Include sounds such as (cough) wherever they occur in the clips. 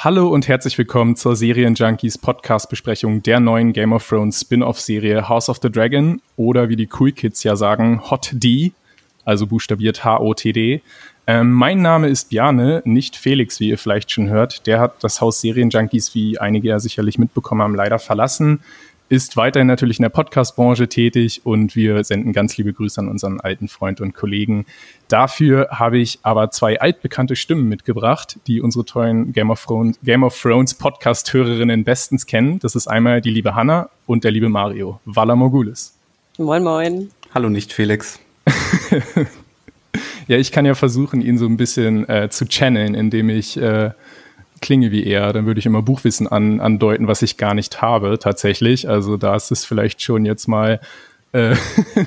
Hallo und herzlich willkommen zur Serienjunkies Podcast-Besprechung der neuen Game of Thrones Spin-off-Serie House of the Dragon oder wie die Cool Kids ja sagen, Hot D, also buchstabiert H-O-T-D. Ähm, mein Name ist Bjarne, nicht Felix, wie ihr vielleicht schon hört. Der hat das Haus Serienjunkies, wie einige ja sicherlich mitbekommen haben, leider verlassen ist weiterhin natürlich in der Podcast-Branche tätig und wir senden ganz liebe Grüße an unseren alten Freund und Kollegen. Dafür habe ich aber zwei altbekannte Stimmen mitgebracht, die unsere tollen Game of Thrones, Game of Thrones Podcast-Hörerinnen bestens kennen. Das ist einmal die liebe Hanna und der liebe Mario. Vala Morgulis. Moin, moin. Hallo, nicht Felix. (laughs) ja, ich kann ja versuchen, ihn so ein bisschen äh, zu channeln, indem ich äh, klinge wie er, dann würde ich immer Buchwissen an, andeuten, was ich gar nicht habe tatsächlich. Also da ist es vielleicht schon jetzt mal äh,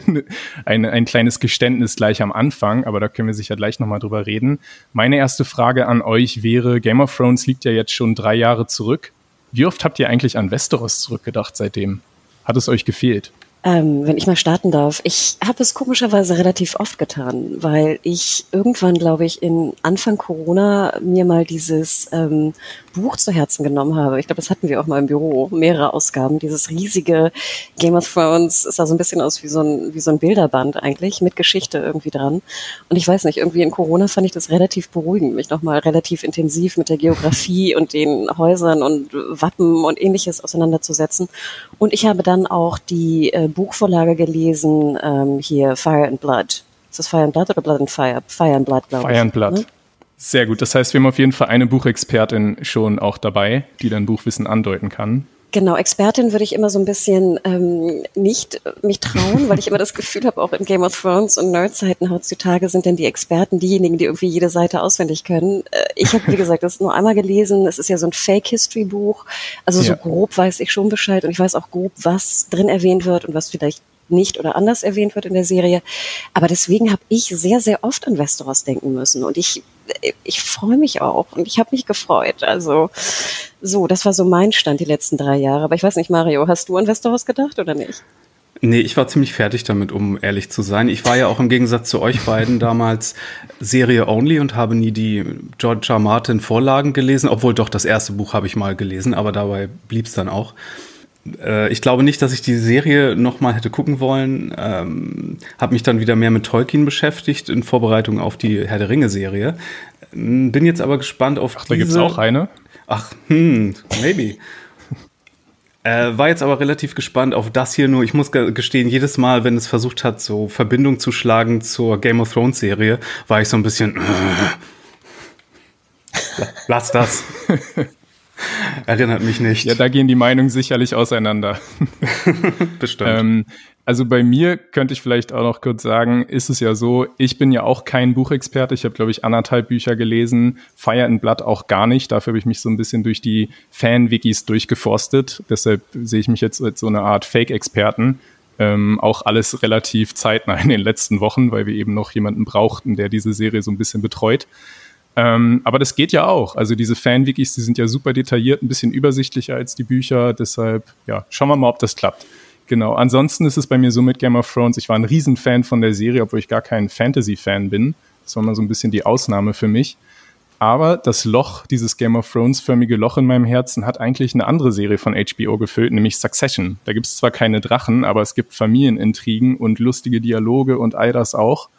(laughs) ein, ein kleines Geständnis gleich am Anfang, aber da können wir sicher gleich nochmal drüber reden. Meine erste Frage an euch wäre, Game of Thrones liegt ja jetzt schon drei Jahre zurück. Wie oft habt ihr eigentlich an Westeros zurückgedacht seitdem? Hat es euch gefehlt? Ähm, wenn ich mal starten darf. Ich habe es komischerweise relativ oft getan, weil ich irgendwann, glaube ich, in Anfang Corona mir mal dieses ähm, Buch zu Herzen genommen habe. Ich glaube, das hatten wir auch mal im Büro, mehrere Ausgaben. Dieses riesige Game of Thrones es sah so ein bisschen aus wie so ein, wie so ein Bilderband eigentlich, mit Geschichte irgendwie dran. Und ich weiß nicht, irgendwie in Corona fand ich das relativ beruhigend, mich nochmal relativ intensiv mit der Geografie und den Häusern und Wappen und ähnliches auseinanderzusetzen. Und ich habe dann auch die äh, Buchvorlage gelesen, ähm, hier Fire and Blood. Ist das Fire and Blood oder Blood and Fire? Fire and Blood, glaube ich. Fire and Blood. Ne? Sehr gut. Das heißt, wir haben auf jeden Fall eine Buchexpertin schon auch dabei, die dann Buchwissen andeuten kann. Genau, Expertin würde ich immer so ein bisschen ähm, nicht mich trauen, weil ich immer das Gefühl habe, auch in Game of Thrones und Nerdzeiten heutzutage sind denn die Experten diejenigen, die irgendwie jede Seite auswendig können. Äh, ich habe, wie gesagt, das nur einmal gelesen. Es ist ja so ein Fake-History-Buch. Also so ja. grob weiß ich schon Bescheid und ich weiß auch grob, was drin erwähnt wird und was vielleicht nicht oder anders erwähnt wird in der Serie. Aber deswegen habe ich sehr, sehr oft an Westeros denken müssen. Und ich, ich freue mich auch und ich habe mich gefreut. Also so, das war so mein Stand die letzten drei Jahre. Aber ich weiß nicht, Mario, hast du an Westeros gedacht oder nicht? Nee, ich war ziemlich fertig damit, um ehrlich zu sein. Ich war ja auch im Gegensatz zu euch beiden damals Serie only und habe nie die George R. Martin Vorlagen gelesen, obwohl doch das erste Buch habe ich mal gelesen, aber dabei blieb es dann auch. Äh, ich glaube nicht, dass ich die Serie noch mal hätte gucken wollen. Ähm, habe mich dann wieder mehr mit Tolkien beschäftigt in Vorbereitung auf die Herr der Ringe Serie. Bin jetzt aber gespannt auf Ach, diese. Da gibt's auch eine. Ach, hm, maybe. (laughs) Äh, war jetzt aber relativ gespannt auf das hier nur. Ich muss gestehen, jedes Mal, wenn es versucht hat, so Verbindung zu schlagen zur Game of Thrones Serie, war ich so ein bisschen. Äh, (laughs) lass das. (laughs) (laughs) Erinnert mich nicht. Ja, da gehen die Meinungen sicherlich auseinander. (laughs) Bestimmt. ähm, also bei mir könnte ich vielleicht auch noch kurz sagen, ist es ja so, ich bin ja auch kein Buchexperte. Ich habe, glaube ich, anderthalb Bücher gelesen, Fire and Blood auch gar nicht. Dafür habe ich mich so ein bisschen durch die Fan-Wikis durchgeforstet. Deshalb sehe ich mich jetzt als so eine Art Fake-Experten. Ähm, auch alles relativ zeitnah in den letzten Wochen, weil wir eben noch jemanden brauchten, der diese Serie so ein bisschen betreut. Ähm, aber das geht ja auch. Also diese Fan-Wikis, die sind ja super detailliert, ein bisschen übersichtlicher als die Bücher. Deshalb, ja, schauen wir mal, ob das klappt. Genau. Ansonsten ist es bei mir so mit Game of Thrones. Ich war ein Riesenfan von der Serie, obwohl ich gar kein Fantasy-Fan bin. Das war mal so ein bisschen die Ausnahme für mich. Aber das Loch, dieses Game of Thrones-förmige Loch in meinem Herzen, hat eigentlich eine andere Serie von HBO gefüllt, nämlich Succession. Da gibt es zwar keine Drachen, aber es gibt Familienintrigen und lustige Dialoge und all das auch.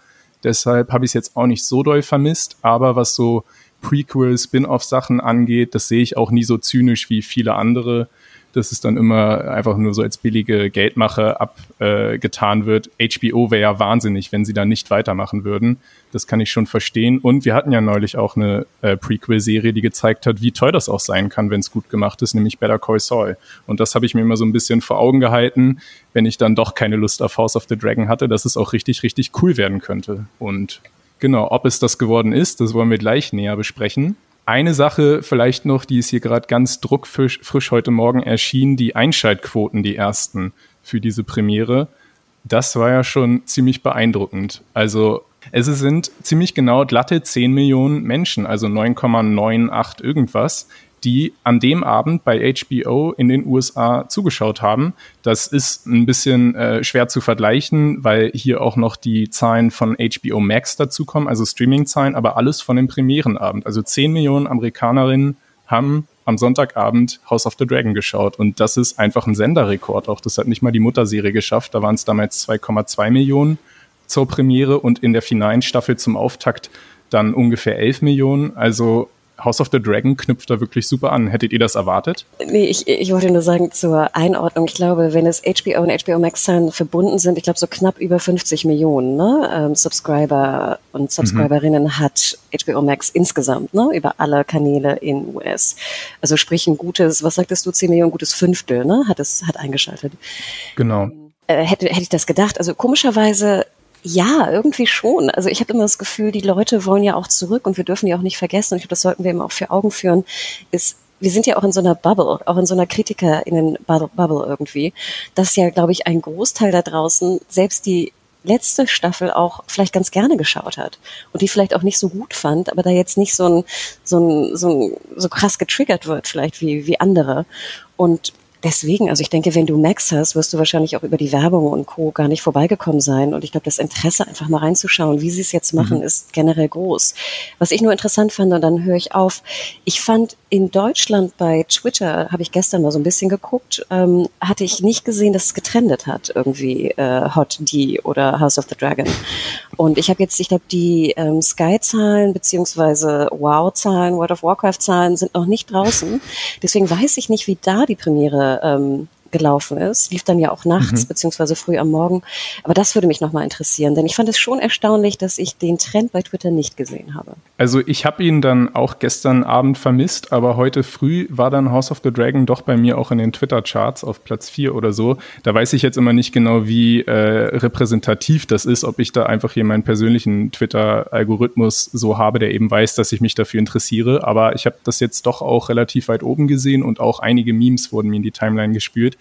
Deshalb habe ich es jetzt auch nicht so doll vermisst, aber was so Prequel, Spin-off-Sachen angeht, das sehe ich auch nie so zynisch wie viele andere dass es dann immer einfach nur so als billige Geldmache abgetan äh, wird. HBO wäre ja wahnsinnig, wenn sie da nicht weitermachen würden. Das kann ich schon verstehen. Und wir hatten ja neulich auch eine äh, Prequel-Serie, die gezeigt hat, wie toll das auch sein kann, wenn es gut gemacht ist, nämlich Better Call Saul. Und das habe ich mir immer so ein bisschen vor Augen gehalten, wenn ich dann doch keine Lust auf House of the Dragon hatte, dass es auch richtig, richtig cool werden könnte. Und genau, ob es das geworden ist, das wollen wir gleich näher besprechen. Eine Sache vielleicht noch, die ist hier gerade ganz druckfrisch frisch heute Morgen erschienen, die Einschaltquoten, die ersten für diese Premiere. Das war ja schon ziemlich beeindruckend. Also es sind ziemlich genau glatte 10 Millionen Menschen, also 9,98 irgendwas, die an dem Abend bei HBO in den USA zugeschaut haben. Das ist ein bisschen äh, schwer zu vergleichen, weil hier auch noch die Zahlen von HBO Max dazukommen, also Streaming-Zahlen, aber alles von dem Premierenabend. Also 10 Millionen Amerikanerinnen haben am Sonntagabend House of the Dragon geschaut. Und das ist einfach ein Senderrekord auch. Das hat nicht mal die Mutterserie geschafft. Da waren es damals 2,2 Millionen zur Premiere und in der finalen Staffel zum Auftakt dann ungefähr 11 Millionen. Also House of the Dragon knüpft da wirklich super an. Hättet ihr das erwartet? Nee, ich, ich wollte nur sagen zur Einordnung. Ich glaube, wenn es HBO und HBO Max Zahlen verbunden sind, ich glaube so knapp über 50 Millionen ne, ähm, Subscriber und Subscriberinnen mhm. hat HBO Max insgesamt, ne, über alle Kanäle in US. Also sprich ein gutes, was sagtest du, 10 Millionen, gutes Fünftel, ne, hat es, hat eingeschaltet. Genau. Äh, hätte, hätte ich das gedacht. Also komischerweise ja, irgendwie schon. Also ich habe immer das Gefühl, die Leute wollen ja auch zurück und wir dürfen die auch nicht vergessen. Und ich glaube, das sollten wir immer auch für Augen führen. Ist wir sind ja auch in so einer Bubble, auch in so einer KritikerInnen-Bubble irgendwie, dass ja, glaube ich, ein Großteil da draußen selbst die letzte Staffel auch vielleicht ganz gerne geschaut hat und die vielleicht auch nicht so gut fand, aber da jetzt nicht so ein, so ein, so, ein, so krass getriggert wird vielleicht wie, wie andere. Und Deswegen, also ich denke, wenn du Max hast, wirst du wahrscheinlich auch über die Werbung und Co. gar nicht vorbeigekommen sein. Und ich glaube, das Interesse, einfach mal reinzuschauen, wie sie es jetzt machen, mhm. ist generell groß. Was ich nur interessant fand, und dann höre ich auf, ich fand in Deutschland bei Twitter, habe ich gestern mal so ein bisschen geguckt, ähm, hatte ich nicht gesehen, dass es getrendet hat, irgendwie äh, Hot D oder House of the Dragon. Und ich habe jetzt, ich glaube, die ähm, Sky-Zahlen beziehungsweise Wow-Zahlen, World of Warcraft-Zahlen sind noch nicht draußen. Deswegen weiß ich nicht, wie da die Premiere ähm, gelaufen ist. Lief dann ja auch nachts mhm. beziehungsweise früh am Morgen. Aber das würde mich nochmal interessieren, denn ich fand es schon erstaunlich, dass ich den Trend bei Twitter nicht gesehen habe. Also ich habe ihn dann auch gestern Abend vermisst, aber heute früh war dann House of the Dragon doch bei mir auch in den Twitter-Charts auf Platz 4 oder so. Da weiß ich jetzt immer nicht genau, wie äh, repräsentativ das ist, ob ich da einfach hier meinen persönlichen Twitter-Algorithmus so habe, der eben weiß, dass ich mich dafür interessiere. Aber ich habe das jetzt doch auch relativ weit oben gesehen und auch einige Memes wurden mir in die Timeline gespült.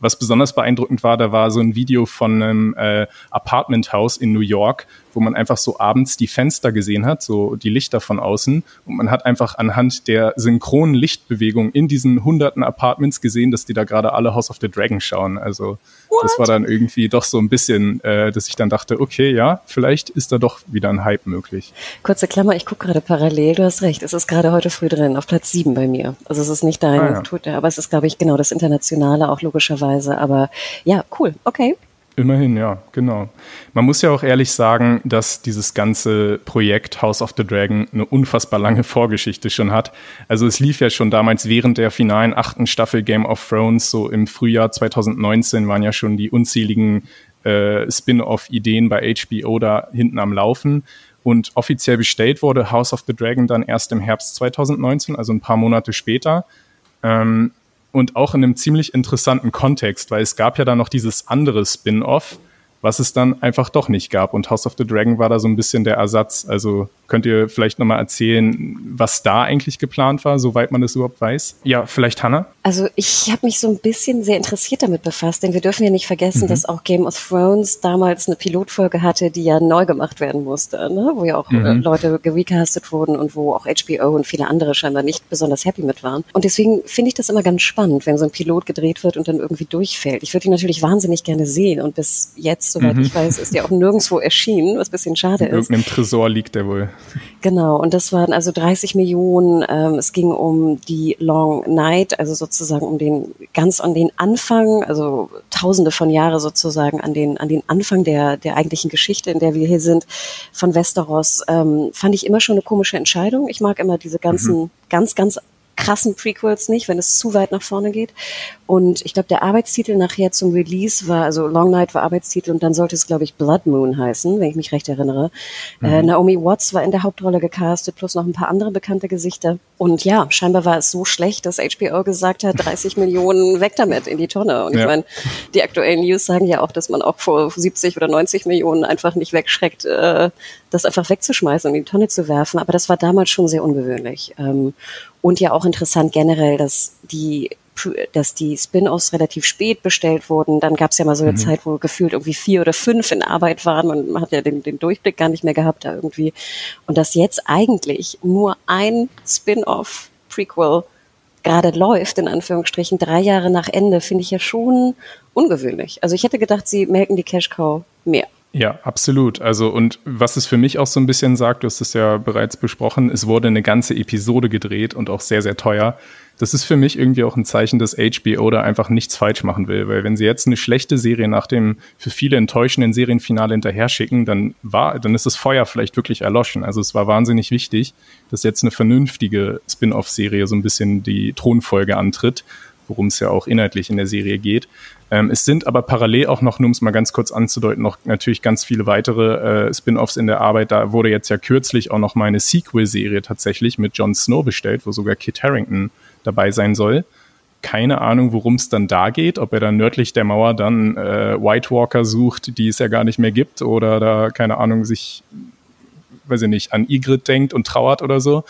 Was besonders beeindruckend war, da war so ein Video von einem äh, Apartmenthaus in New York, wo man einfach so abends die Fenster gesehen hat, so die Lichter von außen. Und man hat einfach anhand der synchronen Lichtbewegung in diesen hunderten Apartments gesehen, dass die da gerade alle House of the Dragon schauen. Also What? das war dann irgendwie doch so ein bisschen, äh, dass ich dann dachte, okay, ja, vielleicht ist da doch wieder ein Hype möglich. Kurze Klammer, ich gucke gerade parallel, du hast recht, es ist gerade heute früh drin, auf Platz sieben bei mir. Also es ist nicht dein ah, ja. Twitter, aber es ist, glaube ich, genau das Internationale auch logischerweise. Aber ja, cool, okay. Immerhin, ja, genau. Man muss ja auch ehrlich sagen, dass dieses ganze Projekt House of the Dragon eine unfassbar lange Vorgeschichte schon hat. Also es lief ja schon damals während der finalen achten Staffel Game of Thrones, so im Frühjahr 2019 waren ja schon die unzähligen äh, Spin-off-Ideen bei HBO da hinten am Laufen. Und offiziell bestellt wurde House of the Dragon dann erst im Herbst 2019, also ein paar Monate später. Ähm, und auch in einem ziemlich interessanten Kontext, weil es gab ja dann noch dieses andere Spin-off, was es dann einfach doch nicht gab. Und House of the Dragon war da so ein bisschen der Ersatz. Also könnt ihr vielleicht nochmal erzählen, was da eigentlich geplant war, soweit man das überhaupt weiß? Ja, vielleicht Hannah? Also ich habe mich so ein bisschen sehr interessiert damit befasst, denn wir dürfen ja nicht vergessen, mhm. dass auch Game of Thrones damals eine Pilotfolge hatte, die ja neu gemacht werden musste, ne? wo ja auch äh, mhm. Leute gerecastet wurden und wo auch HBO und viele andere scheinbar nicht besonders happy mit waren. Und deswegen finde ich das immer ganz spannend, wenn so ein Pilot gedreht wird und dann irgendwie durchfällt. Ich würde ihn natürlich wahnsinnig gerne sehen und bis jetzt soweit mhm. ich weiß, ist ja auch nirgendwo erschienen, was ein bisschen schade In ist. In irgendeinem Tresor liegt der wohl. Genau, und das waren also 30 Millionen. Ähm, es ging um die Long Night, also sozusagen um den ganz an den Anfang, also Tausende von Jahre sozusagen an den an den Anfang der der eigentlichen Geschichte, in der wir hier sind, von Westeros. Ähm, fand ich immer schon eine komische Entscheidung. Ich mag immer diese ganzen mhm. ganz ganz krassen Prequels nicht, wenn es zu weit nach vorne geht. Und ich glaube, der Arbeitstitel nachher zum Release war, also Long Night war Arbeitstitel und dann sollte es, glaube ich, Blood Moon heißen, wenn ich mich recht erinnere. Mhm. Äh, Naomi Watts war in der Hauptrolle gecastet, plus noch ein paar andere bekannte Gesichter. Und ja, scheinbar war es so schlecht, dass HBO gesagt hat, 30 Millionen weg damit in die Tonne. Und ja. ich meine, die aktuellen News sagen ja auch, dass man auch vor 70 oder 90 Millionen einfach nicht wegschreckt, äh, das einfach wegzuschmeißen und in die Tonne zu werfen. Aber das war damals schon sehr ungewöhnlich. Ähm, und ja auch interessant generell, dass die dass die Spin-offs relativ spät bestellt wurden. Dann gab es ja mal so eine mhm. Zeit, wo gefühlt irgendwie vier oder fünf in Arbeit waren und man hat ja den, den Durchblick gar nicht mehr gehabt da irgendwie. Und dass jetzt eigentlich nur ein Spin-off Prequel gerade läuft, in Anführungsstrichen, drei Jahre nach Ende, finde ich ja schon ungewöhnlich. Also ich hätte gedacht, sie melken die Cash Cow mehr. Ja, absolut. Also, und was es für mich auch so ein bisschen sagt, du hast es ja bereits besprochen, es wurde eine ganze Episode gedreht und auch sehr, sehr teuer. Das ist für mich irgendwie auch ein Zeichen, dass HBO da einfach nichts falsch machen will, weil wenn sie jetzt eine schlechte Serie nach dem für viele enttäuschenden Serienfinale hinterher schicken, dann war, dann ist das Feuer vielleicht wirklich erloschen. Also es war wahnsinnig wichtig, dass jetzt eine vernünftige Spin-off-Serie so ein bisschen die Thronfolge antritt worum es ja auch inhaltlich in der Serie geht. Ähm, es sind aber parallel auch noch, nur um es mal ganz kurz anzudeuten, noch natürlich ganz viele weitere äh, Spin-offs in der Arbeit. Da wurde jetzt ja kürzlich auch noch mal eine Sequel-Serie tatsächlich mit Jon Snow bestellt, wo sogar Kit Harrington dabei sein soll. Keine Ahnung, worum es dann da geht, ob er dann nördlich der Mauer dann äh, White Walker sucht, die es ja gar nicht mehr gibt, oder da, keine Ahnung, sich, weiß ich nicht, an Ygritte denkt und trauert oder so.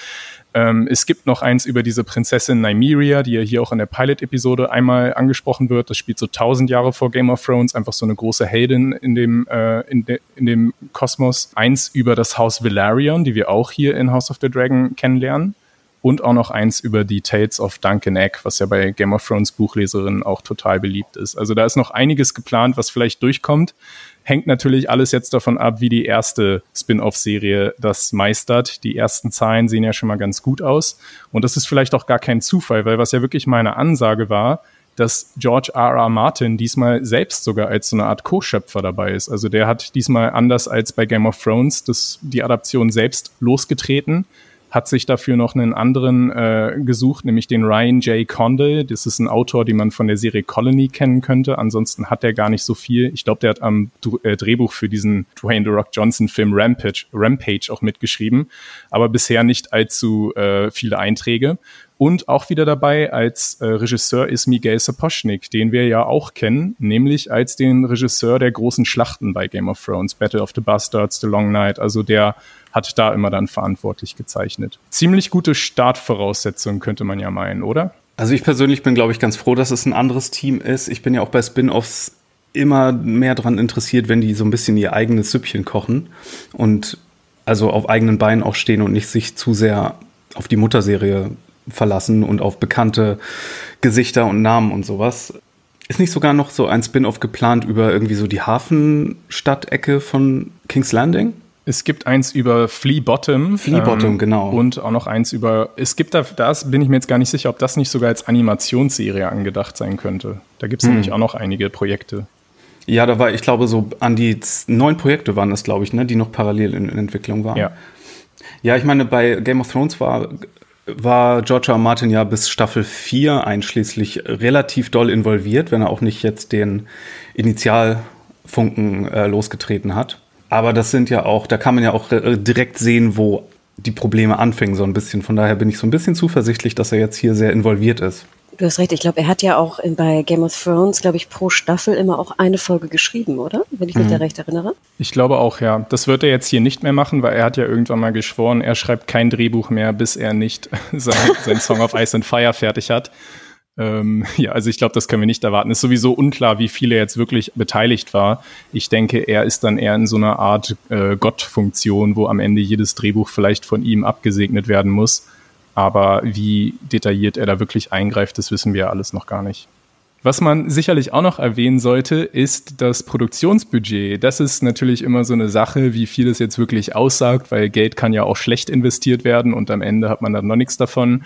Ähm, es gibt noch eins über diese Prinzessin Nymeria, die ja hier auch in der Pilot-Episode einmal angesprochen wird. Das spielt so tausend Jahre vor Game of Thrones, einfach so eine große Heldin in dem, äh, in, de in dem Kosmos. Eins über das Haus Velaryon, die wir auch hier in House of the Dragon kennenlernen. Und auch noch eins über die Tales of Duncan Egg, was ja bei Game of Thrones Buchleserinnen auch total beliebt ist. Also da ist noch einiges geplant, was vielleicht durchkommt hängt natürlich alles jetzt davon ab, wie die erste Spin-off-Serie das meistert. Die ersten Zahlen sehen ja schon mal ganz gut aus. Und das ist vielleicht auch gar kein Zufall, weil was ja wirklich meine Ansage war, dass George R. R. Martin diesmal selbst sogar als so eine Art Co-Schöpfer dabei ist. Also der hat diesmal anders als bei Game of Thrones das, die Adaption selbst losgetreten hat sich dafür noch einen anderen äh, gesucht, nämlich den Ryan J. Condell. Das ist ein Autor, den man von der Serie Colony kennen könnte. Ansonsten hat er gar nicht so viel. Ich glaube, der hat am äh, Drehbuch für diesen Dwayne The Rock Johnson Film Rampage, Rampage auch mitgeschrieben, aber bisher nicht allzu äh, viele Einträge. Und auch wieder dabei als äh, Regisseur ist Miguel Sapochnik, den wir ja auch kennen, nämlich als den Regisseur der großen Schlachten bei Game of Thrones, Battle of the Bastards, The Long Night, also der hat da immer dann verantwortlich gezeichnet. Ziemlich gute Startvoraussetzungen könnte man ja meinen, oder? Also ich persönlich bin, glaube ich, ganz froh, dass es ein anderes Team ist. Ich bin ja auch bei Spin-offs immer mehr daran interessiert, wenn die so ein bisschen ihr eigenes Süppchen kochen und also auf eigenen Beinen auch stehen und nicht sich zu sehr auf die Mutterserie verlassen und auf bekannte Gesichter und Namen und sowas. Ist nicht sogar noch so ein Spin-off geplant über irgendwie so die Hafenstadt-Ecke von King's Landing? Es gibt eins über Flea Bottom. Flea Bottom, ähm, genau. Und auch noch eins über. Es gibt da, das bin ich mir jetzt gar nicht sicher, ob das nicht sogar als Animationsserie angedacht sein könnte. Da gibt es hm. nämlich auch noch einige Projekte. Ja, da war, ich glaube, so an die neun Projekte waren das, glaube ich, ne, die noch parallel in, in Entwicklung waren. Ja. Ja, ich meine, bei Game of Thrones war, war George R. Martin ja bis Staffel 4 einschließlich relativ doll involviert, wenn er auch nicht jetzt den Initialfunken äh, losgetreten hat. Aber das sind ja auch, da kann man ja auch äh, direkt sehen, wo die Probleme anfingen, so ein bisschen. Von daher bin ich so ein bisschen zuversichtlich, dass er jetzt hier sehr involviert ist. Du hast recht, ich glaube, er hat ja auch bei Game of Thrones, glaube ich, pro Staffel immer auch eine Folge geschrieben, oder? Wenn ich mich mhm. da recht erinnere. Ich glaube auch, ja. Das wird er jetzt hier nicht mehr machen, weil er hat ja irgendwann mal geschworen, er schreibt kein Drehbuch mehr, bis er nicht (laughs) sein, sein Song of Ice and Fire fertig hat. Ähm, (laughs) ja, also ich glaube, das können wir nicht erwarten. Ist sowieso unklar, wie viel er jetzt wirklich beteiligt war. Ich denke, er ist dann eher in so einer Art äh, Gottfunktion, wo am Ende jedes Drehbuch vielleicht von ihm abgesegnet werden muss. Aber wie detailliert er da wirklich eingreift, das wissen wir alles noch gar nicht. Was man sicherlich auch noch erwähnen sollte, ist das Produktionsbudget. Das ist natürlich immer so eine Sache, wie viel es jetzt wirklich aussagt, weil Geld kann ja auch schlecht investiert werden und am Ende hat man dann noch nichts davon.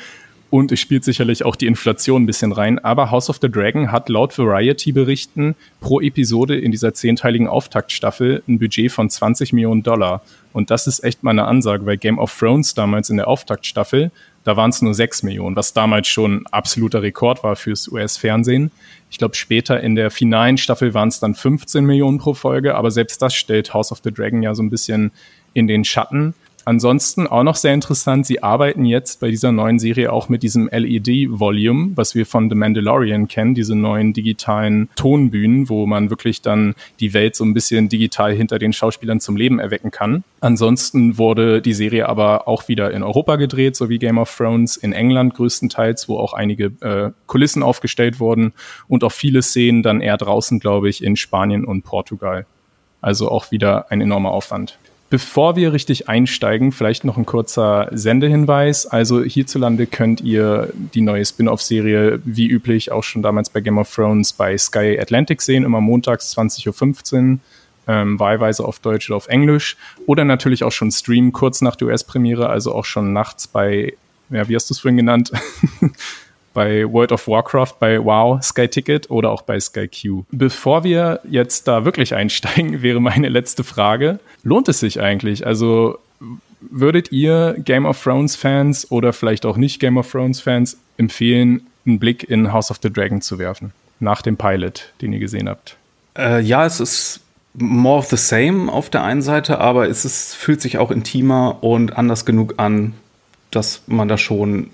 Und es spielt sicherlich auch die Inflation ein bisschen rein. Aber House of the Dragon hat laut Variety-Berichten pro Episode in dieser zehnteiligen Auftaktstaffel ein Budget von 20 Millionen Dollar. Und das ist echt mal eine Ansage, weil Game of Thrones damals in der Auftaktstaffel, da waren es nur 6 Millionen, was damals schon absoluter Rekord war fürs US-Fernsehen. Ich glaube, später in der finalen Staffel waren es dann 15 Millionen pro Folge, aber selbst das stellt House of the Dragon ja so ein bisschen in den Schatten. Ansonsten auch noch sehr interessant, sie arbeiten jetzt bei dieser neuen Serie auch mit diesem LED-Volume, was wir von The Mandalorian kennen, diese neuen digitalen Tonbühnen, wo man wirklich dann die Welt so ein bisschen digital hinter den Schauspielern zum Leben erwecken kann. Ansonsten wurde die Serie aber auch wieder in Europa gedreht, so wie Game of Thrones, in England größtenteils, wo auch einige äh, Kulissen aufgestellt wurden und auch viele Szenen dann eher draußen, glaube ich, in Spanien und Portugal. Also auch wieder ein enormer Aufwand. Bevor wir richtig einsteigen, vielleicht noch ein kurzer Sendehinweis. Also hierzulande könnt ihr die neue Spin-off-Serie wie üblich auch schon damals bei Game of Thrones bei Sky Atlantic sehen, immer montags 20.15 Uhr. ähm, wahlweise auf Deutsch oder auf Englisch oder natürlich auch schon streamen kurz nach der US-Premiere, also auch schon nachts bei, ja, wie hast du es vorhin genannt? (laughs) bei World of Warcraft, bei WoW, Sky Ticket oder auch bei Sky Q. Bevor wir jetzt da wirklich (laughs) einsteigen, wäre meine letzte Frage, lohnt es sich eigentlich? Also würdet ihr Game of Thrones Fans oder vielleicht auch nicht Game of Thrones Fans empfehlen, einen Blick in House of the Dragon zu werfen, nach dem Pilot, den ihr gesehen habt? Äh, ja, es ist more of the same auf der einen Seite, aber es ist, fühlt sich auch intimer und anders genug an, dass man da schon,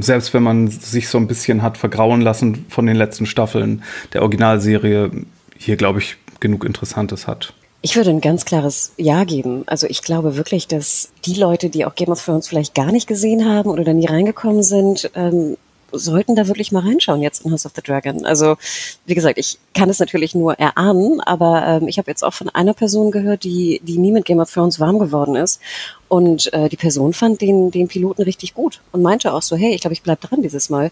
selbst wenn man sich so ein bisschen hat vergrauen lassen von den letzten Staffeln der Originalserie, hier, glaube ich, genug Interessantes hat. Ich würde ein ganz klares Ja geben. Also ich glaube wirklich, dass die Leute, die auch Game of Thrones vielleicht gar nicht gesehen haben oder da nie reingekommen sind, ähm, sollten da wirklich mal reinschauen jetzt in House of the Dragon. Also wie gesagt, ich kann es natürlich nur erahnen, aber ähm, ich habe jetzt auch von einer Person gehört, die, die nie mit Game of Thrones warm geworden ist. Und äh, die Person fand den, den Piloten richtig gut und meinte auch so, hey, ich glaube, ich bleib dran dieses Mal.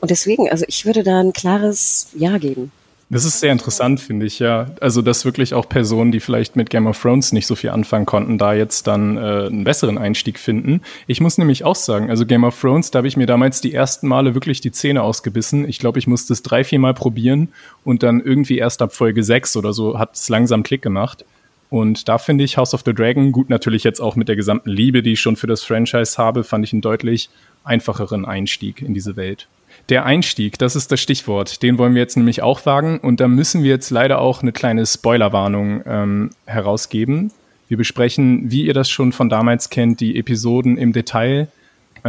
Und deswegen, also ich würde da ein klares Ja geben. Das ist sehr interessant, finde ich, ja. Also, dass wirklich auch Personen, die vielleicht mit Game of Thrones nicht so viel anfangen konnten, da jetzt dann äh, einen besseren Einstieg finden. Ich muss nämlich auch sagen, also Game of Thrones, da habe ich mir damals die ersten Male wirklich die Zähne ausgebissen. Ich glaube, ich musste es drei, vier Mal probieren und dann irgendwie erst ab Folge sechs oder so hat es langsam Klick gemacht. Und da finde ich House of the Dragon, gut natürlich jetzt auch mit der gesamten Liebe, die ich schon für das Franchise habe, fand ich einen deutlich einfacheren Einstieg in diese Welt. Der Einstieg, das ist das Stichwort. Den wollen wir jetzt nämlich auch wagen. Und da müssen wir jetzt leider auch eine kleine Spoilerwarnung ähm, herausgeben. Wir besprechen, wie ihr das schon von damals kennt, die Episoden im Detail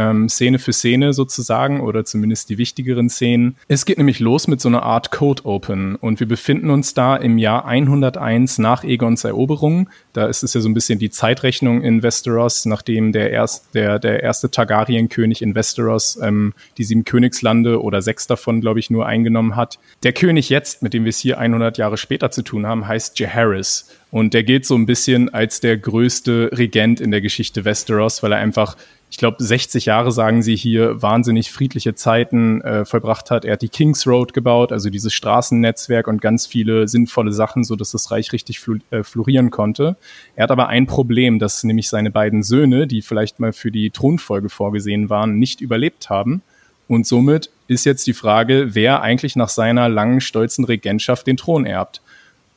ähm, Szene für Szene sozusagen oder zumindest die wichtigeren Szenen. Es geht nämlich los mit so einer Art Code Open und wir befinden uns da im Jahr 101 nach Egons Eroberung. Da ist es ja so ein bisschen die Zeitrechnung in Westeros, nachdem der, erst, der, der erste Targaryen-König in Westeros ähm, die sieben Königslande oder sechs davon, glaube ich, nur eingenommen hat. Der König jetzt, mit dem wir es hier 100 Jahre später zu tun haben, heißt Jaehaerys. Und der gilt so ein bisschen als der größte Regent in der Geschichte Westeros, weil er einfach ich glaube, 60 Jahre, sagen sie hier, wahnsinnig friedliche Zeiten äh, vollbracht hat. Er hat die Kings Road gebaut, also dieses Straßennetzwerk und ganz viele sinnvolle Sachen, so dass das Reich richtig fl äh, florieren konnte. Er hat aber ein Problem, dass nämlich seine beiden Söhne, die vielleicht mal für die Thronfolge vorgesehen waren, nicht überlebt haben. Und somit ist jetzt die Frage, wer eigentlich nach seiner langen, stolzen Regentschaft den Thron erbt.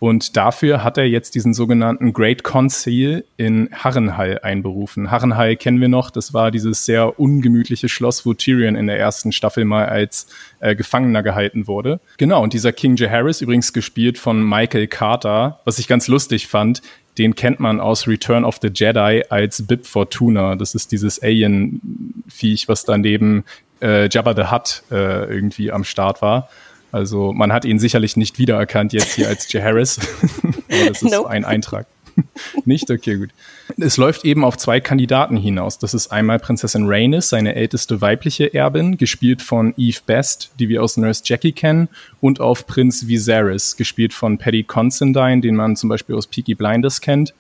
Und dafür hat er jetzt diesen sogenannten Great Conceal in Harrenhal einberufen. Harrenhal kennen wir noch, das war dieses sehr ungemütliche Schloss, wo Tyrion in der ersten Staffel mal als äh, Gefangener gehalten wurde. Genau, und dieser King Jaehaerys, übrigens gespielt von Michael Carter, was ich ganz lustig fand, den kennt man aus Return of the Jedi als Bib Fortuna. Das ist dieses Alien-Viech, was daneben äh, Jabba the Hutt äh, irgendwie am Start war. Also man hat ihn sicherlich nicht wiedererkannt jetzt hier als J. Harris. (laughs) Aber das ist nope. ein Eintrag. (laughs) nicht? Okay, gut. Es läuft eben auf zwei Kandidaten hinaus. Das ist einmal Prinzessin Rhaenys, seine älteste weibliche Erbin, gespielt von Eve Best, die wir aus Nurse Jackie kennen, und auf Prinz Viserys, gespielt von Paddy Considine, den man zum Beispiel aus Peaky Blinders kennt.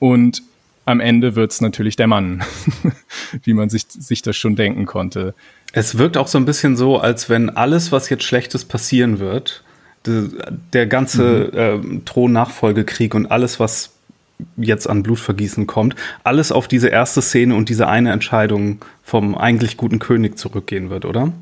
Und am Ende wird es natürlich der Mann, (laughs) wie man sich, sich das schon denken konnte. Es wirkt auch so ein bisschen so, als wenn alles, was jetzt Schlechtes passieren wird, de, der ganze mhm. äh, Thronnachfolgekrieg und alles, was jetzt an Blutvergießen kommt, alles auf diese erste Szene und diese eine Entscheidung vom eigentlich guten König zurückgehen wird, oder?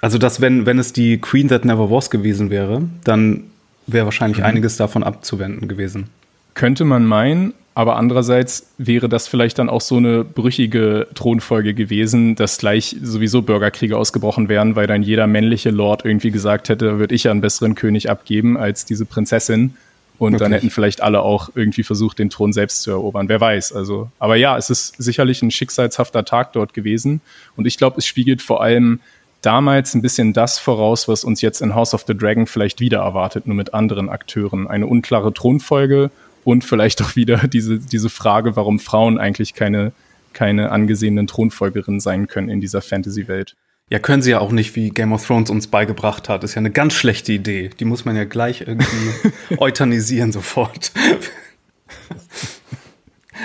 Also, dass wenn, wenn es die Queen That Never Was gewesen wäre, dann wäre wahrscheinlich mhm. einiges davon abzuwenden gewesen. Könnte man meinen, aber andererseits wäre das vielleicht dann auch so eine brüchige Thronfolge gewesen, dass gleich sowieso Bürgerkriege ausgebrochen wären, weil dann jeder männliche Lord irgendwie gesagt hätte, würde ich ja einen besseren König abgeben als diese Prinzessin. Und Wirklich? dann hätten vielleicht alle auch irgendwie versucht, den Thron selbst zu erobern. Wer weiß. Also, aber ja, es ist sicherlich ein schicksalshafter Tag dort gewesen. Und ich glaube, es spiegelt vor allem damals ein bisschen das voraus, was uns jetzt in House of the Dragon vielleicht wieder erwartet, nur mit anderen Akteuren. Eine unklare Thronfolge und vielleicht auch wieder diese, diese Frage, warum Frauen eigentlich keine, keine angesehenen Thronfolgerinnen sein können in dieser Fantasy-Welt. Ja, können sie ja auch nicht, wie Game of Thrones uns beigebracht hat. Ist ja eine ganz schlechte Idee. Die muss man ja gleich irgendwie (laughs) euthanisieren sofort.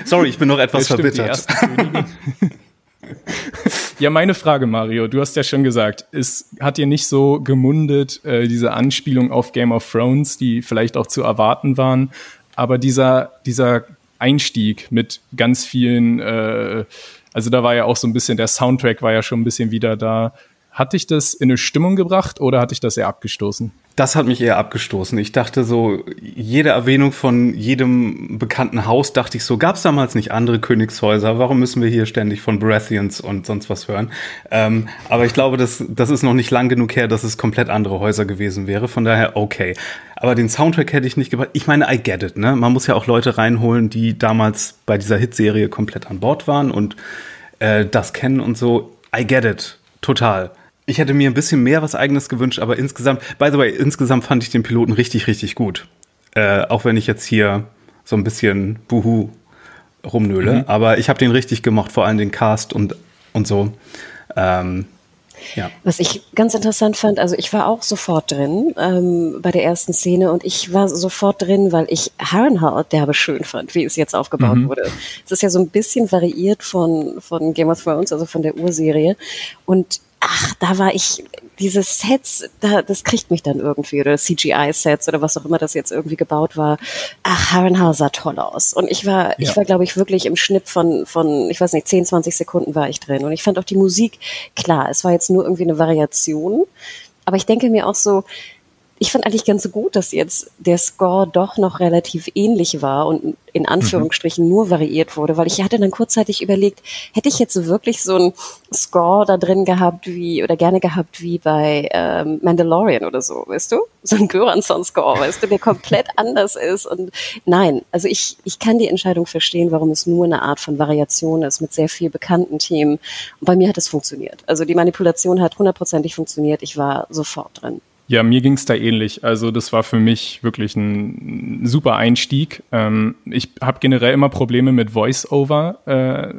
Sorry, ich bin noch etwas ja, verbittert. ja, meine Frage, Mario, du hast ja schon gesagt, es hat dir nicht so gemundet, äh, diese Anspielung auf Game of Thrones, die vielleicht auch zu erwarten waren, aber dieser, dieser Einstieg mit ganz vielen, äh, also da war ja auch so ein bisschen, der Soundtrack war ja schon ein bisschen wieder da. Hat dich das in eine Stimmung gebracht oder hat dich das eher abgestoßen? Das hat mich eher abgestoßen. Ich dachte so, jede Erwähnung von jedem bekannten Haus, dachte ich so, gab es damals nicht andere Königshäuser? Warum müssen wir hier ständig von Baratheons und sonst was hören? Ähm, aber ich glaube, das, das ist noch nicht lang genug her, dass es komplett andere Häuser gewesen wäre. Von daher, okay. Aber den Soundtrack hätte ich nicht gebracht. Ich meine, I get it, ne? Man muss ja auch Leute reinholen, die damals bei dieser Hitserie komplett an Bord waren und äh, das kennen und so. I get it. Total. Ich hätte mir ein bisschen mehr was eigenes gewünscht, aber insgesamt, by the way, insgesamt fand ich den Piloten richtig, richtig gut. Äh, auch wenn ich jetzt hier so ein bisschen Buhu rumnöle. Mhm. Aber ich habe den richtig gemocht, vor allem den Cast und, und so. Ähm, ja. Was ich ganz interessant fand, also ich war auch sofort drin ähm, bei der ersten Szene und ich war sofort drin, weil ich Harrenhal derbe schön fand, wie es jetzt aufgebaut mhm. wurde. Es ist ja so ein bisschen variiert von, von Game of Thrones, also von der Urserie. Und ach, da war ich, diese Sets, da, das kriegt mich dann irgendwie, oder CGI-Sets oder was auch immer das jetzt irgendwie gebaut war. Ach, Harrenhal sah toll aus. Und ich war, ja. ich war, glaube ich, wirklich im Schnitt von, von, ich weiß nicht, 10, 20 Sekunden war ich drin. Und ich fand auch die Musik, klar, es war jetzt nur irgendwie eine Variation. Aber ich denke mir auch so, ich fand eigentlich ganz gut, dass jetzt der Score doch noch relativ ähnlich war und in Anführungsstrichen mhm. nur variiert wurde, weil ich hatte dann kurzzeitig überlegt, hätte ich jetzt wirklich so einen Score da drin gehabt wie oder gerne gehabt wie bei ähm, Mandalorian oder so, weißt du? So ein Göransson-Score, weißt du, der komplett (laughs) anders ist und nein, also ich, ich kann die Entscheidung verstehen, warum es nur eine Art von Variation ist mit sehr viel bekannten Themen und bei mir hat es funktioniert. Also die Manipulation hat hundertprozentig funktioniert, ich war sofort drin. Ja, mir ging es da ähnlich. Also das war für mich wirklich ein super Einstieg. Ähm, ich habe generell immer Probleme mit Voice-Over, äh,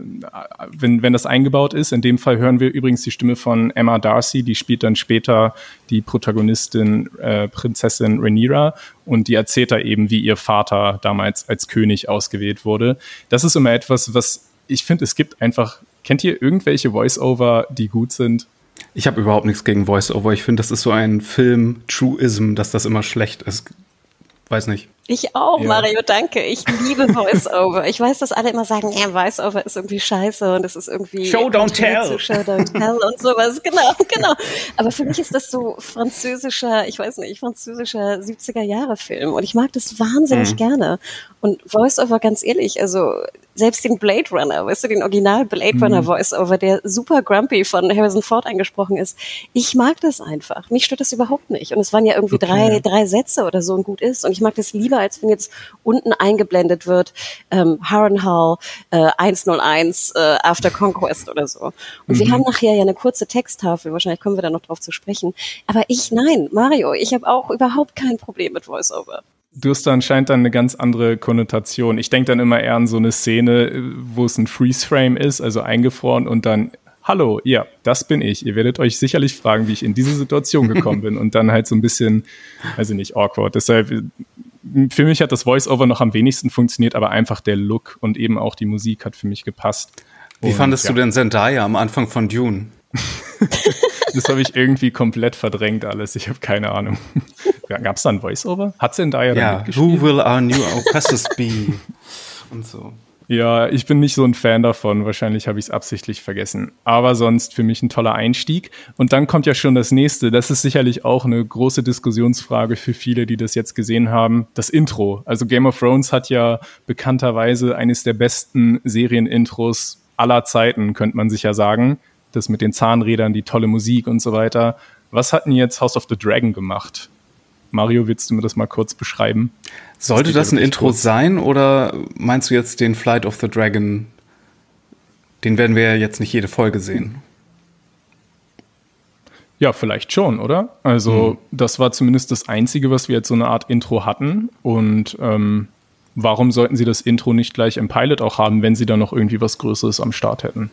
wenn, wenn das eingebaut ist. In dem Fall hören wir übrigens die Stimme von Emma Darcy, die spielt dann später die Protagonistin äh, Prinzessin Rhaenyra und die erzählt da eben, wie ihr Vater damals als König ausgewählt wurde. Das ist immer etwas, was ich finde, es gibt einfach, kennt ihr irgendwelche Voice-Over, die gut sind? Ich habe überhaupt nichts gegen Voice-Over. Ich finde, das ist so ein Film-Truism, dass das immer schlecht ist. Weiß nicht. Ich auch, ja. Mario, danke. Ich liebe Voice-Over. ich weiß, dass alle immer sagen, ja, Voice-Over ist irgendwie scheiße und es ist irgendwie Show don't tell. Show don't tell und sowas. (laughs) Genau, genau. Aber für mich ist das so französischer, ich weiß nicht, französischer 70er Jahre Film und ich mag das wahnsinnig mhm. gerne. Und Voice-Over, ganz ehrlich, also selbst den Blade Runner, weißt du, den Original Blade Runner mhm. Voice-Over, der super grumpy von Harrison Ford angesprochen ist. Ich mag das einfach. Mich stört das überhaupt nicht. Und es waren ja irgendwie okay. drei, drei Sätze oder so und gut ist. Und ich mag das lieber, als wenn jetzt unten eingeblendet wird, ähm, Harrenhal äh, 101 äh, After Conquest oder so. Und mhm. wir haben nachher ja eine kurze Texttafel, wahrscheinlich kommen wir da noch drauf zu sprechen. Aber ich, nein, Mario, ich habe auch überhaupt kein Problem mit Voice-Over. Du hast da anscheinend dann eine ganz andere Konnotation. Ich denke dann immer eher an so eine Szene, wo es ein Freeze-Frame ist, also eingefroren und dann, hallo, ja, das bin ich. Ihr werdet euch sicherlich fragen, wie ich in diese Situation gekommen (laughs) bin und dann halt so ein bisschen, weiß ich nicht, awkward. Deshalb, für mich hat das Voice-Over noch am wenigsten funktioniert, aber einfach der Look und eben auch die Musik hat für mich gepasst. Wie und, fandest ja. du denn Zendaya am Anfang von Dune? (laughs) das habe ich irgendwie komplett verdrängt alles. Ich habe keine Ahnung. Gab es da ein Voice-Over? Hat Zendaya ja, mitgespielt? Who will our new oppressors be? Und so. Ja, ich bin nicht so ein Fan davon. Wahrscheinlich habe ich es absichtlich vergessen. Aber sonst für mich ein toller Einstieg. Und dann kommt ja schon das nächste. Das ist sicherlich auch eine große Diskussionsfrage für viele, die das jetzt gesehen haben. Das Intro. Also Game of Thrones hat ja bekannterweise eines der besten Serienintros aller Zeiten, könnte man sich ja sagen. Das mit den Zahnrädern, die tolle Musik und so weiter. Was hat denn jetzt House of the Dragon gemacht? Mario, willst du mir das mal kurz beschreiben? Sollte das, das ein Intro kurz. sein oder meinst du jetzt den Flight of the Dragon? Den werden wir ja jetzt nicht jede Folge sehen. Ja, vielleicht schon, oder? Also, mhm. das war zumindest das Einzige, was wir jetzt so eine Art Intro hatten. Und ähm, warum sollten sie das Intro nicht gleich im Pilot auch haben, wenn sie da noch irgendwie was Größeres am Start hätten?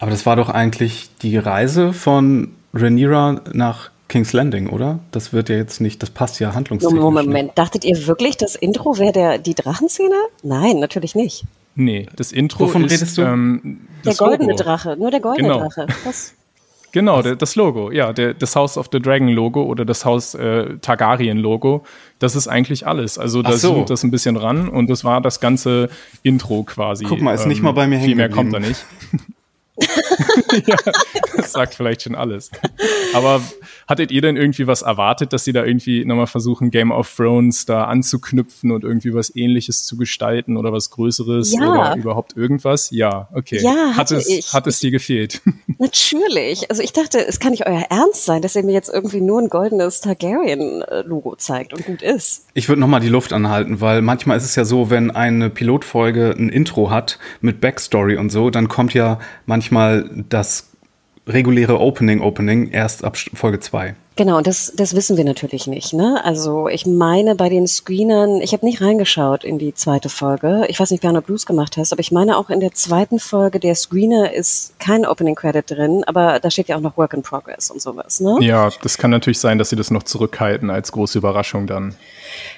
Aber das war doch eigentlich die Reise von Rhaenyra nach King's Landing, oder? Das wird ja jetzt nicht, das passt ja handlungstechnisch. Moment, Moment. dachtet ihr wirklich, das Intro wäre der die Drachenszene? Nein, natürlich nicht. Nee, das Intro Wovon ist redest du? Ähm, Der das goldene Logo. Drache, nur der goldene Genau. Drache. Das, (laughs) Genau, der, das Logo, ja, der, das House of the Dragon Logo oder das Haus äh, Targaryen Logo, das ist eigentlich alles. Also da so. zoomt das ein bisschen ran und das war das ganze Intro quasi. Ähm, Guck mal, ist nicht mal bei mir Viel hängen mehr kommt da nicht. (laughs) (laughs) ja, das sagt vielleicht schon alles. Aber hattet ihr denn irgendwie was erwartet, dass sie da irgendwie nochmal versuchen, Game of Thrones da anzuknüpfen und irgendwie was ähnliches zu gestalten oder was Größeres Ja. oder überhaupt irgendwas? Ja, okay. Ja, hat hatte es, ich. Hat es dir gefehlt? (laughs) natürlich. Also ich dachte, es kann nicht euer Ernst sein, dass ihr mir jetzt irgendwie nur ein goldenes Targaryen-Logo zeigt und gut ist. Ich würde noch mal die Luft anhalten, weil manchmal ist es ja so, wenn eine Pilotfolge ein Intro hat mit Backstory und so, dann kommt ja manchmal das reguläre Opening Opening erst ab Folge 2. Genau, und das, das wissen wir natürlich nicht. Ne? Also ich meine bei den Screenern, ich habe nicht reingeschaut in die zweite Folge. Ich weiß nicht, wer Blues gemacht hast, aber ich meine auch in der zweiten Folge der Screener ist kein Opening Credit drin, aber da steht ja auch noch Work in Progress und sowas. Ne? Ja, das kann natürlich sein, dass sie das noch zurückhalten als große Überraschung dann.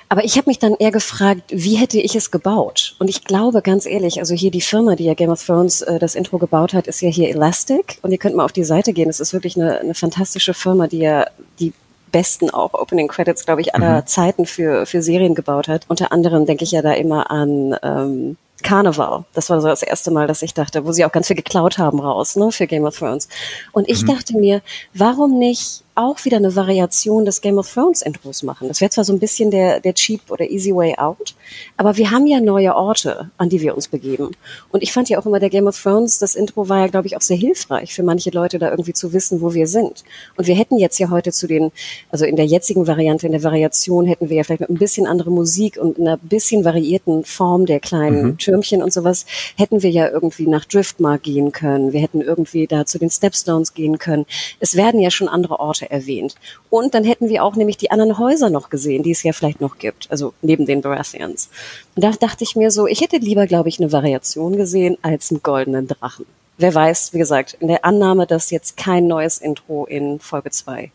Aber ich habe mich dann eher gefragt, wie hätte ich es gebaut? Und ich glaube, ganz ehrlich, also hier die Firma, die ja Game of Thrones äh, das Intro gebaut hat, ist ja hier Elastic. Und ihr könnt mal auf die Seite gehen. Es ist wirklich eine, eine fantastische Firma, die ja die besten auch Opening Credits, glaube ich, aller Zeiten für, für Serien gebaut hat. Unter anderem denke ich ja da immer an ähm, Carnival. Das war so das erste Mal, dass ich dachte, wo sie auch ganz viel geklaut haben raus, ne, für Game of Thrones. Und ich dachte mir, warum nicht auch wieder eine Variation des Game of Thrones Intros machen? Das wäre zwar so ein bisschen der, der cheap oder easy way out, aber wir haben ja neue Orte, an die wir uns begeben. Und ich fand ja auch immer der Game of Thrones, das Intro war ja, glaube ich, auch sehr hilfreich für manche Leute da irgendwie zu wissen, wo wir sind. Und wir hätten jetzt ja heute zu den, also in der jetzigen Variante, in der Variation hätten wir ja vielleicht mit ein bisschen andere Musik und einer bisschen variierten Form der kleinen Türmchen und sowas, hätten wir ja irgendwie nach Driftmark gehen können. Wir hätten irgendwie da zu den Stepstones gehen können. Es werden ja schon andere Orte erwähnt. Und dann hätten wir auch nämlich die anderen Häuser noch gesehen, die es ja vielleicht noch gibt, also neben den Baratheons. Und da dachte ich mir so, ich hätte lieber, glaube ich, eine Variation gesehen als einen goldenen Drachen. Wer weiß, wie gesagt, in der Annahme, dass jetzt kein neues Intro in Folge 2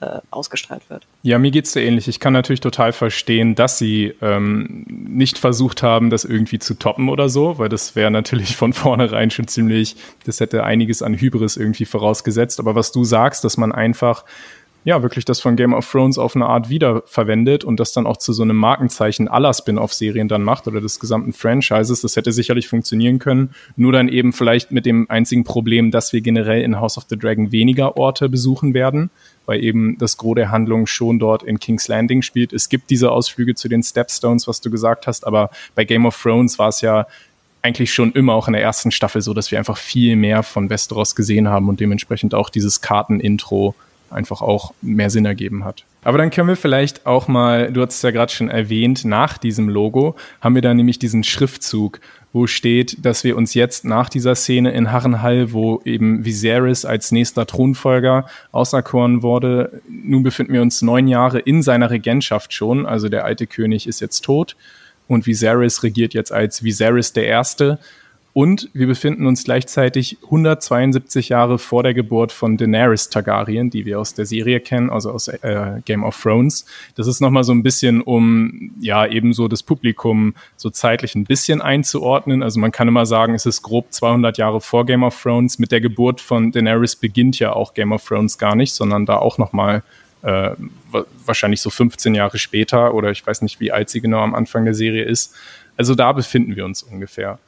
äh, ausgestrahlt wird. Ja, mir geht's da ähnlich. Ich kann natürlich total verstehen, dass sie ähm, nicht versucht haben, das irgendwie zu toppen oder so, weil das wäre natürlich von (laughs) vornherein schon ziemlich, das hätte einiges an Hybris irgendwie vorausgesetzt. Aber was du sagst, dass man einfach ja, wirklich das von Game of Thrones auf eine Art wiederverwendet und das dann auch zu so einem Markenzeichen aller Spin-off-Serien dann macht oder des gesamten Franchises, das hätte sicherlich funktionieren können. Nur dann eben vielleicht mit dem einzigen Problem, dass wir generell in House of the Dragon weniger Orte besuchen werden, weil eben das Gros der Handlung schon dort in King's Landing spielt. Es gibt diese Ausflüge zu den Stepstones, was du gesagt hast, aber bei Game of Thrones war es ja eigentlich schon immer auch in der ersten Staffel so, dass wir einfach viel mehr von Westeros gesehen haben und dementsprechend auch dieses Kartenintro einfach auch mehr Sinn ergeben hat. Aber dann können wir vielleicht auch mal, du hast es ja gerade schon erwähnt, nach diesem Logo haben wir da nämlich diesen Schriftzug, wo steht, dass wir uns jetzt nach dieser Szene in Harrenhall, wo eben Viserys als nächster Thronfolger auserkoren wurde, nun befinden wir uns neun Jahre in seiner Regentschaft schon, also der alte König ist jetzt tot und Viserys regiert jetzt als Viserys der Erste. Und wir befinden uns gleichzeitig 172 Jahre vor der Geburt von Daenerys Targaryen, die wir aus der Serie kennen, also aus äh, Game of Thrones. Das ist nochmal so ein bisschen, um ja ebenso das Publikum so zeitlich ein bisschen einzuordnen. Also man kann immer sagen, es ist grob 200 Jahre vor Game of Thrones. Mit der Geburt von Daenerys beginnt ja auch Game of Thrones gar nicht, sondern da auch nochmal äh, wahrscheinlich so 15 Jahre später oder ich weiß nicht, wie alt sie genau am Anfang der Serie ist. Also da befinden wir uns ungefähr.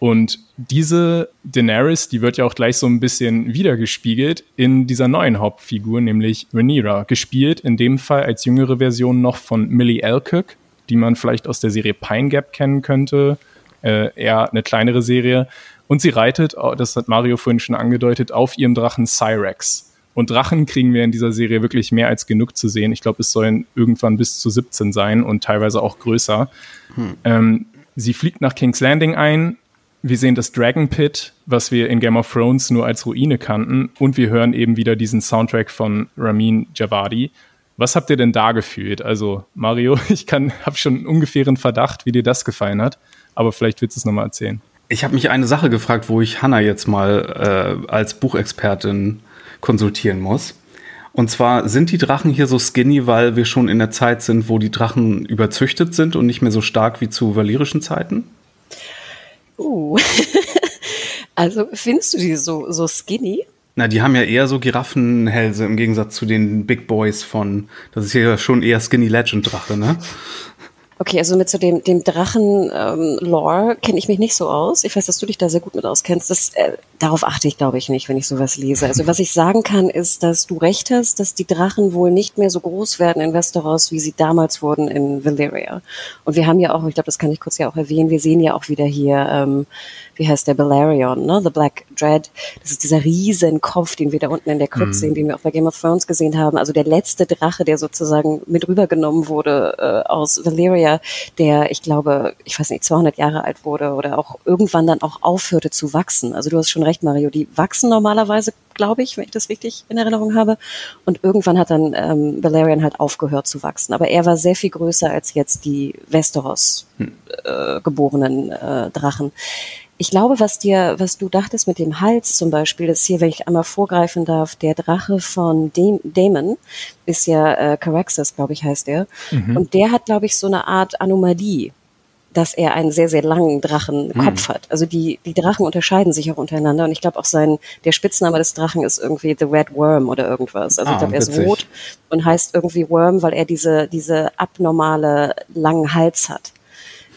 Und diese Daenerys, die wird ja auch gleich so ein bisschen wiedergespiegelt in dieser neuen Hauptfigur, nämlich Rhaenyra, gespielt in dem Fall als jüngere Version noch von Millie Alcock, die man vielleicht aus der Serie Pine Gap kennen könnte, äh, eher eine kleinere Serie. Und sie reitet, das hat Mario vorhin schon angedeutet, auf ihrem Drachen Cyrex. Und Drachen kriegen wir in dieser Serie wirklich mehr als genug zu sehen. Ich glaube, es sollen irgendwann bis zu 17 sein und teilweise auch größer. Hm. Ähm, sie fliegt nach King's Landing ein, wir sehen das Dragon Pit, was wir in Game of Thrones nur als Ruine kannten. Und wir hören eben wieder diesen Soundtrack von Ramin Javadi. Was habt ihr denn da gefühlt? Also, Mario, (laughs) ich habe schon einen ungefähren Verdacht, wie dir das gefallen hat. Aber vielleicht willst du es nochmal erzählen. Ich habe mich eine Sache gefragt, wo ich Hanna jetzt mal äh, als Buchexpertin konsultieren muss. Und zwar sind die Drachen hier so skinny, weil wir schon in der Zeit sind, wo die Drachen überzüchtet sind und nicht mehr so stark wie zu valyrischen Zeiten? Uh. (laughs) also findest du die so, so skinny? Na, die haben ja eher so Giraffenhälse im Gegensatz zu den Big Boys von, das ist ja schon eher Skinny Legend Drache, ne? Okay, also mit so dem, dem Drachen-Lore ähm, kenne ich mich nicht so aus. Ich weiß, dass du dich da sehr gut mit auskennst. Das, äh, darauf achte ich, glaube ich, nicht, wenn ich sowas lese. Also was ich sagen kann, ist, dass du recht hast, dass die Drachen wohl nicht mehr so groß werden in Westeros, wie sie damals wurden in Valyria. Und wir haben ja auch, ich glaube, das kann ich kurz ja auch erwähnen, wir sehen ja auch wieder hier ähm, wie heißt der, Balerion, ne? The Black Dread. Das ist dieser riesen Kopf, den wir da unten in der Krypt mhm. sehen, den wir auch bei Game of Thrones gesehen haben. Also der letzte Drache, der sozusagen mit rübergenommen wurde äh, aus Valyria, der, ich glaube, ich weiß nicht, 200 Jahre alt wurde oder auch irgendwann dann auch aufhörte zu wachsen. Also du hast schon recht, Mario, die wachsen normalerweise, glaube ich, wenn ich das richtig in Erinnerung habe. Und irgendwann hat dann ähm, Valerian halt aufgehört zu wachsen. Aber er war sehr viel größer als jetzt die Westeros hm. äh, geborenen äh, Drachen. Ich glaube, was dir, was du dachtest mit dem Hals zum Beispiel, ist hier, wenn ich einmal vorgreifen darf, der Drache von Damon ist ja äh, Caraxes, glaube ich, heißt er. Mhm. Und der hat, glaube ich, so eine Art Anomalie dass er einen sehr, sehr langen Drachenkopf mhm. hat. Also die, die Drachen unterscheiden sich auch untereinander und ich glaube auch sein, der Spitzname des Drachen ist irgendwie The Red Worm oder irgendwas. Also ah, ich glaube, er ist rot und heißt irgendwie Worm, weil er diese, diese abnormale langen Hals hat.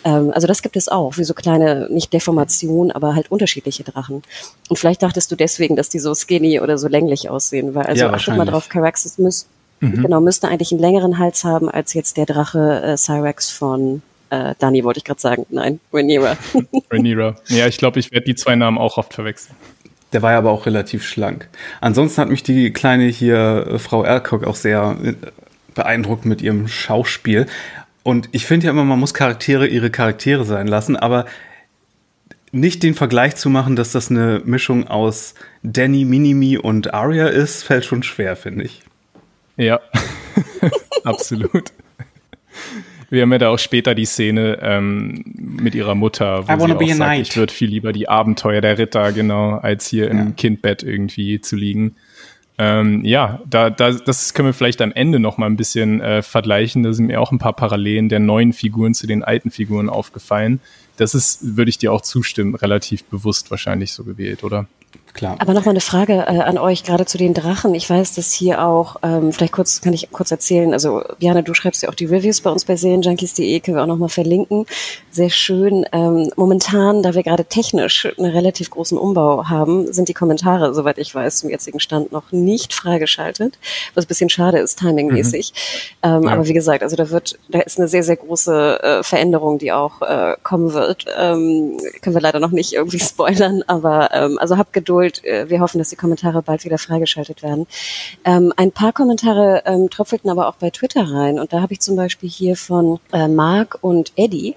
Ähm, also das gibt es auch, wie so kleine, nicht Deformationen, aber halt unterschiedliche Drachen. Und vielleicht dachtest du deswegen, dass die so skinny oder so länglich aussehen, weil also ja, achtet mal drauf, Caraxes müsste mhm. genau, müsste eigentlich einen längeren Hals haben als jetzt der Drache äh, Cyrex von äh, Dani, wollte ich gerade sagen. Nein, Rhaenyra. (laughs) Rhaenyra. Ja, ich glaube, ich werde die zwei Namen auch oft verwechseln. Der war ja aber auch relativ schlank. Ansonsten hat mich die kleine hier, äh, Frau Alcock, auch sehr äh, beeindruckt mit ihrem Schauspiel. Und ich finde ja immer, man muss Charaktere ihre Charaktere sein lassen, aber nicht den Vergleich zu machen, dass das eine Mischung aus Danny, Minimi und Arya ist, fällt schon schwer, finde ich. Ja, (laughs) absolut. Wir haben ja da auch später die Szene ähm, mit ihrer Mutter, wo sie auch sagt, ich würde viel lieber die Abenteuer der Ritter, genau, als hier ja. im Kindbett irgendwie zu liegen. Ähm, ja, da, da, das können wir vielleicht am Ende noch mal ein bisschen äh, vergleichen. Da sind mir auch ein paar Parallelen der neuen Figuren zu den alten Figuren aufgefallen. Das ist, würde ich dir auch zustimmen, relativ bewusst wahrscheinlich so gewählt, oder? Klar. Aber nochmal eine Frage äh, an euch, gerade zu den Drachen. Ich weiß, dass hier auch, ähm, vielleicht kurz, kann ich kurz erzählen, also Jana, du schreibst ja auch die Reviews bei uns bei Serienjunkies.de, können wir auch nochmal verlinken. Sehr schön. Ähm, momentan, da wir gerade technisch einen relativ großen Umbau haben, sind die Kommentare, soweit ich weiß, zum jetzigen Stand noch nicht freigeschaltet, was ein bisschen schade ist, timingmäßig. Mhm. Ähm, ja. Aber wie gesagt, also da wird, da ist eine sehr, sehr große äh, Veränderung, die auch äh, kommen wird. Ähm, können wir leider noch nicht irgendwie (laughs) spoilern, aber ähm, also habt Geduld. Äh, wir hoffen, dass die Kommentare bald wieder freigeschaltet werden. Ähm, ein paar Kommentare ähm, tröpfelten aber auch bei Twitter rein und da habe ich zum Beispiel hier von äh, Mark und Eddie,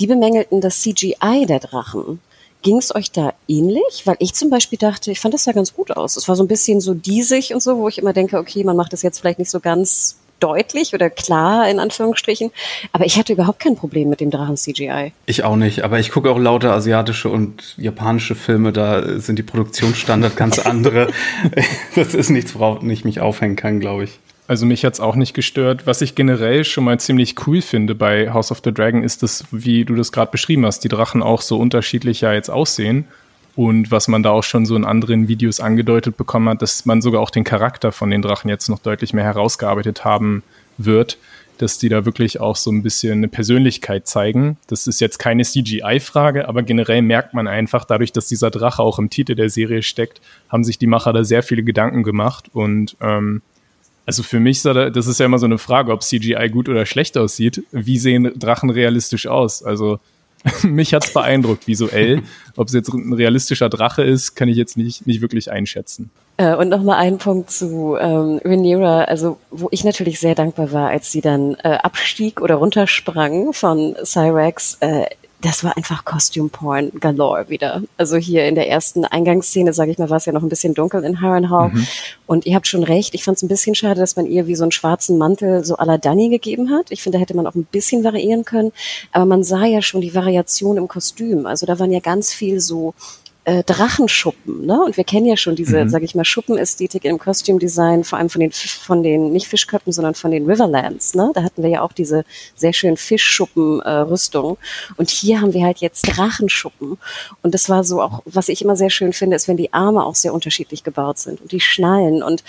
die bemängelten das CGI der Drachen. Ging es euch da ähnlich? Weil ich zum Beispiel dachte, ich fand das sah ganz gut aus. Es war so ein bisschen so diesig und so, wo ich immer denke, okay, man macht das jetzt vielleicht nicht so ganz deutlich oder klar in Anführungsstrichen. Aber ich hatte überhaupt kein Problem mit dem Drachen CGI. Ich auch nicht, aber ich gucke auch lauter asiatische und japanische Filme, da sind die Produktionsstandard ganz (laughs) andere. das ist nichts, worauf ich mich aufhängen kann, glaube ich. Also mich hat's auch nicht gestört. Was ich generell schon mal ziemlich cool finde bei House of the Dragon ist das, wie du das gerade beschrieben hast, die Drachen auch so unterschiedlich ja jetzt aussehen. Und was man da auch schon so in anderen Videos angedeutet bekommen hat, dass man sogar auch den Charakter von den Drachen jetzt noch deutlich mehr herausgearbeitet haben wird, dass die da wirklich auch so ein bisschen eine Persönlichkeit zeigen. Das ist jetzt keine CGI-Frage, aber generell merkt man einfach, dadurch, dass dieser Drache auch im Titel der Serie steckt, haben sich die Macher da sehr viele Gedanken gemacht. Und ähm, also für mich, das ist ja immer so eine Frage, ob CGI gut oder schlecht aussieht. Wie sehen Drachen realistisch aus? Also (laughs) mich hat's beeindruckt visuell. Ob es jetzt ein realistischer Drache ist, kann ich jetzt nicht, nicht wirklich einschätzen. Äh, und nochmal ein Punkt zu ähm, Rhaenyra, also wo ich natürlich sehr dankbar war, als sie dann äh, abstieg oder runtersprang von Cyrex. Äh, das war einfach Costume Porn galore wieder. Also hier in der ersten Eingangsszene, sage ich mal, war es ja noch ein bisschen dunkel in Harrenhal. Mhm. Und ihr habt schon recht, ich fand es ein bisschen schade, dass man ihr wie so einen schwarzen Mantel so à la Danny gegeben hat. Ich finde, da hätte man auch ein bisschen variieren können. Aber man sah ja schon die Variation im Kostüm. Also da waren ja ganz viel so äh, Drachenschuppen, ne? Und wir kennen ja schon diese, mhm. sage ich mal, Schuppenästhetik im Costume Design, vor allem von den von den nicht Fischköpfen, sondern von den Riverlands, ne? Da hatten wir ja auch diese sehr schönen Fischschuppen äh, und hier haben wir halt jetzt Drachenschuppen und das war so auch, was ich immer sehr schön finde, ist, wenn die Arme auch sehr unterschiedlich gebaut sind und die Schnallen und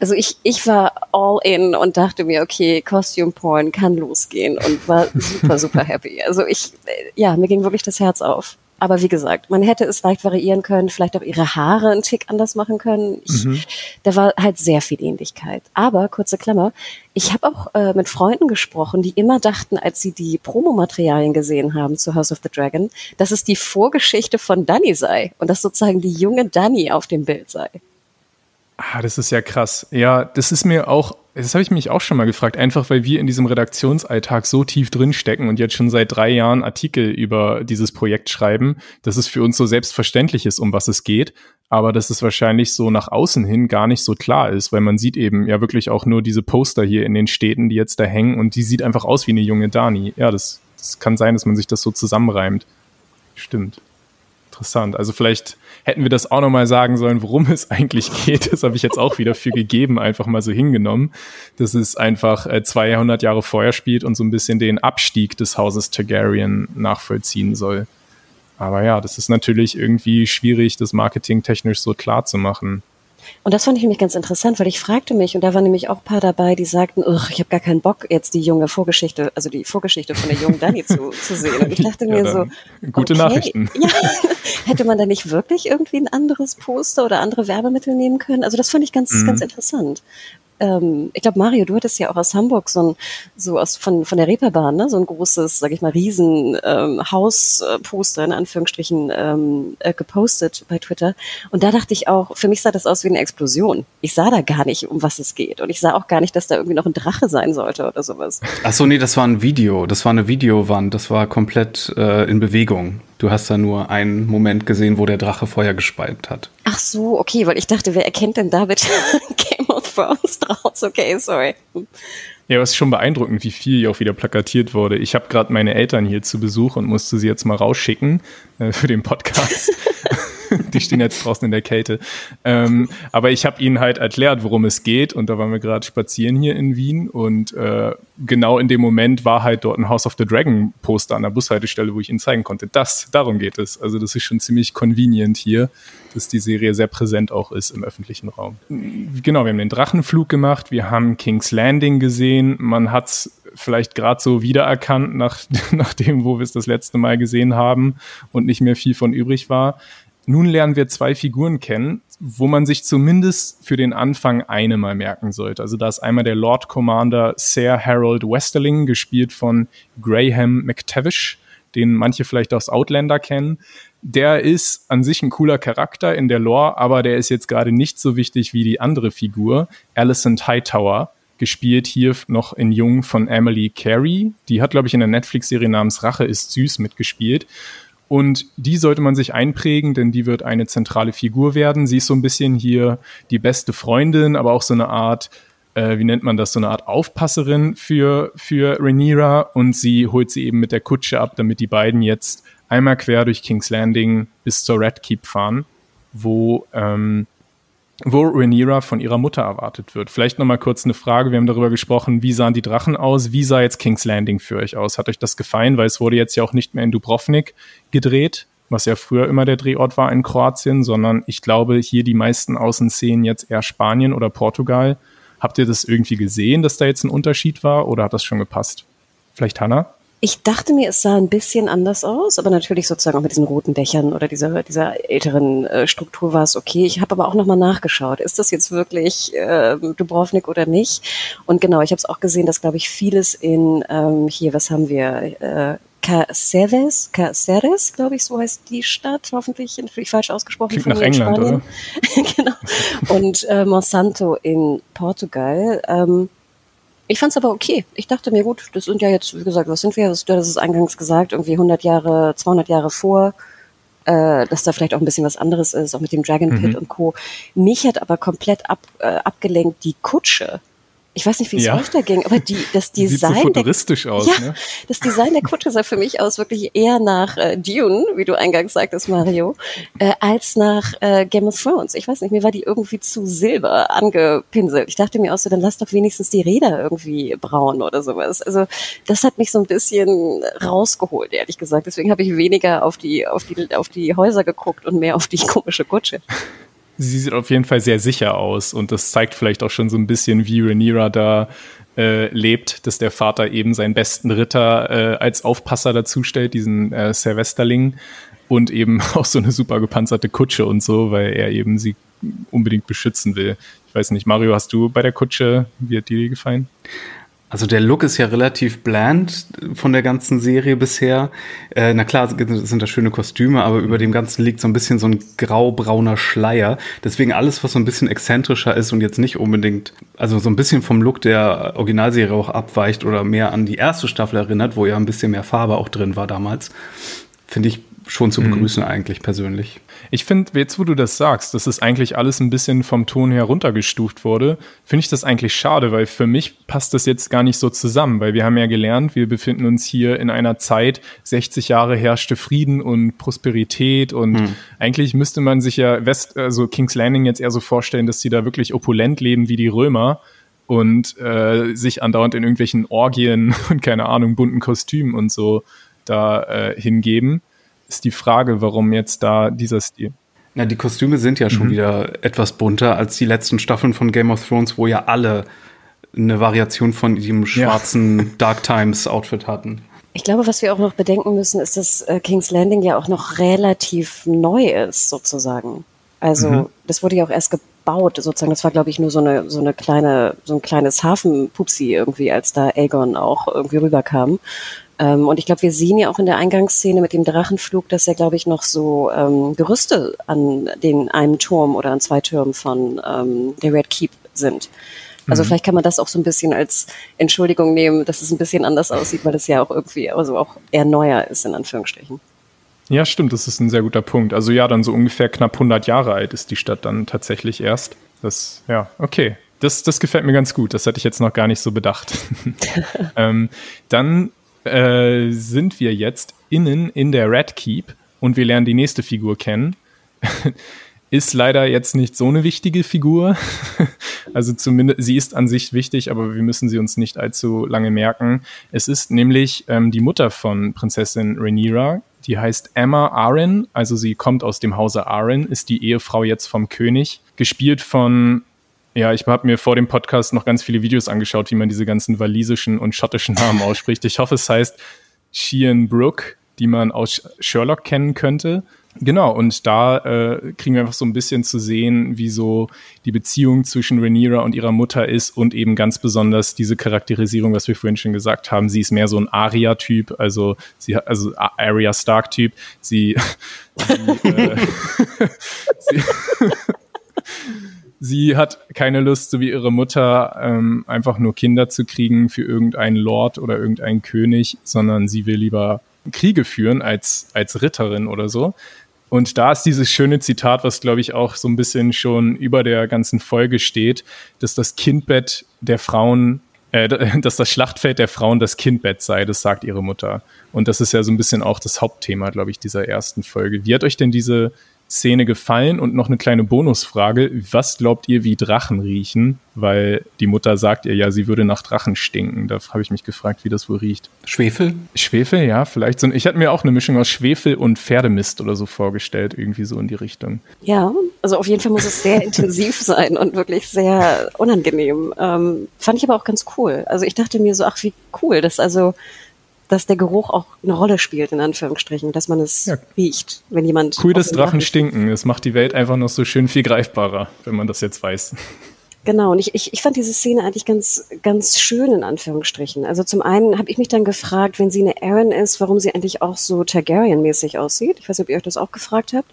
also ich ich war all in und dachte mir, okay, Costume Porn kann losgehen und war super super happy. Also ich äh, ja, mir ging wirklich das Herz auf. Aber wie gesagt, man hätte es leicht variieren können, vielleicht auch ihre Haare einen Tick anders machen können. Ich, mhm. Da war halt sehr viel Ähnlichkeit. Aber, kurze Klammer, ich habe auch äh, mit Freunden gesprochen, die immer dachten, als sie die Promomaterialien gesehen haben zu House of the Dragon, dass es die Vorgeschichte von Danny sei und dass sozusagen die junge Danny auf dem Bild sei. Ah, das ist ja krass. Ja, das ist mir auch das habe ich mich auch schon mal gefragt, einfach weil wir in diesem Redaktionsalltag so tief drinstecken und jetzt schon seit drei Jahren Artikel über dieses Projekt schreiben, dass es für uns so selbstverständlich ist, um was es geht, aber dass es wahrscheinlich so nach außen hin gar nicht so klar ist, weil man sieht eben ja wirklich auch nur diese Poster hier in den Städten, die jetzt da hängen und die sieht einfach aus wie eine junge Dani. Ja, das, das kann sein, dass man sich das so zusammenreimt. Stimmt. Interessant. Also vielleicht hätten wir das auch nochmal sagen sollen, worum es eigentlich geht. Das habe ich jetzt auch wieder für gegeben, einfach mal so hingenommen. Dass es einfach äh, 200 Jahre vorher spielt und so ein bisschen den Abstieg des Hauses Targaryen nachvollziehen soll. Aber ja, das ist natürlich irgendwie schwierig, das marketingtechnisch so klar zu machen. Und das fand ich nämlich ganz interessant, weil ich fragte mich, und da waren nämlich auch ein paar dabei, die sagten, ich habe gar keinen Bock, jetzt die junge Vorgeschichte, also die Vorgeschichte von der jungen Dani zu, (laughs) zu sehen. Und ich dachte mir so, gute okay, Nachrichten. Ja, (laughs) hätte man da nicht wirklich irgendwie ein anderes Poster oder andere Werbemittel nehmen können? Also das fand ich ganz, mhm. ganz interessant ähm, ich glaube, Mario, du hattest ja auch aus Hamburg so ein, so aus, von, von der Reeperbahn, ne, so ein großes, sag ich mal, riesen ähm, Hausposter in Anführungsstrichen ähm, äh, gepostet bei Twitter. Und da dachte ich auch, für mich sah das aus wie eine Explosion. Ich sah da gar nicht, um was es geht. Und ich sah auch gar nicht, dass da irgendwie noch ein Drache sein sollte oder sowas. Ach so, nee, das war ein Video. Das war eine Videowand. Das war komplett äh, in Bewegung. Du hast da nur einen Moment gesehen, wo der Drache Feuer gespeit hat. Ach so, okay, weil ich dachte, wer erkennt denn David (laughs) Game of Thrones draus? Okay, sorry. Ja, es ist schon beeindruckend, wie viel hier auch wieder plakatiert wurde. Ich habe gerade meine Eltern hier zu Besuch und musste sie jetzt mal rausschicken äh, für den Podcast. (laughs) die stehen jetzt draußen in der Kälte. Ähm, aber ich habe ihnen halt erklärt, worum es geht. Und da waren wir gerade spazieren hier in Wien. Und äh, genau in dem Moment war halt dort ein House of the Dragon Poster an der Bushaltestelle, wo ich ihnen zeigen konnte. Das, darum geht es. Also das ist schon ziemlich convenient hier, dass die Serie sehr präsent auch ist im öffentlichen Raum. Genau, wir haben den Drachenflug gemacht. Wir haben King's Landing gesehen. Man hat's vielleicht gerade so wiedererkannt, nach, (laughs) nach dem, wo wir es das letzte Mal gesehen haben und nicht mehr viel von übrig war. Nun lernen wir zwei Figuren kennen, wo man sich zumindest für den Anfang eine mal merken sollte. Also da ist einmal der Lord Commander Sir Harold Westerling, gespielt von Graham McTavish, den manche vielleicht aus Outlander kennen. Der ist an sich ein cooler Charakter in der Lore, aber der ist jetzt gerade nicht so wichtig wie die andere Figur, Alicent Hightower, gespielt hier noch in Jung von Emily Carey. Die hat, glaube ich, in der Netflix-Serie namens Rache ist süß mitgespielt. Und die sollte man sich einprägen, denn die wird eine zentrale Figur werden. Sie ist so ein bisschen hier die beste Freundin, aber auch so eine Art, äh, wie nennt man das, so eine Art Aufpasserin für, für Rhaenyra. Und sie holt sie eben mit der Kutsche ab, damit die beiden jetzt einmal quer durch King's Landing bis zur Red Keep fahren, wo ähm, wo Rhaenyra von ihrer Mutter erwartet wird. Vielleicht noch mal kurz eine Frage. Wir haben darüber gesprochen, wie sahen die Drachen aus? Wie sah jetzt King's Landing für euch aus? Hat euch das gefallen? Weil es wurde jetzt ja auch nicht mehr in Dubrovnik gedreht, was ja früher immer der Drehort war in Kroatien, sondern ich glaube hier die meisten Außenszenen jetzt eher Spanien oder Portugal. Habt ihr das irgendwie gesehen, dass da jetzt ein Unterschied war oder hat das schon gepasst? Vielleicht Hannah? Ich dachte mir, es sah ein bisschen anders aus, aber natürlich sozusagen auch mit diesen roten Dächern oder dieser, dieser älteren äh, Struktur war es okay. Ich habe aber auch nochmal nachgeschaut, ist das jetzt wirklich äh, Dubrovnik oder nicht? Und genau, ich habe es auch gesehen, dass, glaube ich, vieles in, ähm, hier, was haben wir, äh, Caceres, Caceres, glaube ich, so heißt die Stadt, hoffentlich natürlich falsch ausgesprochen. Klingt von nach England, Spanien. oder? (laughs) genau. Und äh, Monsanto in Portugal. Ähm, ich fand es aber okay. Ich dachte mir, gut, das sind ja jetzt, wie gesagt, was sind wir? Du hast es eingangs gesagt, irgendwie 100 Jahre, 200 Jahre vor, äh, dass da vielleicht auch ein bisschen was anderes ist, auch mit dem Dragon Pit mhm. und Co. Mich hat aber komplett ab, äh, abgelenkt die Kutsche. Ich weiß nicht, wie es ja. euch da ging, aber die, das Design. (laughs) Sieht so futuristisch der, aus, ja, ne? Das Design der Kutsche sah für mich aus wirklich eher nach äh, Dune, wie du eingangs sagtest, Mario, äh, als nach äh, Game of Thrones. Ich weiß nicht, mir war die irgendwie zu silber angepinselt. Ich dachte mir auch so, dann lass doch wenigstens die Räder irgendwie braun oder sowas. Also das hat mich so ein bisschen rausgeholt, ehrlich gesagt. Deswegen habe ich weniger auf die, auf die, auf die Häuser geguckt und mehr auf die (laughs) komische Kutsche sie sieht auf jeden Fall sehr sicher aus und das zeigt vielleicht auch schon so ein bisschen, wie Rhaenyra da äh, lebt, dass der Vater eben seinen besten Ritter äh, als Aufpasser dazu stellt, diesen äh, Silvesterling und eben (laughs) auch so eine super gepanzerte Kutsche und so, weil er eben sie unbedingt beschützen will. Ich weiß nicht, Mario, hast du bei der Kutsche, wie hat dir gefallen? Also der Look ist ja relativ bland von der ganzen Serie bisher. Äh, na klar sind da schöne Kostüme, aber über dem Ganzen liegt so ein bisschen so ein graubrauner Schleier. Deswegen alles, was so ein bisschen exzentrischer ist und jetzt nicht unbedingt, also so ein bisschen vom Look der Originalserie auch abweicht oder mehr an die erste Staffel erinnert, wo ja ein bisschen mehr Farbe auch drin war damals, finde ich schon zu mhm. begrüßen mhm. eigentlich persönlich. Ich finde, jetzt wo du das sagst, dass es eigentlich alles ein bisschen vom Ton her runtergestuft wurde, finde ich das eigentlich schade, weil für mich passt das jetzt gar nicht so zusammen, weil wir haben ja gelernt, wir befinden uns hier in einer Zeit, 60 Jahre herrschte Frieden und Prosperität und mhm. eigentlich müsste man sich ja West, also King's Landing jetzt eher so vorstellen, dass sie da wirklich opulent leben wie die Römer und äh, sich andauernd in irgendwelchen Orgien (laughs) und keine Ahnung, bunten Kostümen und so da äh, hingeben ist die Frage, warum jetzt da dieser Stil. Na, die Kostüme sind ja schon mhm. wieder etwas bunter als die letzten Staffeln von Game of Thrones, wo ja alle eine Variation von diesem schwarzen ja. Dark Times Outfit hatten. Ich glaube, was wir auch noch bedenken müssen, ist, dass äh, King's Landing ja auch noch relativ neu ist, sozusagen. Also, mhm. das wurde ja auch erst gebaut, sozusagen. Das war, glaube ich, nur so eine, so eine kleine, so ein kleines Hafenpupsi irgendwie, als da Aegon auch irgendwie rüberkam. Ähm, und ich glaube, wir sehen ja auch in der Eingangsszene mit dem Drachenflug, dass ja, glaube ich, noch so ähm, Gerüste an den einem Turm oder an zwei Türmen von ähm, der Red Keep sind. Also mhm. vielleicht kann man das auch so ein bisschen als Entschuldigung nehmen, dass es ein bisschen anders aussieht, weil es ja auch irgendwie also auch eher neuer ist, in Anführungsstrichen. Ja, stimmt, das ist ein sehr guter Punkt. Also ja, dann so ungefähr knapp 100 Jahre alt ist die Stadt dann tatsächlich erst. Das, ja, okay. Das, das gefällt mir ganz gut. Das hätte ich jetzt noch gar nicht so bedacht. (laughs) ähm, dann äh, sind wir jetzt innen in der Red Keep und wir lernen die nächste Figur kennen. (laughs) ist leider jetzt nicht so eine wichtige Figur. (laughs) also zumindest, sie ist an sich wichtig, aber wir müssen sie uns nicht allzu lange merken. Es ist nämlich ähm, die Mutter von Prinzessin Rhaenyra. Die heißt Emma Arryn, also sie kommt aus dem Hause Arryn, ist die Ehefrau jetzt vom König, gespielt von ja, ich habe mir vor dem Podcast noch ganz viele Videos angeschaut, wie man diese ganzen walisischen und schottischen Namen (laughs) ausspricht. Ich hoffe, es heißt Sheehan Brooke, die man aus Sherlock kennen könnte. Genau, und da äh, kriegen wir einfach so ein bisschen zu sehen, wie so die Beziehung zwischen Rhaenyra und ihrer Mutter ist und eben ganz besonders diese Charakterisierung, was wir vorhin schon gesagt haben. Sie ist mehr so ein Arya-Typ, also sie also Arya Stark-Typ. Sie, (laughs) sie, äh, (laughs) sie sie hat keine Lust, so wie ihre Mutter, ähm, einfach nur Kinder zu kriegen für irgendeinen Lord oder irgendeinen König, sondern sie will lieber Kriege führen als, als Ritterin oder so. Und da ist dieses schöne Zitat, was glaube ich auch so ein bisschen schon über der ganzen Folge steht, dass das Kindbett der Frauen, äh, (laughs) dass das Schlachtfeld der Frauen das Kindbett sei, das sagt ihre Mutter. Und das ist ja so ein bisschen auch das Hauptthema, glaube ich, dieser ersten Folge. Wie hat euch denn diese, Szene gefallen? Und noch eine kleine Bonusfrage. Was glaubt ihr, wie Drachen riechen? Weil die Mutter sagt ihr ja, sie würde nach Drachen stinken. Da habe ich mich gefragt, wie das wohl riecht. Schwefel? Schwefel, ja, vielleicht so. Ich hatte mir auch eine Mischung aus Schwefel und Pferdemist oder so vorgestellt, irgendwie so in die Richtung. Ja, also auf jeden Fall muss es sehr (laughs) intensiv sein und wirklich sehr unangenehm. Ähm, fand ich aber auch ganz cool. Also ich dachte mir so, ach, wie cool, das also dass der Geruch auch eine Rolle spielt, in Anführungsstrichen, dass man es ja. riecht, wenn jemand. Cool, dass Drachen stinken. Das macht die Welt einfach noch so schön viel greifbarer, wenn man das jetzt weiß. Genau, und ich, ich, ich fand diese Szene eigentlich ganz, ganz schön, in Anführungsstrichen. Also zum einen habe ich mich dann gefragt, wenn sie eine Aaron ist, warum sie eigentlich auch so Targaryen-mäßig aussieht. Ich weiß nicht, ob ihr euch das auch gefragt habt.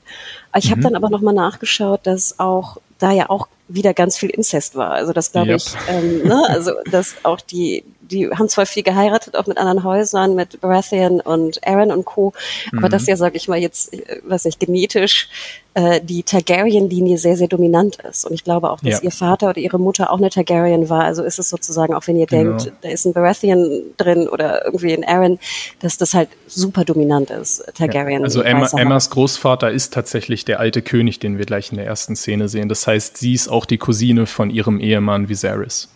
Ich mhm. habe dann aber nochmal nachgeschaut, dass auch da ja auch wieder ganz viel Inzest war. Also das glaube yep. ich, ähm, ne? also dass auch die die haben zwar viel geheiratet, auch mit anderen Häusern, mit Baratheon und Aaron und Co., aber mhm. das ja, sage ich mal, jetzt, äh, was ich genetisch äh, die Targaryen-Linie sehr, sehr dominant ist. Und ich glaube auch, dass ja. ihr Vater oder ihre Mutter auch eine Targaryen war. Also ist es sozusagen, auch wenn ihr genau. denkt, da ist ein Baratheon drin oder irgendwie ein Aaron, dass das halt super dominant ist, Targaryen. Ja. Also Emma, Emmas Großvater ist tatsächlich der alte König, den wir gleich in der ersten Szene sehen. Das heißt, sie ist auch die Cousine von ihrem Ehemann Viserys.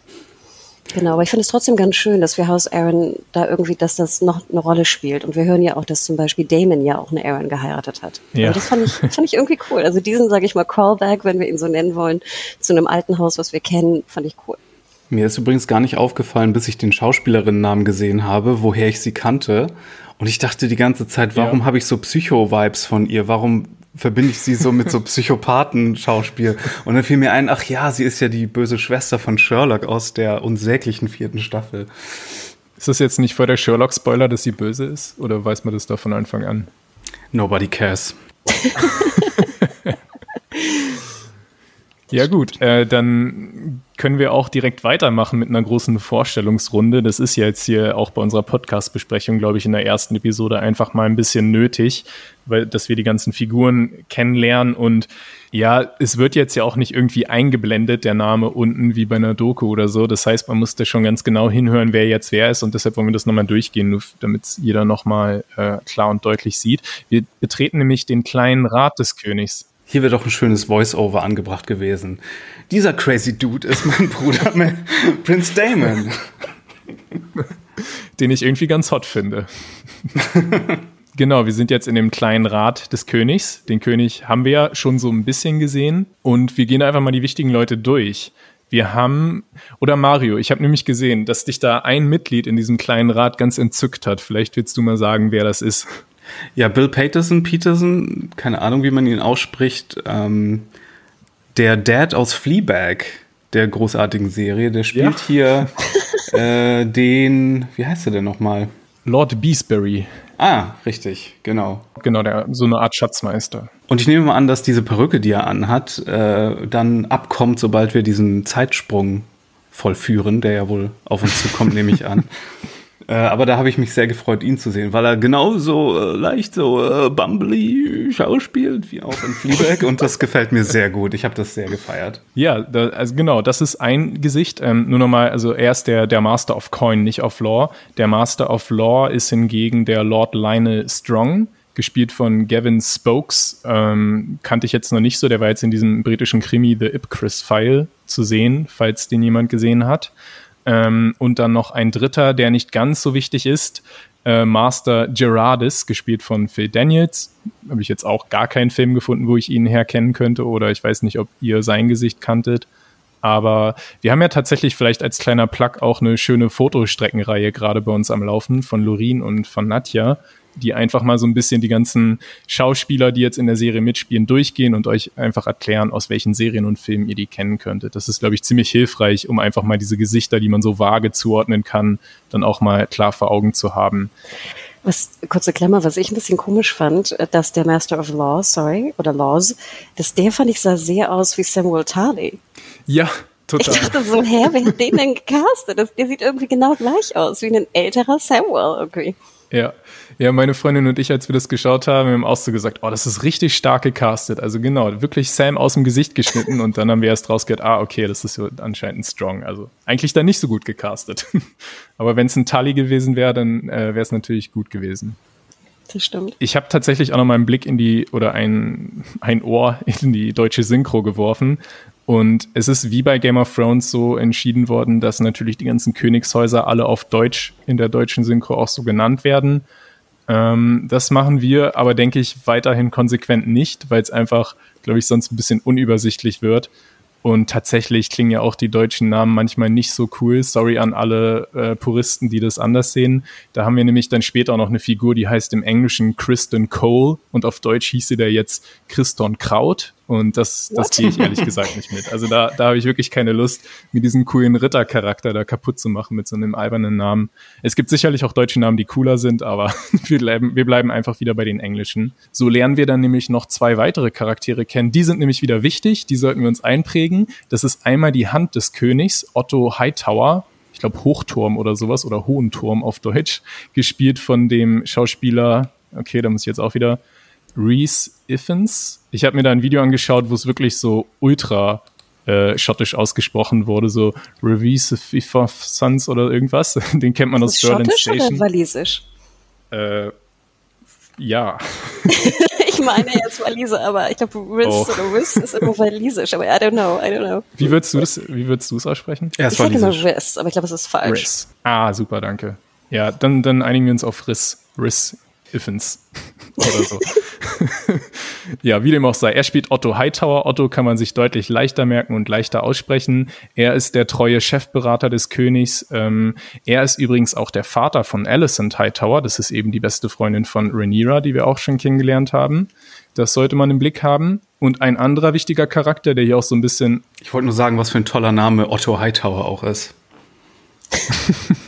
Genau, aber ich finde es trotzdem ganz schön, dass wir Haus Aaron da irgendwie, dass das noch eine Rolle spielt. Und wir hören ja auch, dass zum Beispiel Damon ja auch eine Aaron geheiratet hat. Ja. Aber das fand ich, fand ich irgendwie cool. Also diesen, sage ich mal, Callback, wenn wir ihn so nennen wollen, zu einem alten Haus, was wir kennen, fand ich cool. Mir ist übrigens gar nicht aufgefallen, bis ich den Schauspielerinnennamen gesehen habe, woher ich sie kannte. Und ich dachte die ganze Zeit, warum ja. habe ich so Psycho-Vibes von ihr? Warum verbinde ich sie so mit so Psychopathen-Schauspiel. Und dann fiel mir ein, ach ja, sie ist ja die böse Schwester von Sherlock aus der unsäglichen vierten Staffel. Ist das jetzt nicht vor der Sherlock-Spoiler, dass sie böse ist? Oder weiß man das da von Anfang an? Nobody cares. (laughs) Ja gut, äh, dann können wir auch direkt weitermachen mit einer großen Vorstellungsrunde. Das ist ja jetzt hier auch bei unserer Podcast-Besprechung, glaube ich, in der ersten Episode einfach mal ein bisschen nötig, weil dass wir die ganzen Figuren kennenlernen und ja, es wird jetzt ja auch nicht irgendwie eingeblendet, der Name unten wie bei einer Doku oder so. Das heißt, man muss da schon ganz genau hinhören, wer jetzt wer ist und deshalb wollen wir das nochmal durchgehen, nur damit jeder nochmal äh, klar und deutlich sieht. Wir betreten nämlich den kleinen Rat des Königs. Hier wäre doch ein schönes Voice-Over angebracht gewesen. Dieser crazy Dude ist mein Bruder (laughs) Prince Damon. (laughs) Den ich irgendwie ganz hot finde. (laughs) Genau, wir sind jetzt in dem kleinen Rat des Königs. Den König haben wir ja schon so ein bisschen gesehen. Und wir gehen einfach mal die wichtigen Leute durch. Wir haben, oder Mario, ich habe nämlich gesehen, dass dich da ein Mitglied in diesem kleinen Rat ganz entzückt hat. Vielleicht willst du mal sagen, wer das ist. Ja, Bill Peterson, Peterson, keine Ahnung, wie man ihn ausspricht. Ähm, der Dad aus Fleabag, der großartigen Serie, der spielt ja. hier (laughs) äh, den, wie heißt er denn nochmal? Lord Beesbury. Ah, richtig, genau. Genau, der, so eine Art Schatzmeister. Und ich nehme mal an, dass diese Perücke, die er anhat, äh, dann abkommt, sobald wir diesen Zeitsprung vollführen, der ja wohl auf uns zukommt, nehme ich an. (laughs) Äh, aber da habe ich mich sehr gefreut, ihn zu sehen, weil er genauso äh, leicht so äh, bumbly schauspielt wie auch in Fleabag und das gefällt mir sehr gut. Ich habe das sehr gefeiert. Ja, da, also genau, das ist ein Gesicht. Ähm, nur nochmal, also er ist der, der Master of Coin, nicht of Law. Der Master of Law ist hingegen der Lord Lionel Strong gespielt von Gavin Spokes. Ähm, kannte ich jetzt noch nicht so. Der war jetzt in diesem britischen Krimi The Ipcris File zu sehen, falls den jemand gesehen hat. Ähm, und dann noch ein dritter, der nicht ganz so wichtig ist, äh, Master Gerardis, gespielt von Phil Daniels. Habe ich jetzt auch gar keinen Film gefunden, wo ich ihn herkennen könnte oder ich weiß nicht, ob ihr sein Gesicht kanntet. Aber wir haben ja tatsächlich vielleicht als kleiner Plug auch eine schöne Fotostreckenreihe gerade bei uns am Laufen von Lorin und von Nadja, die einfach mal so ein bisschen die ganzen Schauspieler, die jetzt in der Serie mitspielen, durchgehen und euch einfach erklären, aus welchen Serien und Filmen ihr die kennen könntet. Das ist, glaube ich, ziemlich hilfreich, um einfach mal diese Gesichter, die man so vage zuordnen kann, dann auch mal klar vor Augen zu haben. Was, kurze Klammer, was ich ein bisschen komisch fand, äh, dass der Master of Law, sorry, oder Laws, dass der fand ich sah sehr aus wie Samuel Tarly. Ja, Total. Ich dachte so, hä, wer hat den denn gecastet? Das, der sieht irgendwie genau gleich aus, wie ein älterer Samuel irgendwie. Ja, ja, meine Freundin und ich, als wir das geschaut haben, haben auch so gesagt, oh, das ist richtig stark gecastet. Also genau, wirklich Sam aus dem Gesicht geschnitten und dann haben wir erst rausgehört, ah, okay, das ist so anscheinend ein Strong. Also eigentlich dann nicht so gut gecastet. (laughs) Aber wenn es ein Tully gewesen wäre, dann äh, wäre es natürlich gut gewesen. Das stimmt. Ich habe tatsächlich auch noch mal einen Blick in die oder ein, ein Ohr in die deutsche Synchro geworfen und es ist wie bei Game of Thrones so entschieden worden, dass natürlich die ganzen Königshäuser alle auf Deutsch in der deutschen Synchro auch so genannt werden. Ähm, das machen wir aber, denke ich, weiterhin konsequent nicht, weil es einfach, glaube ich, sonst ein bisschen unübersichtlich wird. Und tatsächlich klingen ja auch die deutschen Namen manchmal nicht so cool. Sorry an alle äh, Puristen, die das anders sehen. Da haben wir nämlich dann später auch noch eine Figur, die heißt im Englischen Kristen Cole und auf Deutsch hieß sie da jetzt Christon Kraut. Und das, das gehe ich ehrlich gesagt nicht mit. Also da, da habe ich wirklich keine Lust, mir diesen coolen Rittercharakter da kaputt zu machen mit so einem albernen Namen. Es gibt sicherlich auch deutsche Namen, die cooler sind, aber (laughs) wir bleiben, wir bleiben einfach wieder bei den englischen. So lernen wir dann nämlich noch zwei weitere Charaktere kennen. Die sind nämlich wieder wichtig, die sollten wir uns einprägen. Das ist einmal die Hand des Königs, Otto Hightower, glaube, Hochturm oder sowas oder Hohen Turm auf Deutsch, gespielt von dem Schauspieler, okay, da muss ich jetzt auch wieder, Reese Iffens. Ich habe mir da ein Video angeschaut, wo es wirklich so ultra äh, schottisch ausgesprochen wurde, so Revise FIFA Sons oder irgendwas. (laughs) Den kennt man aus Berlin Station. Schottisch oder walisisch? Äh, ja. (laughs) (laughs) ich meine jetzt Walise, aber ich glaube, Riz oh. oder Riz ist immer walisisch, aber I don't know, I don't know. Wie würdest du das, wie würdest du es aussprechen? Ja, ich sage immer Riz, aber ich glaube, es ist falsch. Riz. Ah, super, danke. Ja, dann, dann einigen wir uns auf Riz. Riz Iffens oder so. (laughs) ja, wie dem auch sei. Er spielt Otto Hightower. Otto kann man sich deutlich leichter merken und leichter aussprechen. Er ist der treue Chefberater des Königs. Ähm, er ist übrigens auch der Vater von Alicent Hightower. Das ist eben die beste Freundin von Rhaenyra, die wir auch schon kennengelernt haben. Das sollte man im Blick haben. Und ein anderer wichtiger Charakter, der hier auch so ein bisschen. Ich wollte nur sagen, was für ein toller Name Otto Hightower auch ist. (laughs)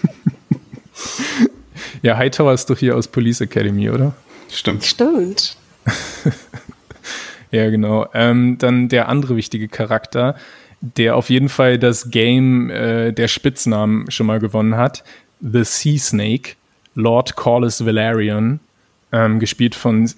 Ja, Hightower ist doch hier aus Police Academy, oder? Stimmt. Stimmt. (laughs) ja, genau. Ähm, dann der andere wichtige Charakter, der auf jeden Fall das Game äh, der Spitznamen schon mal gewonnen hat. The Sea Snake, Lord Corlys Valerian, ähm, gespielt von,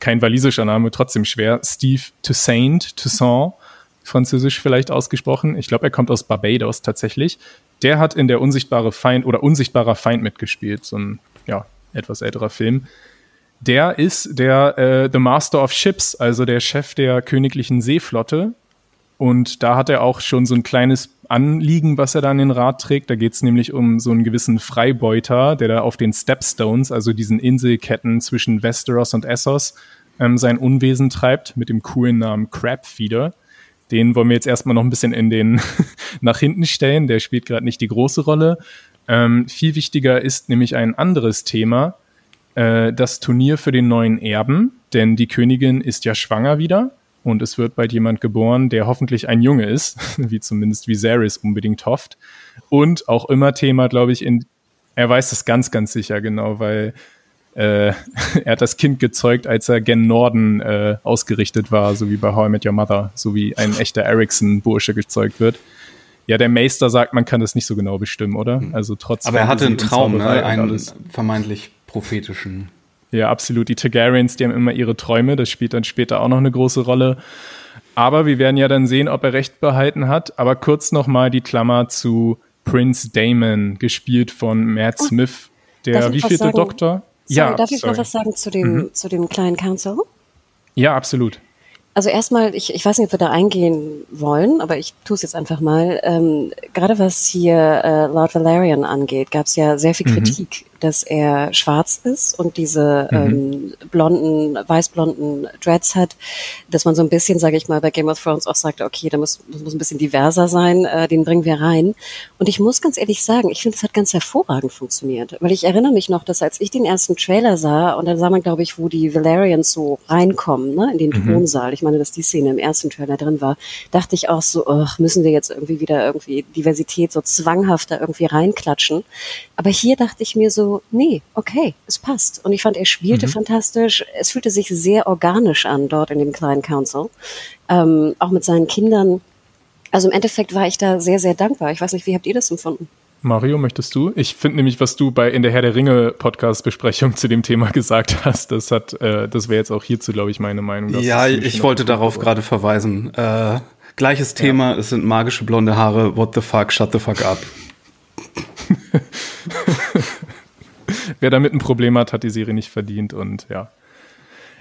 kein walisischer Name, trotzdem schwer, Steve Toussaint, Toussaint, französisch vielleicht ausgesprochen. Ich glaube, er kommt aus Barbados tatsächlich der hat in der Unsichtbare Feind oder Unsichtbarer Feind mitgespielt, so ein ja, etwas älterer Film. Der ist der äh, The Master of Ships, also der Chef der königlichen Seeflotte. Und da hat er auch schon so ein kleines Anliegen, was er da in den Rat trägt. Da geht es nämlich um so einen gewissen Freibeuter, der da auf den Stepstones, also diesen Inselketten zwischen Westeros und Essos, ähm, sein Unwesen treibt mit dem coolen Namen Crabfeeder. Den wollen wir jetzt erstmal noch ein bisschen in den (laughs) nach hinten stellen. Der spielt gerade nicht die große Rolle. Ähm, viel wichtiger ist nämlich ein anderes Thema, äh, das Turnier für den neuen Erben, denn die Königin ist ja schwanger wieder und es wird bald jemand geboren, der hoffentlich ein Junge ist, (laughs) wie zumindest Viserys unbedingt hofft. Und auch immer Thema, glaube ich, in, er weiß es ganz, ganz sicher genau, weil äh, (laughs) er hat das Kind gezeugt, als er gen Norden äh, ausgerichtet war, so wie bei How I Met Your Mother, so wie ein echter Ericsson-Bursche gezeugt wird. Ja, der Meister sagt, man kann das nicht so genau bestimmen, oder? Hm. Also trotzdem. Aber er hatte einen Traum, ne? einen vermeintlich prophetischen. Ja, absolut. Die Targaryens, die haben immer ihre Träume. Das spielt dann später auch noch eine große Rolle. Aber wir werden ja dann sehen, ob er recht behalten hat. Aber kurz nochmal die Klammer zu Prince Damon, gespielt von Matt oh. Smith, der wievielte Doktor? Sorry, ja, darf ich sorry. noch was sagen zu dem, mhm. zu dem kleinen Council? Ja, absolut. Also erstmal, ich, ich weiß nicht, ob wir da eingehen wollen, aber ich tue es jetzt einfach mal. Ähm, gerade was hier äh, Lord Valerian angeht, gab es ja sehr viel mhm. Kritik dass er schwarz ist und diese mhm. ähm, blonden, weißblonden Dreads hat, dass man so ein bisschen, sage ich mal, bei Game of Thrones auch sagt, okay, da muss, das muss ein bisschen diverser sein, äh, den bringen wir rein. Und ich muss ganz ehrlich sagen, ich finde, es hat ganz hervorragend funktioniert, weil ich erinnere mich noch, dass als ich den ersten Trailer sah, und dann sah man, glaube ich, wo die Valerians so reinkommen, ne, in den mhm. Thronsaal, ich meine, dass die Szene im ersten Trailer drin war, dachte ich auch so, ach, müssen wir jetzt irgendwie wieder irgendwie Diversität so zwanghafter irgendwie reinklatschen. Aber hier dachte ich mir so, nee, okay, es passt. Und ich fand, er spielte mhm. fantastisch. Es fühlte sich sehr organisch an dort in dem kleinen Council. Ähm, auch mit seinen Kindern. Also im Endeffekt war ich da sehr, sehr dankbar. Ich weiß nicht, wie habt ihr das empfunden? Mario, möchtest du? Ich finde nämlich, was du bei in der Herr der Ringe Podcast Besprechung zu dem Thema gesagt hast, das hat, äh, das wäre jetzt auch hierzu, glaube ich, meine Meinung. Ja, ich wollte darauf gerade verweisen. Äh, gleiches Thema, ja. es sind magische blonde Haare. What the fuck? Shut the fuck up. (laughs) wer damit ein Problem hat, hat die Serie nicht verdient und ja.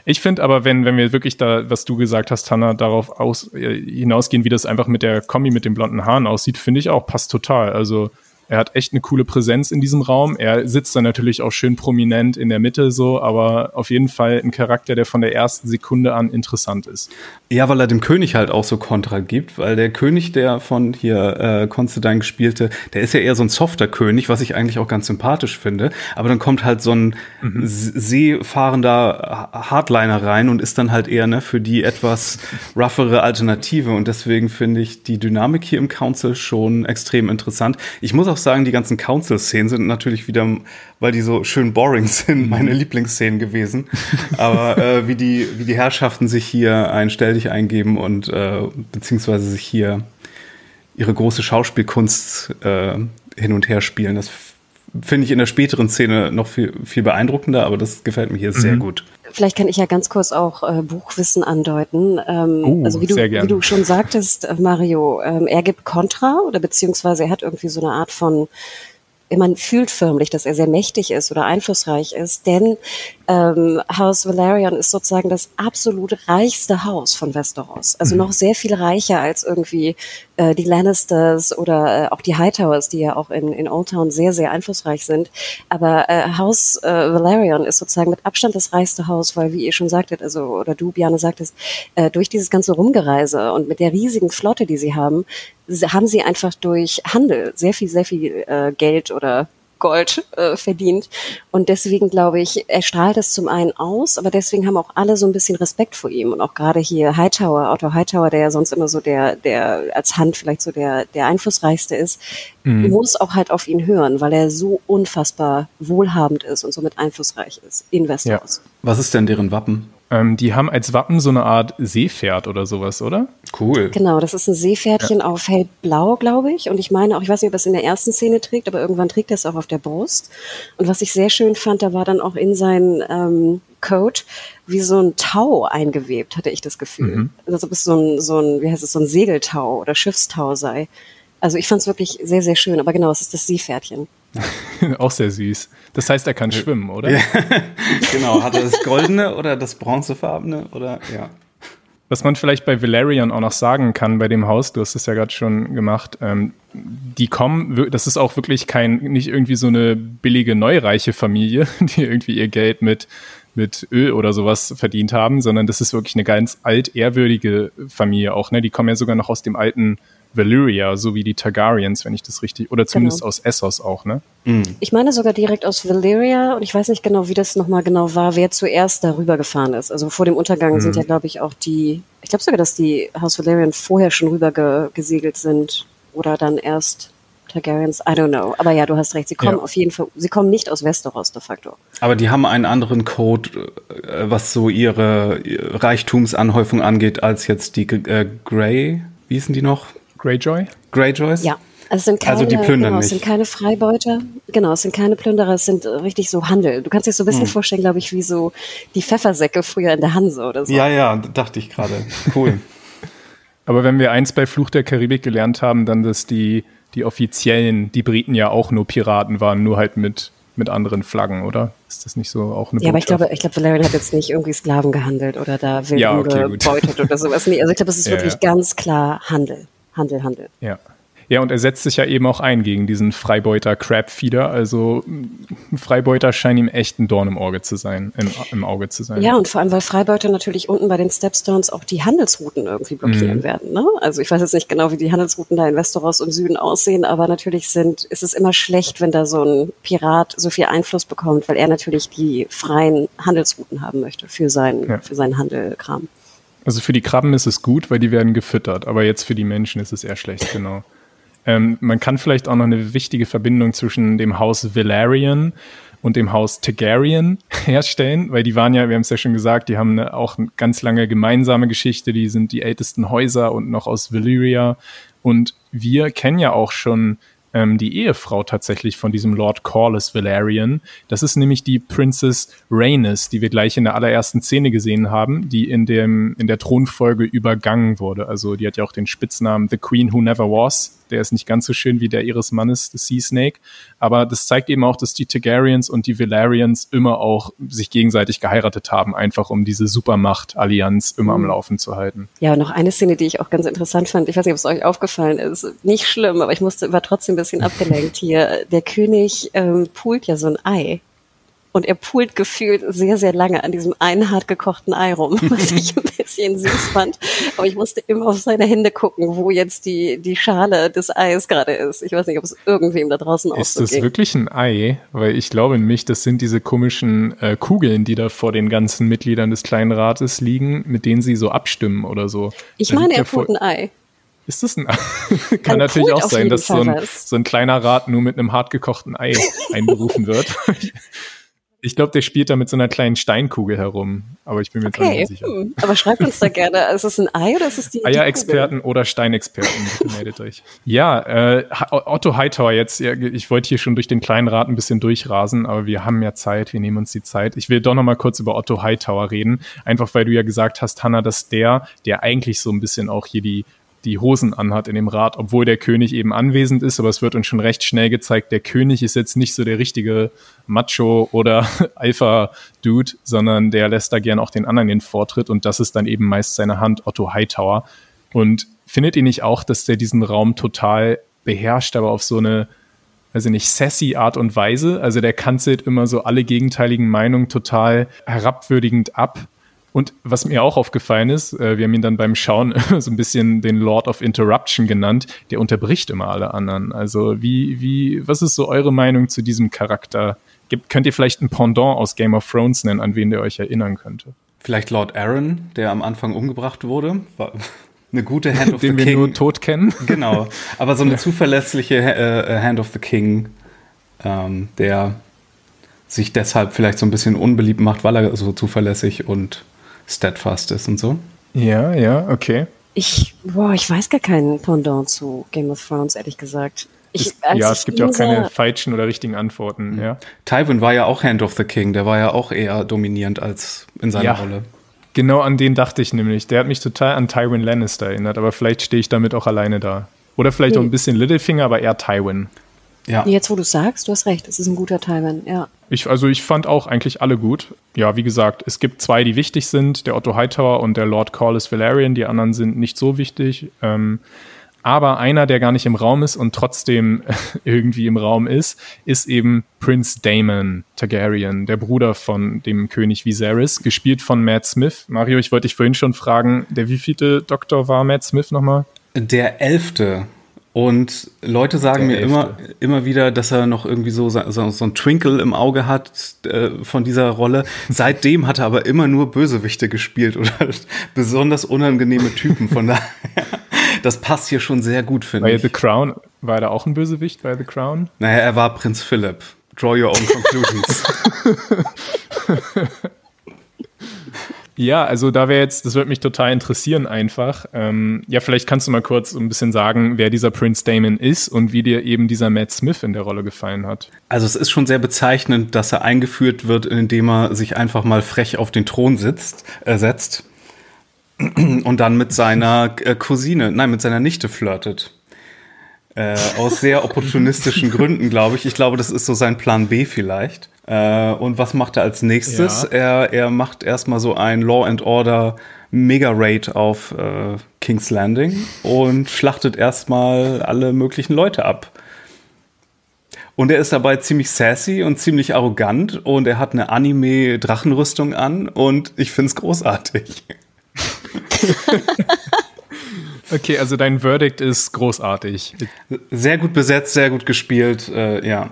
Ich finde aber, wenn, wenn wir wirklich da, was du gesagt hast, Tanner, darauf aus, äh, hinausgehen, wie das einfach mit der Kombi mit den blonden Haaren aussieht, finde ich auch, passt total. Also er hat echt eine coole Präsenz in diesem Raum. Er sitzt dann natürlich auch schön prominent in der Mitte so, aber auf jeden Fall ein Charakter, der von der ersten Sekunde an interessant ist. Ja, weil er dem König halt auch so Kontra gibt, weil der König, der von hier äh, Constantine gespielte, der ist ja eher so ein softer König, was ich eigentlich auch ganz sympathisch finde. Aber dann kommt halt so ein mhm. seefahrender Hardliner rein und ist dann halt eher ne, für die etwas roughere Alternative. Und deswegen finde ich die Dynamik hier im Council schon extrem interessant. Ich muss auch auch sagen, die ganzen Council-Szenen sind natürlich wieder, weil die so schön boring sind, mhm. meine Lieblingsszenen gewesen. Aber äh, wie, die, wie die Herrschaften sich hier ein Stell dich eingeben und äh, beziehungsweise sich hier ihre große Schauspielkunst äh, hin und her spielen. Das finde ich in der späteren Szene noch viel, viel beeindruckender, aber das gefällt mir hier mhm. sehr gut. Vielleicht kann ich ja ganz kurz auch äh, Buchwissen andeuten. Ähm, uh, also wie du, wie du schon sagtest, äh, Mario, ähm, er gibt Kontra oder beziehungsweise er hat irgendwie so eine Art von man fühlt förmlich, dass er sehr mächtig ist oder einflussreich ist, denn ähm, Haus Valerian ist sozusagen das absolut reichste Haus von Westeros. Also mhm. noch sehr viel reicher als irgendwie äh, die Lannisters oder äh, auch die Hightowers, die ja auch in, in Old Town sehr, sehr einflussreich sind. Aber äh, Haus äh, Valerian ist sozusagen mit Abstand das reichste Haus, weil, wie ihr schon sagtet, also oder du, Biane, sagtest, äh, durch dieses ganze Rumgereise und mit der riesigen Flotte, die sie haben, haben sie einfach durch Handel sehr viel, sehr viel äh, Geld oder Gold äh, verdient. Und deswegen glaube ich, er strahlt es zum einen aus, aber deswegen haben auch alle so ein bisschen Respekt vor ihm. Und auch gerade hier Hightower, Otto Hightower, der ja sonst immer so der, der als Hand vielleicht so der, der einflussreichste ist, mhm. muss auch halt auf ihn hören, weil er so unfassbar wohlhabend ist und somit einflussreich ist in Westeros. Ja. Was ist denn deren Wappen? Ähm, die haben als Wappen so eine Art Seepferd oder sowas, oder? Cool. Genau, das ist ein Seepferdchen ja. auf hellblau, glaube ich. Und ich meine auch, ich weiß nicht, ob es in der ersten Szene trägt, aber irgendwann trägt er es auch auf der Brust. Und was ich sehr schön fand, da war dann auch in seinen ähm, Coat wie so ein Tau eingewebt, hatte ich das Gefühl. Mhm. Also als ob es so ein, so ein, wie heißt es, so ein Segeltau oder Schiffstau sei. Also ich fand es wirklich sehr, sehr schön. Aber genau, es ist das Seepferdchen. (laughs) auch sehr süß. Das heißt, er kann schwimmen, oder? Ja. (laughs) genau. Hat er das goldene oder das bronzefarbene oder ja. Was man vielleicht bei Valerian auch noch sagen kann bei dem Haus, du hast es ja gerade schon gemacht, ähm, die kommen, das ist auch wirklich kein, nicht irgendwie so eine billige neureiche Familie, (laughs) die irgendwie ihr Geld mit, mit Öl oder sowas verdient haben, sondern das ist wirklich eine ganz altehrwürdige Familie auch, ne? Die kommen ja sogar noch aus dem alten Valyria, so wie die Targaryens, wenn ich das richtig, oder zumindest genau. aus Essos auch, ne? Mhm. Ich meine sogar direkt aus Valyria und ich weiß nicht genau, wie das nochmal genau war, wer zuerst darüber gefahren ist. Also vor dem Untergang mhm. sind ja, glaube ich, auch die, ich glaube sogar, dass die House Valyrian vorher schon rüber ge gesegelt sind oder dann erst Targaryens, I don't know. Aber ja, du hast recht, sie kommen ja. auf jeden Fall, sie kommen nicht aus Westeros de facto. Aber die haben einen anderen Code, äh, was so ihre Reichtumsanhäufung angeht, als jetzt die äh, Grey, wie hießen die noch? Greyjoy? Greyjoys? Ja. Also, es sind keine, also die plündern genau, nicht. Es sind keine Freibeuter. Genau, es sind keine Plünderer, es sind richtig so Handel. Du kannst dir so ein bisschen hm. vorstellen, glaube ich, wie so die Pfeffersäcke früher in der Hanse oder so. Ja, ja, dachte ich gerade. Cool. (laughs) Aber wenn wir eins bei Fluch der Karibik gelernt haben, dann, dass die, die offiziellen, die Briten ja auch nur Piraten waren, nur halt mit, mit anderen Flaggen, oder? Ist das nicht so auch eine Ja, aber ich glaube, ich glaube, Valerian hat jetzt nicht irgendwie Sklaven gehandelt oder da wild ja, okay, gebeutet oder sowas. Nee, also ich glaube, es ist (laughs) ja, wirklich ja. ganz klar Handel. Handel, Handel. Ja. Ja, und er setzt sich ja eben auch ein gegen diesen Freibeuter Crab-Feeder. Also Freibeuter scheint ihm echt ein Dorn im Auge zu sein, im, im, Auge zu sein. Ja, und vor allem, weil Freibeuter natürlich unten bei den Stepstones auch die Handelsrouten irgendwie blockieren mhm. werden. Ne? Also ich weiß jetzt nicht genau, wie die Handelsrouten da in Westeros und Süden aussehen, aber natürlich sind, ist es immer schlecht, wenn da so ein Pirat so viel Einfluss bekommt, weil er natürlich die freien Handelsrouten haben möchte für, sein, ja. für seinen Handelkram. Also für die Krabben ist es gut, weil die werden gefüttert, aber jetzt für die Menschen ist es eher schlecht, genau. Ähm, man kann vielleicht auch noch eine wichtige Verbindung zwischen dem Haus Valerian und dem Haus Targaryen (laughs) herstellen, weil die waren ja, wir haben es ja schon gesagt, die haben eine, auch eine ganz lange gemeinsame Geschichte, die sind die ältesten Häuser und noch aus Valyria. Und wir kennen ja auch schon ähm, die Ehefrau tatsächlich von diesem Lord Corlys Valerian. Das ist nämlich die Princess Rhaenys, die wir gleich in der allerersten Szene gesehen haben, die in dem in der Thronfolge übergangen wurde. Also die hat ja auch den Spitznamen The Queen Who Never Was. Der ist nicht ganz so schön wie der ihres Mannes, The Sea Snake. Aber das zeigt eben auch, dass die Targaryens und die Valerians immer auch sich gegenseitig geheiratet haben, einfach um diese Supermacht-Allianz immer am mhm. Laufen zu halten. Ja, noch eine Szene, die ich auch ganz interessant fand. Ich weiß nicht, ob es euch aufgefallen ist. Nicht schlimm, aber ich musste, war trotzdem ein bisschen abgelenkt hier. Der König ähm, poolt ja so ein Ei und er poolt gefühlt sehr, sehr lange an diesem einen hart gekochten Ei rum, (laughs) was ich ein bisschen süß fand. Aber ich musste immer auf seine Hände gucken, wo jetzt die, die Schale des Eis gerade ist. Ich weiß nicht, ob es irgendwem da draußen auch Ist so das ging. wirklich ein Ei? Weil ich glaube nämlich, das sind diese komischen äh, Kugeln, die da vor den ganzen Mitgliedern des kleinen Rates liegen, mit denen sie so abstimmen oder so. Ich da meine, er poolt ein Ei. Ist das ein Ei? (laughs) Kann natürlich auch sein, dass so ein, so ein kleiner Rat nur mit einem hart gekochten Ei (laughs) einberufen wird. Ich glaube, der spielt da mit so einer kleinen Steinkugel herum, aber ich bin mir okay. nicht sicher. Hm. Aber schreibt uns da gerne, ist es ein Ei oder ist es die Eierexperten oder Steinexperten, meldet euch. Ja, äh, Otto Hightower jetzt, ich wollte hier schon durch den kleinen Rat ein bisschen durchrasen, aber wir haben ja Zeit, wir nehmen uns die Zeit. Ich will doch noch mal kurz über Otto Hightower reden, einfach weil du ja gesagt hast, Hanna, dass der, der eigentlich so ein bisschen auch hier die die Hosen anhat in dem Rat, obwohl der König eben anwesend ist, aber es wird uns schon recht schnell gezeigt, der König ist jetzt nicht so der richtige Macho oder (laughs) Alpha-Dude, sondern der lässt da gern auch den anderen den Vortritt und das ist dann eben meist seine Hand, Otto Hightower. Und findet ihr nicht auch, dass der diesen Raum total beherrscht, aber auf so eine, also nicht sassy Art und Weise? Also der kanzelt immer so alle gegenteiligen Meinungen total herabwürdigend ab und was mir auch aufgefallen ist, äh, wir haben ihn dann beim Schauen (laughs) so ein bisschen den Lord of Interruption genannt, der unterbricht immer alle anderen. Also wie, wie, was ist so eure Meinung zu diesem Charakter? Gibt, könnt ihr vielleicht ein Pendant aus Game of Thrones nennen, an wen der euch erinnern könnte? Vielleicht Lord Aaron, der am Anfang umgebracht wurde. War (laughs) eine gute Hand of the King. Den wir nur tot kennen. (laughs) Genau. Aber so eine zuverlässige äh, Hand of the King, ähm, der sich deshalb vielleicht so ein bisschen unbeliebt macht, weil er so zuverlässig und steadfast ist und so. Ja, ja, okay. Ich, boah, ich weiß gar keinen Pendant zu Game of Thrones, ehrlich gesagt. Ich, es, ja, es gibt ja auch keine falschen oder richtigen Antworten, mhm. ja. Tywin war ja auch Hand of the King, der war ja auch eher dominierend als in seiner ja. Rolle. Genau an den dachte ich nämlich. Der hat mich total an Tywin Lannister erinnert, aber vielleicht stehe ich damit auch alleine da. Oder vielleicht nee. auch ein bisschen Littlefinger, aber eher Tywin. Ja. Jetzt, wo du sagst, du hast recht, es ist ein guter Tywin, ja. Ich, also ich fand auch eigentlich alle gut. Ja, wie gesagt, es gibt zwei, die wichtig sind, der Otto Hightower und der Lord Corlys Valerian. Die anderen sind nicht so wichtig. Ähm, aber einer, der gar nicht im Raum ist und trotzdem (laughs) irgendwie im Raum ist, ist eben Prince Damon Targaryen, der Bruder von dem König Viserys, gespielt von Matt Smith. Mario, ich wollte dich vorhin schon fragen, der wievielte Doktor war Matt Smith nochmal? Der elfte. Und Leute sagen mir immer, immer wieder, dass er noch irgendwie so, so, so ein Twinkle im Auge hat äh, von dieser Rolle. Seitdem hat er aber immer nur Bösewichte gespielt oder (laughs) besonders unangenehme Typen. Von daher, das passt hier schon sehr gut, finde ich. Bei The Crown, war er auch ein Bösewicht bei The Crown? Naja, er war Prinz Philipp. Draw your own conclusions. (laughs) Ja, also da wäre jetzt, das würde mich total interessieren einfach. Ähm, ja, vielleicht kannst du mal kurz ein bisschen sagen, wer dieser Prince Damon ist und wie dir eben dieser Matt Smith in der Rolle gefallen hat. Also es ist schon sehr bezeichnend, dass er eingeführt wird, indem er sich einfach mal frech auf den Thron sitzt, äh, setzt und dann mit seiner äh, Cousine, nein, mit seiner Nichte flirtet. Äh, aus sehr opportunistischen Gründen, glaube ich. Ich glaube, das ist so sein Plan B vielleicht. Äh, und was macht er als nächstes? Ja. Er, er macht erstmal so ein Law and Order Mega Raid auf äh, King's Landing und schlachtet erstmal alle möglichen Leute ab. Und er ist dabei ziemlich sassy und ziemlich arrogant und er hat eine Anime-Drachenrüstung an und ich finde es großartig. (laughs) Okay, also dein Verdict ist großartig. Sehr gut besetzt, sehr gut gespielt, äh, ja.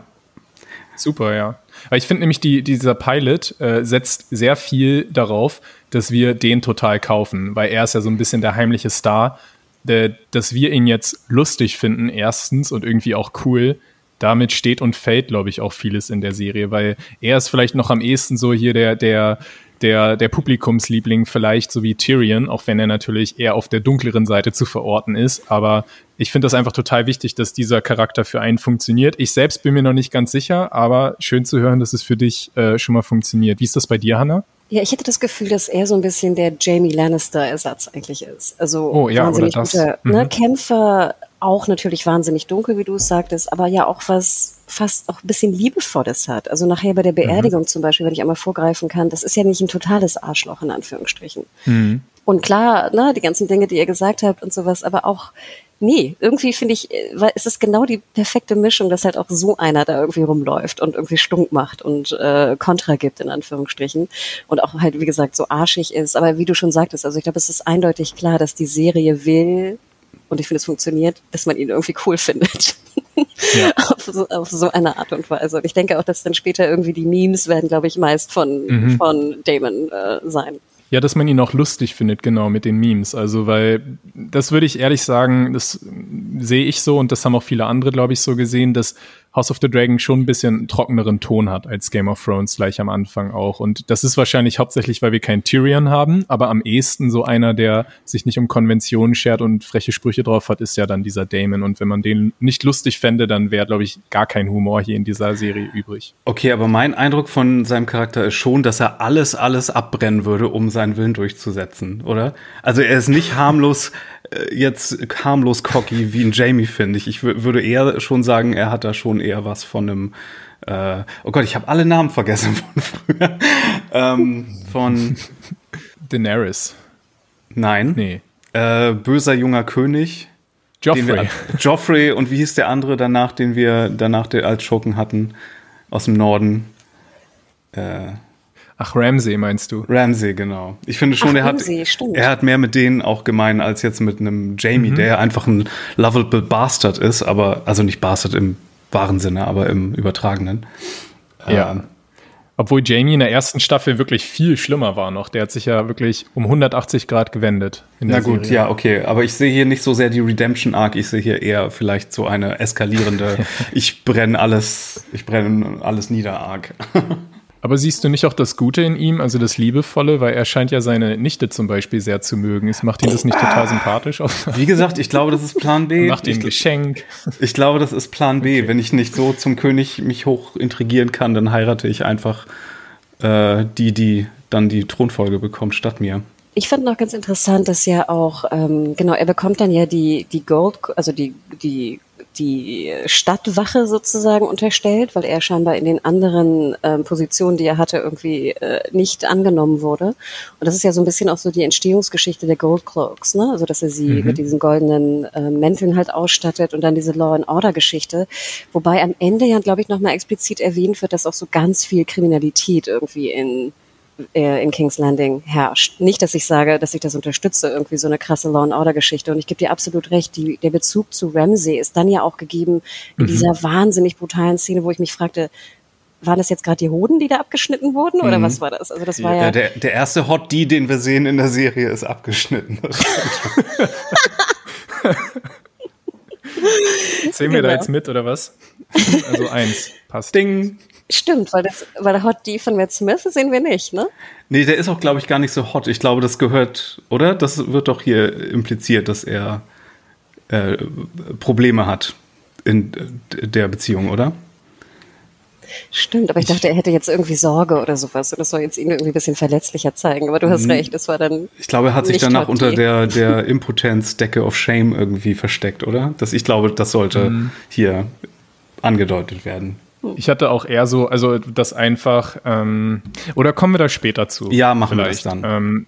Super, ja. Weil ich finde nämlich, die, dieser Pilot äh, setzt sehr viel darauf, dass wir den total kaufen, weil er ist ja so ein bisschen der heimliche Star, der, dass wir ihn jetzt lustig finden, erstens, und irgendwie auch cool. Damit steht und fällt, glaube ich, auch vieles in der Serie, weil er ist vielleicht noch am ehesten so hier der, der der, der Publikumsliebling vielleicht, so wie Tyrion, auch wenn er natürlich eher auf der dunkleren Seite zu verorten ist. Aber ich finde das einfach total wichtig, dass dieser Charakter für einen funktioniert. Ich selbst bin mir noch nicht ganz sicher, aber schön zu hören, dass es für dich äh, schon mal funktioniert. Wie ist das bei dir, Hannah? Ja, ich hätte das Gefühl, dass er so ein bisschen der Jamie Lannister-Ersatz eigentlich ist. Also oh, ja, wahnsinnig guter ne, mhm. Kämpfer, auch natürlich wahnsinnig dunkel, wie du es sagtest, aber ja auch was fast auch ein bisschen Liebevolles hat. Also nachher bei der mhm. Beerdigung mhm. zum Beispiel, wenn ich einmal vorgreifen kann, das ist ja nicht ein totales Arschloch in Anführungsstrichen. Mhm. Und klar, ne, die ganzen Dinge, die ihr gesagt habt und sowas, aber auch, nee, irgendwie finde ich, äh, ist es genau die perfekte Mischung, dass halt auch so einer da irgendwie rumläuft und irgendwie stunk macht und äh, Kontra gibt, in Anführungsstrichen. Und auch halt, wie gesagt, so arschig ist. Aber wie du schon sagtest, also ich glaube, es ist eindeutig klar, dass die Serie will, und ich finde, es funktioniert, dass man ihn irgendwie cool findet. Ja. (laughs) auf, so, auf, so, eine Art und Weise. Und ich denke auch, dass dann später irgendwie die Memes werden, glaube ich, meist von, mhm. von Damon äh, sein. Ja, dass man ihn auch lustig findet, genau, mit den Memes. Also, weil das würde ich ehrlich sagen, das sehe ich so und das haben auch viele andere, glaube ich, so gesehen, dass House of the Dragon schon ein bisschen trockeneren Ton hat als Game of Thrones gleich am Anfang auch. Und das ist wahrscheinlich hauptsächlich, weil wir keinen Tyrion haben, aber am ehesten so einer, der sich nicht um Konventionen schert und freche Sprüche drauf hat, ist ja dann dieser Damon. Und wenn man den nicht lustig fände, dann wäre, glaube ich, gar kein Humor hier in dieser Serie übrig. Okay, aber mein Eindruck von seinem Charakter ist schon, dass er alles, alles abbrennen würde, um seinen Willen durchzusetzen, oder? Also er ist nicht harmlos jetzt harmlos cocky wie ein Jamie, finde ich. Ich würde eher schon sagen, er hat da schon eher was von einem äh, oh Gott, ich habe alle Namen vergessen von früher. (laughs) ähm, von Daenerys. Nein. Nee. Äh, böser junger König. Joffrey. Wir, Joffrey und wie hieß der andere danach, den wir danach als Schurken hatten aus dem Norden? Äh, Ach, Ramsey meinst du? Ramsey, genau. Ich finde schon, Ach, er, hat, er hat mehr mit denen auch gemein als jetzt mit einem Jamie, mhm. der einfach ein lovable Bastard ist, aber, also nicht Bastard im wahren Sinne, aber im übertragenen. Ja. Ähm, obwohl Jamie in der ersten Staffel wirklich viel schlimmer war noch. Der hat sich ja wirklich um 180 Grad gewendet. Na gut, Serie. ja, okay. Aber ich sehe hier nicht so sehr die Redemption Arc. Ich sehe hier eher vielleicht so eine eskalierende, (laughs) ich brenne alles, ich brenne alles nieder Arc. (laughs) Aber siehst du nicht auch das Gute in ihm, also das Liebevolle, weil er scheint ja seine Nichte zum Beispiel sehr zu mögen. Es macht ihn das nicht total sympathisch? Wie gesagt, ich glaube, das ist Plan B. (laughs) Macht ihm ein Geschenk. Ich glaube, das ist Plan B. Okay. Wenn ich nicht so zum König mich hoch intrigieren kann, dann heirate ich einfach äh, die, die dann die Thronfolge bekommt, statt mir. Ich fand noch ganz interessant, dass ja auch, ähm, genau, er bekommt dann ja die, die Gold, also die, die die Stadtwache sozusagen unterstellt, weil er scheinbar in den anderen ähm, Positionen, die er hatte, irgendwie äh, nicht angenommen wurde. Und das ist ja so ein bisschen auch so die Entstehungsgeschichte der Gold Cloaks, ne? Also dass er sie mhm. mit diesen goldenen äh, Mänteln halt ausstattet und dann diese Law and Order Geschichte. Wobei am Ende ja, glaube ich, nochmal explizit erwähnt wird, dass auch so ganz viel Kriminalität irgendwie in äh, in King's Landing herrscht. Nicht, dass ich sage, dass ich das unterstütze, irgendwie so eine krasse Law and Order Geschichte. Und ich gebe dir absolut recht, die, der Bezug zu Ramsey ist dann ja auch gegeben in mhm. dieser wahnsinnig brutalen Szene, wo ich mich fragte, waren das jetzt gerade die Hoden, die da abgeschnitten wurden oder mhm. was war das? Also das war ja, ja der, der erste Hot D, den wir sehen in der Serie, ist abgeschnitten. (laughs) Sehen wir genau. da jetzt mit oder was? Also eins passt. Ding. Stimmt, weil, das, weil der Hot D von Matt Smith sehen wir nicht, ne? Nee, der ist auch, glaube ich, gar nicht so hot. Ich glaube, das gehört, oder? Das wird doch hier impliziert, dass er äh, Probleme hat in der Beziehung, oder? Stimmt, aber ich dachte, er hätte jetzt irgendwie Sorge oder sowas. Und das soll jetzt ihn irgendwie ein bisschen verletzlicher zeigen. Aber du hast recht, das war dann. Ich glaube, er hat sich danach unter der, der (laughs) Impotenz-Decke of Shame irgendwie versteckt, oder? Das, ich glaube, das sollte mhm. hier angedeutet werden. Ich hatte auch eher so, also das einfach, ähm, oder kommen wir da später zu? Ja, machen vielleicht. wir das dann. Ähm,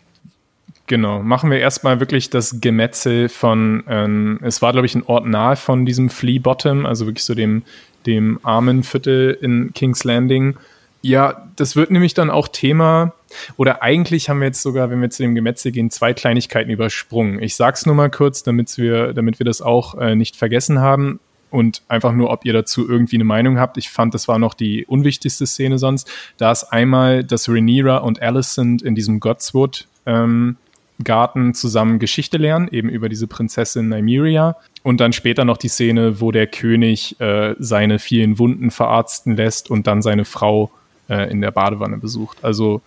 genau, machen wir erstmal wirklich das Gemetzel von, ähm, es war glaube ich ein Ort nahe von diesem Flea Bottom, also wirklich so dem, dem armen Viertel in King's Landing. Ja, das wird nämlich dann auch Thema, oder eigentlich haben wir jetzt sogar, wenn wir zu dem Gemetzel gehen, zwei Kleinigkeiten übersprungen. Ich sag's nur mal kurz, damit wir, damit wir das auch äh, nicht vergessen haben und einfach nur, ob ihr dazu irgendwie eine Meinung habt. Ich fand, das war noch die unwichtigste Szene sonst. Da ist einmal, dass Rhaenyra und Alicent in diesem Godswood ähm, Garten zusammen Geschichte lernen, eben über diese Prinzessin Nymeria. Und dann später noch die Szene, wo der König äh, seine vielen Wunden verarzten lässt und dann seine Frau äh, in der Badewanne besucht. Also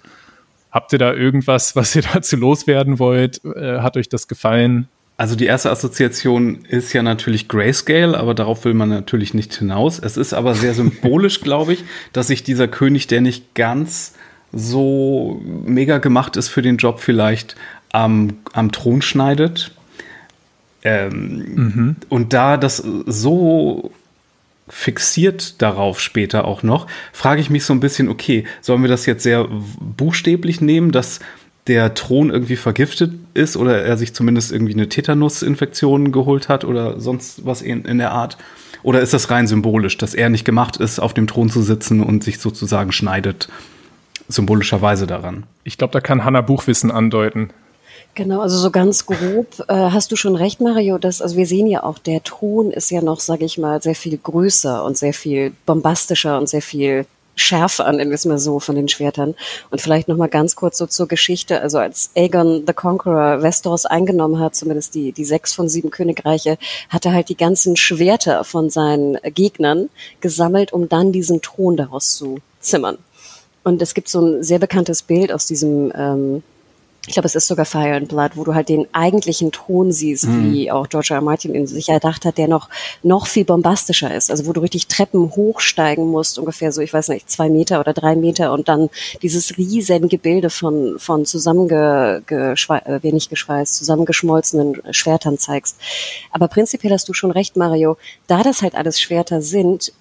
habt ihr da irgendwas, was ihr (laughs) dazu loswerden wollt? Äh, hat euch das gefallen? Also die erste Assoziation ist ja natürlich Grayscale, aber darauf will man natürlich nicht hinaus. Es ist aber sehr symbolisch, (laughs) glaube ich, dass sich dieser König, der nicht ganz so mega gemacht ist für den Job, vielleicht am, am Thron schneidet. Ähm, mhm. Und da das so fixiert darauf später auch noch, frage ich mich so ein bisschen, okay, sollen wir das jetzt sehr buchstäblich nehmen, dass der Thron irgendwie vergiftet ist oder er sich zumindest irgendwie eine Tetanus-Infektion geholt hat oder sonst was in, in der Art? Oder ist das rein symbolisch, dass er nicht gemacht ist, auf dem Thron zu sitzen und sich sozusagen schneidet, symbolischerweise daran? Ich glaube, da kann Hannah Buchwissen andeuten. Genau, also so ganz grob äh, hast du schon recht, Mario. Dass, also wir sehen ja auch, der Thron ist ja noch, sage ich mal, sehr viel größer und sehr viel bombastischer und sehr viel schärfer, nennen wir es mal so, von den Schwertern. Und vielleicht nochmal ganz kurz so zur Geschichte. Also als Aegon the Conqueror Westeros eingenommen hat, zumindest die, die sechs von sieben Königreiche, hat er halt die ganzen Schwerter von seinen Gegnern gesammelt, um dann diesen Thron daraus zu zimmern. Und es gibt so ein sehr bekanntes Bild aus diesem ähm, ich glaube, es ist sogar Fire and Blood, wo du halt den eigentlichen Ton siehst, mhm. wie auch George R. R. Martin in sich erdacht hat, der noch, noch viel bombastischer ist. Also wo du richtig Treppen hochsteigen musst, ungefähr so, ich weiß nicht, zwei Meter oder drei Meter und dann dieses riesen Gebilde von, von zusammengeschweißt, äh, wenig geschweißt, zusammengeschmolzenen Schwertern zeigst. Aber prinzipiell hast du schon recht, Mario. Da das halt alles Schwerter sind,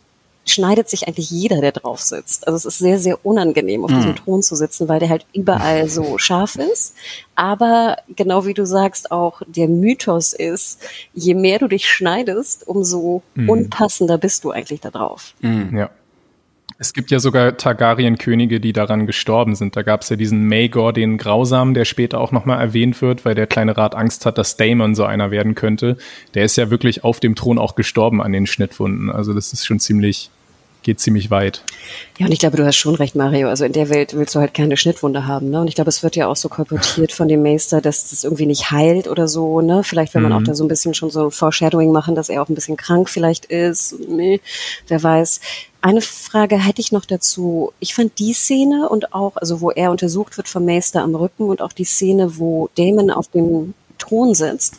schneidet sich eigentlich jeder, der drauf sitzt. Also es ist sehr, sehr unangenehm, auf mhm. diesem Thron zu sitzen, weil der halt überall so (laughs) scharf ist. Aber genau wie du sagst, auch der Mythos ist, je mehr du dich schneidest, umso mhm. unpassender bist du eigentlich da drauf. Mhm. Ja. Es gibt ja sogar Targaryen-Könige, die daran gestorben sind. Da gab es ja diesen Maegor, den Grausamen, der später auch nochmal erwähnt wird, weil der kleine Rat Angst hat, dass Daemon so einer werden könnte. Der ist ja wirklich auf dem Thron auch gestorben an den Schnittwunden. Also das ist schon ziemlich geht ziemlich weit. Ja, und ich glaube, du hast schon recht, Mario. Also in der Welt willst du halt keine Schnittwunde haben. Ne? Und ich glaube, es wird ja auch so kolportiert von dem Meister, dass das irgendwie nicht heilt oder so. Ne? Vielleicht will man mhm. auch da so ein bisschen schon so Foreshadowing machen, dass er auch ein bisschen krank vielleicht ist. Nee, wer weiß. Eine Frage hätte ich noch dazu. Ich fand die Szene und auch, also wo er untersucht wird vom Meister am Rücken und auch die Szene, wo Damon auf dem Thron sitzt.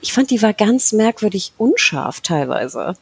Ich fand, die war ganz merkwürdig unscharf teilweise.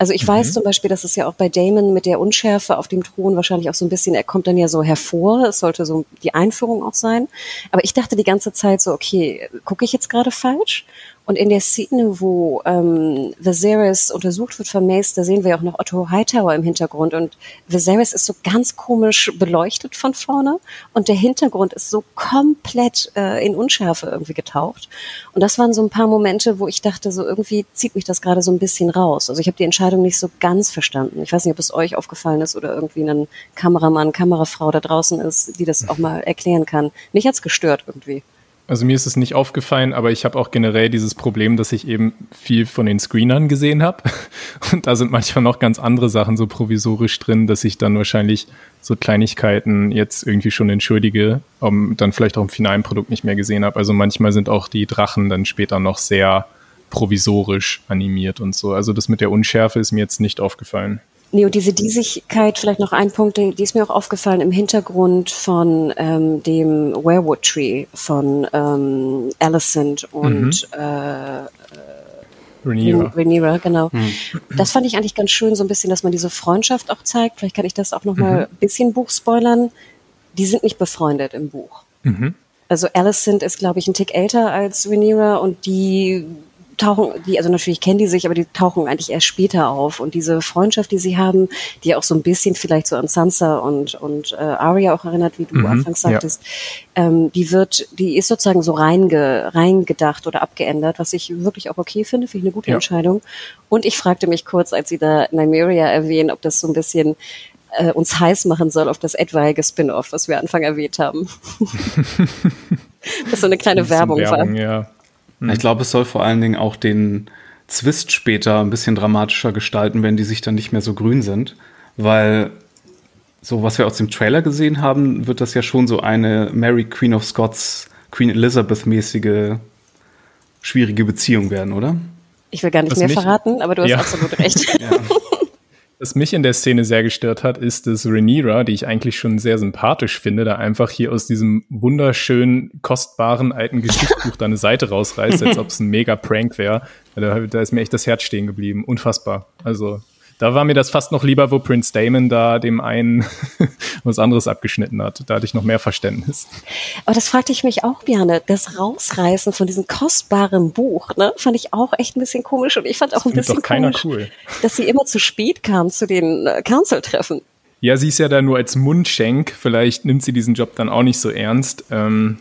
Also ich mhm. weiß zum Beispiel, dass es ja auch bei Damon mit der Unschärfe auf dem Thron wahrscheinlich auch so ein bisschen, er kommt dann ja so hervor, es sollte so die Einführung auch sein. Aber ich dachte die ganze Zeit so, okay, gucke ich jetzt gerade falsch? Und in der Szene, wo ähm, Viserys untersucht wird von Mace, da sehen wir auch noch Otto Hightower im Hintergrund. Und Viserys ist so ganz komisch beleuchtet von vorne. Und der Hintergrund ist so komplett äh, in Unschärfe irgendwie getaucht. Und das waren so ein paar Momente, wo ich dachte, so irgendwie zieht mich das gerade so ein bisschen raus. Also ich habe die Entscheidung nicht so ganz verstanden. Ich weiß nicht, ob es euch aufgefallen ist oder irgendwie ein Kameramann, Kamerafrau da draußen ist, die das auch mal erklären kann. Mich hat's gestört irgendwie. Also mir ist es nicht aufgefallen, aber ich habe auch generell dieses Problem, dass ich eben viel von den Screenern gesehen habe. (laughs) Und da sind manchmal noch ganz andere Sachen so provisorisch drin, dass ich dann wahrscheinlich so Kleinigkeiten jetzt irgendwie schon entschuldige, um dann vielleicht auch im finalen Produkt nicht mehr gesehen habe. Also manchmal sind auch die Drachen dann später noch sehr provisorisch animiert und so. Also das mit der Unschärfe ist mir jetzt nicht aufgefallen. Und diese Diesigkeit, vielleicht noch ein Punkt, die ist mir auch aufgefallen im Hintergrund von ähm, dem Werewood Tree von ähm, Alicent und mhm. äh, Rhaenyra. Rhaenyra, genau. Mhm. Das fand ich eigentlich ganz schön, so ein bisschen, dass man diese Freundschaft auch zeigt. Vielleicht kann ich das auch noch mal mhm. ein bisschen Buch spoilern. Die sind nicht befreundet im Buch. Mhm. Also Alicent ist, glaube ich, ein Tick älter als Rhaenyra und die tauchen, die, also natürlich kennen die sich, aber die tauchen eigentlich erst später auf. Und diese Freundschaft, die sie haben, die auch so ein bisschen vielleicht so an Sansa und, und äh, Arya auch erinnert, wie du mhm, anfangs sagtest, ja. ähm, die wird, die ist sozusagen so reinge, reingedacht oder abgeändert, was ich wirklich auch okay finde, finde ich eine gute ja. Entscheidung. Und ich fragte mich kurz, als sie da Nymeria erwähnen, ob das so ein bisschen äh, uns heiß machen soll auf das etwaige Spin-off, was wir Anfang erwähnt haben. (laughs) das so eine kleine Werbung, Werbung war. Ja. Mhm. Ich glaube, es soll vor allen Dingen auch den Zwist später ein bisschen dramatischer gestalten, wenn die sich dann nicht mehr so grün sind. Weil so, was wir aus dem Trailer gesehen haben, wird das ja schon so eine Mary Queen of Scots, Queen Elizabeth-mäßige schwierige Beziehung werden, oder? Ich will gar nicht das mehr verraten, aber du hast ja. absolut recht. (laughs) Ja. Was mich in der Szene sehr gestört hat, ist, dass Rhaenyra, die ich eigentlich schon sehr sympathisch finde, da einfach hier aus diesem wunderschönen, kostbaren alten Geschichtsbuch da eine Seite rausreißt, als (laughs) ob es ein mega Prank wäre. Da, da ist mir echt das Herz stehen geblieben. Unfassbar. Also da war mir das fast noch lieber, wo Prince Damon da dem einen (laughs) was anderes abgeschnitten hat. Da hatte ich noch mehr Verständnis. Aber das fragte ich mich auch gerne. Das Rausreißen von diesem kostbaren Buch, ne, fand ich auch echt ein bisschen komisch. Und ich fand auch das ein bisschen komisch, cool. dass sie immer zu spät kam zu den äh, Council-Treffen. Ja, sie ist ja da nur als Mundschenk. Vielleicht nimmt sie diesen Job dann auch nicht so ernst. Ähm,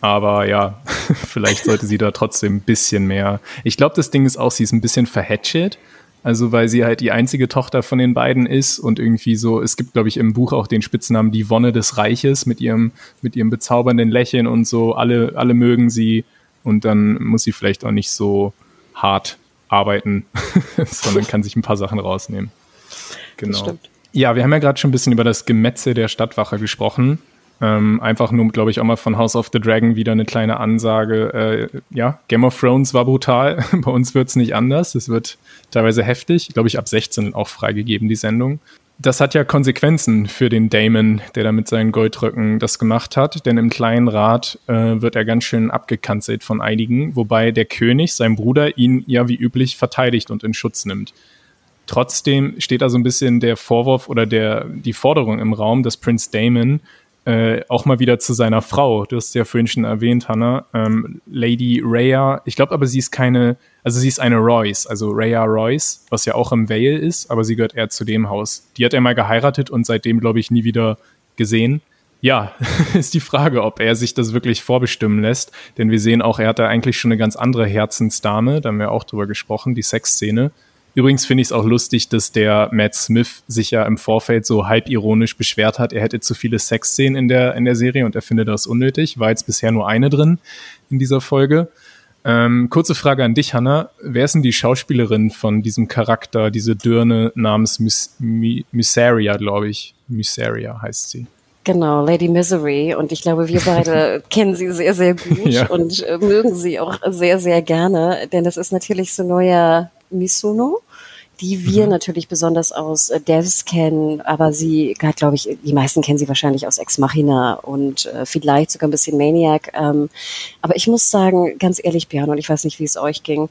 aber ja, (laughs) vielleicht sollte sie da trotzdem ein bisschen mehr. Ich glaube, das Ding ist auch, sie ist ein bisschen verhätschelt. Also weil sie halt die einzige Tochter von den beiden ist und irgendwie so, es gibt, glaube ich, im Buch auch den Spitznamen die Wonne des Reiches mit ihrem, mit ihrem bezaubernden Lächeln und so, alle, alle mögen sie und dann muss sie vielleicht auch nicht so hart arbeiten, (laughs) sondern kann sich ein paar Sachen rausnehmen. Genau. Ja, wir haben ja gerade schon ein bisschen über das Gemetze der Stadtwache gesprochen. Ähm, einfach nur, glaube ich, auch mal von House of the Dragon wieder eine kleine Ansage. Äh, ja, Game of Thrones war brutal. (laughs) Bei uns wird es nicht anders. Es wird teilweise heftig. Glaube ich, ab 16 auch freigegeben, die Sendung. Das hat ja Konsequenzen für den Damon, der da mit seinen Goldröcken das gemacht hat. Denn im kleinen Rat äh, wird er ganz schön abgekanzelt von einigen, wobei der König, sein Bruder, ihn ja wie üblich verteidigt und in Schutz nimmt. Trotzdem steht da so ein bisschen der Vorwurf oder der, die Forderung im Raum, dass Prince Damon äh, auch mal wieder zu seiner Frau. Du hast ja vorhin schon erwähnt, Hannah. Ähm, Lady Rhea. Ich glaube aber, sie ist keine, also sie ist eine Royce, also Rhea Royce, was ja auch im Vale ist, aber sie gehört eher zu dem Haus. Die hat er mal geheiratet und seitdem, glaube ich, nie wieder gesehen. Ja, (laughs) ist die Frage, ob er sich das wirklich vorbestimmen lässt. Denn wir sehen auch, er hat da eigentlich schon eine ganz andere Herzensdame, da haben wir auch drüber gesprochen, die Sexszene. Übrigens finde ich es auch lustig, dass der Matt Smith sich ja im Vorfeld so halb ironisch beschwert hat, er hätte zu viele Sexszenen in der, in der Serie und er findet das unnötig. War jetzt bisher nur eine drin in dieser Folge. Ähm, kurze Frage an dich, Hannah. Wer ist denn die Schauspielerin von diesem Charakter, diese Dirne namens Mysaria, glaube ich? Mysaria heißt sie. Genau, Lady Misery. Und ich glaube, wir beide (laughs) kennen sie sehr, sehr gut ja. und äh, mögen sie auch sehr, sehr gerne. Denn das ist natürlich so neuer Misuno die wir mhm. natürlich besonders aus äh, Devs kennen, aber sie hat, glaube ich, die meisten kennen sie wahrscheinlich aus Ex Machina und äh, vielleicht sogar ein bisschen Maniac. Ähm, aber ich muss sagen, ganz ehrlich, Björn, und ich weiß nicht, wie es euch ging,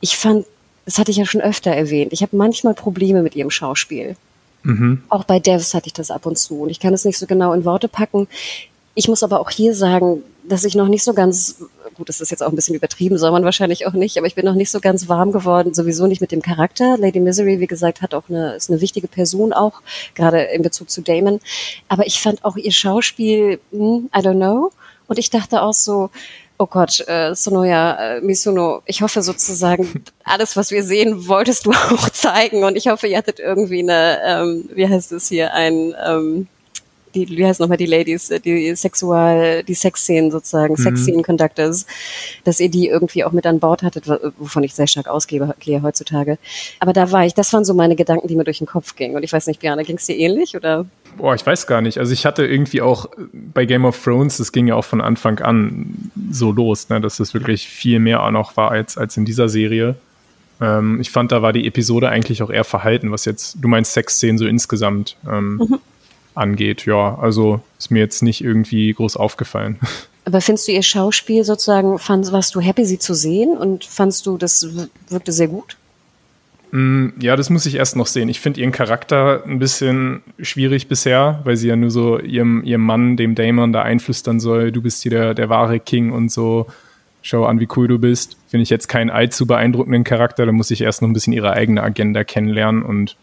ich fand, das hatte ich ja schon öfter erwähnt, ich habe manchmal Probleme mit ihrem Schauspiel. Mhm. Auch bei Devs hatte ich das ab und zu und ich kann es nicht so genau in Worte packen. Ich muss aber auch hier sagen, dass ich noch nicht so ganz, gut, das ist jetzt auch ein bisschen übertrieben, soll man wahrscheinlich auch nicht, aber ich bin noch nicht so ganz warm geworden, sowieso nicht mit dem Charakter. Lady Misery, wie gesagt, hat auch eine, ist eine wichtige Person auch, gerade in Bezug zu Damon. Aber ich fand auch ihr Schauspiel, hm, I don't know. Und ich dachte auch so, oh Gott, äh, Sonoya äh, Misuno, ich hoffe sozusagen, (laughs) alles, was wir sehen, wolltest du (laughs) auch zeigen. Und ich hoffe, ihr hattet irgendwie eine, ähm, wie heißt es hier, ein, ähm, die, wie heißt nochmal die Ladies, äh, die Sexual, die Sexszenen sozusagen, mhm. Sexszenen-Conductors, dass ihr die irgendwie auch mit an Bord hattet, wovon ich sehr stark ausgehe gehe heutzutage. Aber da war ich, das waren so meine Gedanken, die mir durch den Kopf gingen. Und ich weiß nicht, Björn, ging es dir ähnlich oder? Boah, ich weiß gar nicht. Also ich hatte irgendwie auch bei Game of Thrones, das ging ja auch von Anfang an so los, ne, dass es wirklich viel mehr auch noch war als, als in dieser Serie. Ähm, ich fand, da war die Episode eigentlich auch eher verhalten, was jetzt, du meinst Sexszenen so insgesamt. Ähm, mhm angeht. Ja, also ist mir jetzt nicht irgendwie groß aufgefallen. (laughs) Aber findest du ihr Schauspiel sozusagen, fand, warst du happy, sie zu sehen und fandst du, das wirkte sehr gut? Mm, ja, das muss ich erst noch sehen. Ich finde ihren Charakter ein bisschen schwierig bisher, weil sie ja nur so ihrem, ihrem Mann, dem Damon, da einflüstern soll, du bist hier der, der wahre King und so. Schau an, wie cool du bist. Finde ich jetzt keinen allzu beeindruckenden Charakter. Da muss ich erst noch ein bisschen ihre eigene Agenda kennenlernen und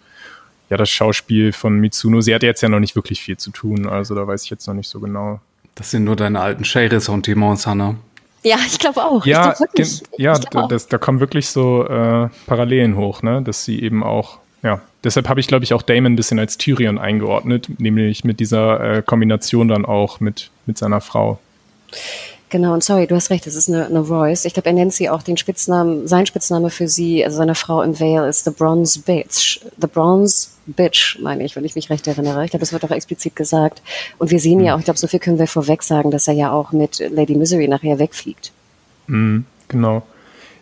ja, das Schauspiel von Mitsuno, sie hat jetzt ja noch nicht wirklich viel zu tun, also da weiß ich jetzt noch nicht so genau. Das sind nur deine alten Shay-Ressentiments, Hannah. Ja, ich glaube auch. Ja, ja glaub das, da kommen wirklich so äh, Parallelen hoch, ne? dass sie eben auch, ja, deshalb habe ich, glaube ich, auch Damon ein bisschen als Tyrion eingeordnet, nämlich mit dieser äh, Kombination dann auch mit, mit seiner Frau. Genau, und sorry, du hast recht, es ist eine, eine Royce. Ich glaube, er nennt sie auch den Spitznamen, sein Spitzname für sie, also seine Frau im Vale ist The Bronze Bitch. The Bronze Bitch, meine ich, wenn ich mich recht erinnere. Ich glaube, das wird auch explizit gesagt. Und wir sehen ja hm. auch, ich glaube, so viel können wir vorweg sagen, dass er ja auch mit Lady Misery nachher wegfliegt. Mhm, genau.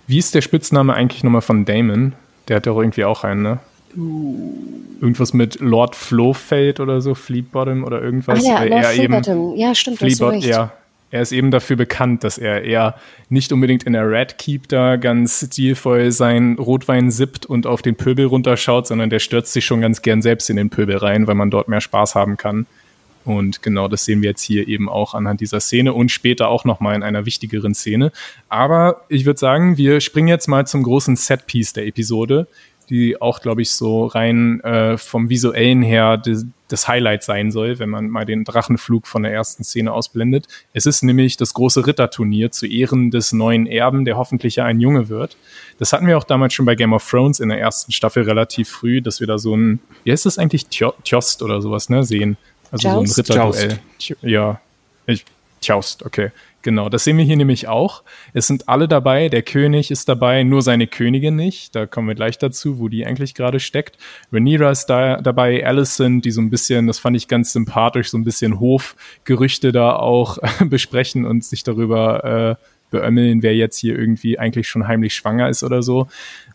Wie ist der Spitzname eigentlich nochmal von Damon? Der hat ja auch irgendwie auch einen, ne? Uh. Irgendwas mit Lord Flowfeld oder so, Fleetbottom oder irgendwas. Ah, ja, Lord Fleetbottom. Ja, stimmt, Fleabot, ja, er ist eben dafür bekannt, dass er eher nicht unbedingt in der Red Keep da ganz stilvoll sein Rotwein sippt und auf den Pöbel runterschaut, sondern der stürzt sich schon ganz gern selbst in den Pöbel rein, weil man dort mehr Spaß haben kann. Und genau das sehen wir jetzt hier eben auch anhand dieser Szene und später auch nochmal in einer wichtigeren Szene. Aber ich würde sagen, wir springen jetzt mal zum großen Setpiece der Episode, die auch, glaube ich, so rein äh, vom visuellen her das Highlight sein soll, wenn man mal den Drachenflug von der ersten Szene ausblendet. Es ist nämlich das große Ritterturnier zu Ehren des neuen Erben, der hoffentlich ja ein Junge wird. Das hatten wir auch damals schon bei Game of Thrones in der ersten Staffel relativ früh, dass wir da so ein, wie heißt das eigentlich, Tjost oder sowas, ne, sehen. Also Joust. so ein Ritterduell. Ja, ich, Tjaust, okay. Genau, das sehen wir hier nämlich auch. Es sind alle dabei, der König ist dabei, nur seine Königin nicht. Da kommen wir gleich dazu, wo die eigentlich gerade steckt. Rhaenyra ist da dabei, Alicent, die so ein bisschen, das fand ich ganz sympathisch, so ein bisschen Hofgerüchte da auch (laughs) besprechen und sich darüber äh, beömmeln, wer jetzt hier irgendwie eigentlich schon heimlich schwanger ist oder so.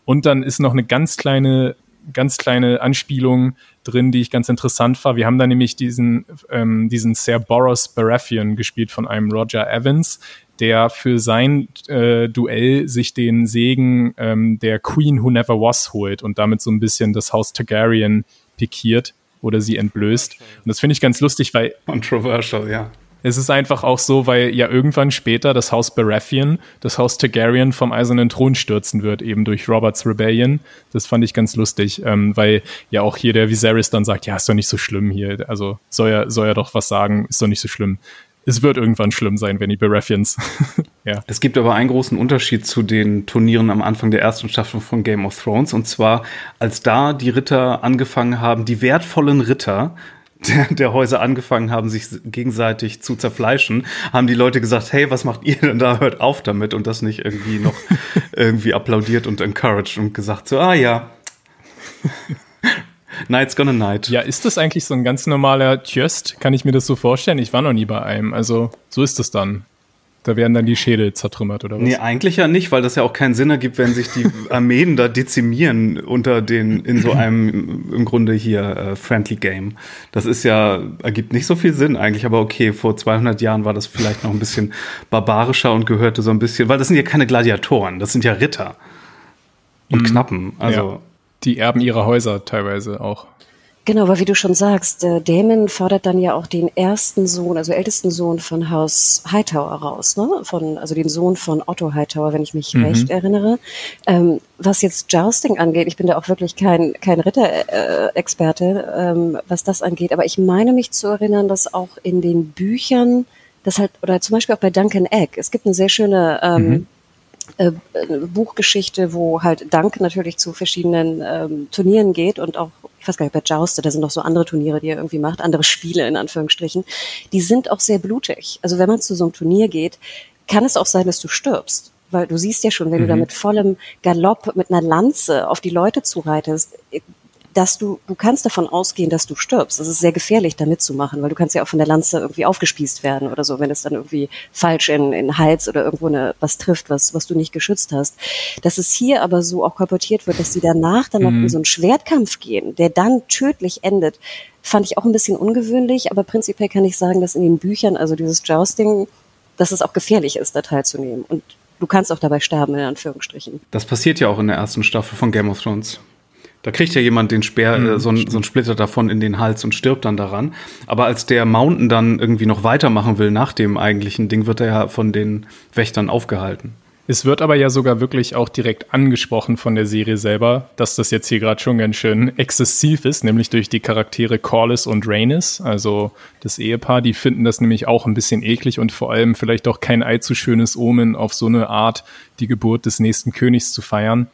Und dann ist noch eine ganz kleine ganz kleine Anspielung drin, die ich ganz interessant war. Wir haben da nämlich diesen, ähm, diesen Sir Boros Baratheon gespielt von einem Roger Evans, der für sein äh, Duell sich den Segen ähm, der Queen Who Never Was holt und damit so ein bisschen das Haus Targaryen pikiert oder sie entblößt. Und das finde ich ganz lustig, weil. Controversial, ja. Es ist einfach auch so, weil ja irgendwann später das Haus Baratheon, das Haus Targaryen vom Eisernen Thron stürzen wird, eben durch Roberts Rebellion. Das fand ich ganz lustig, ähm, weil ja auch hier der Viserys dann sagt, ja, ist doch nicht so schlimm hier. Also soll er, soll er doch was sagen, ist doch nicht so schlimm. Es wird irgendwann schlimm sein, wenn die Baratheons. (laughs) ja. Es gibt aber einen großen Unterschied zu den Turnieren am Anfang der ersten Staffel von Game of Thrones. Und zwar, als da die Ritter angefangen haben, die wertvollen Ritter der, der Häuser angefangen haben, sich gegenseitig zu zerfleischen, haben die Leute gesagt, hey, was macht ihr denn da? Hört auf damit und das nicht irgendwie noch (laughs) irgendwie applaudiert und encouraged und gesagt so, ah ja. Night's gonna night. Ja, ist das eigentlich so ein ganz normaler Tjöst? Kann ich mir das so vorstellen? Ich war noch nie bei einem. Also, so ist es dann. Da werden dann die Schädel zertrümmert oder was? Nee, eigentlich ja nicht, weil das ja auch keinen Sinn ergibt, wenn sich die (laughs) Armeen da dezimieren unter den, in so einem im Grunde hier äh, Friendly Game. Das ist ja, ergibt nicht so viel Sinn eigentlich, aber okay, vor 200 Jahren war das vielleicht noch ein bisschen barbarischer und gehörte so ein bisschen, weil das sind ja keine Gladiatoren, das sind ja Ritter und mhm. Knappen, also. Ja. Die erben ihre Häuser teilweise auch. Genau, aber wie du schon sagst, äh, Damon fordert dann ja auch den ersten Sohn, also ältesten Sohn von Haus Hightower raus, ne? Von, also den Sohn von Otto Hightower, wenn ich mich mhm. recht erinnere. Ähm, was jetzt Jousting angeht, ich bin da auch wirklich kein, kein Ritter-Experte, äh, ähm, was das angeht, aber ich meine mich zu erinnern, dass auch in den Büchern, das halt, oder zum Beispiel auch bei Duncan Egg, es gibt eine sehr schöne ähm, mhm. Äh, Buchgeschichte, wo halt Dank natürlich zu verschiedenen ähm, Turnieren geht und auch ich weiß gar nicht, bei Jousted, da sind noch so andere Turniere, die er irgendwie macht, andere Spiele in Anführungsstrichen, die sind auch sehr blutig. Also wenn man zu so einem Turnier geht, kann es auch sein, dass du stirbst. Weil du siehst ja schon, wenn mhm. du da mhm. mit vollem Galopp, mit einer Lanze auf die Leute zureitest, dass du, du kannst davon ausgehen, dass du stirbst. Das ist sehr gefährlich, da mitzumachen, weil du kannst ja auch von der Lanze irgendwie aufgespießt werden oder so, wenn es dann irgendwie falsch in, in Hals oder irgendwo eine, was trifft, was, was du nicht geschützt hast. Dass es hier aber so auch kolportiert wird, dass sie danach dann noch mhm. in so einen Schwertkampf gehen, der dann tödlich endet, fand ich auch ein bisschen ungewöhnlich, aber prinzipiell kann ich sagen, dass in den Büchern, also dieses Jousting, dass es auch gefährlich ist, da teilzunehmen. Und du kannst auch dabei sterben, in Anführungsstrichen. Das passiert ja auch in der ersten Staffel von Game of Thrones. Da kriegt ja jemand den Speer, mhm, äh, so, ein, so ein Splitter davon in den Hals und stirbt dann daran. Aber als der Mountain dann irgendwie noch weitermachen will nach dem eigentlichen Ding, wird er ja von den Wächtern aufgehalten. Es wird aber ja sogar wirklich auch direkt angesprochen von der Serie selber, dass das jetzt hier gerade schon ganz schön exzessiv ist, nämlich durch die Charaktere Corliss und Rhaenys, also das Ehepaar, die finden das nämlich auch ein bisschen eklig und vor allem vielleicht auch kein allzu schönes Omen auf so eine Art, die Geburt des nächsten Königs zu feiern.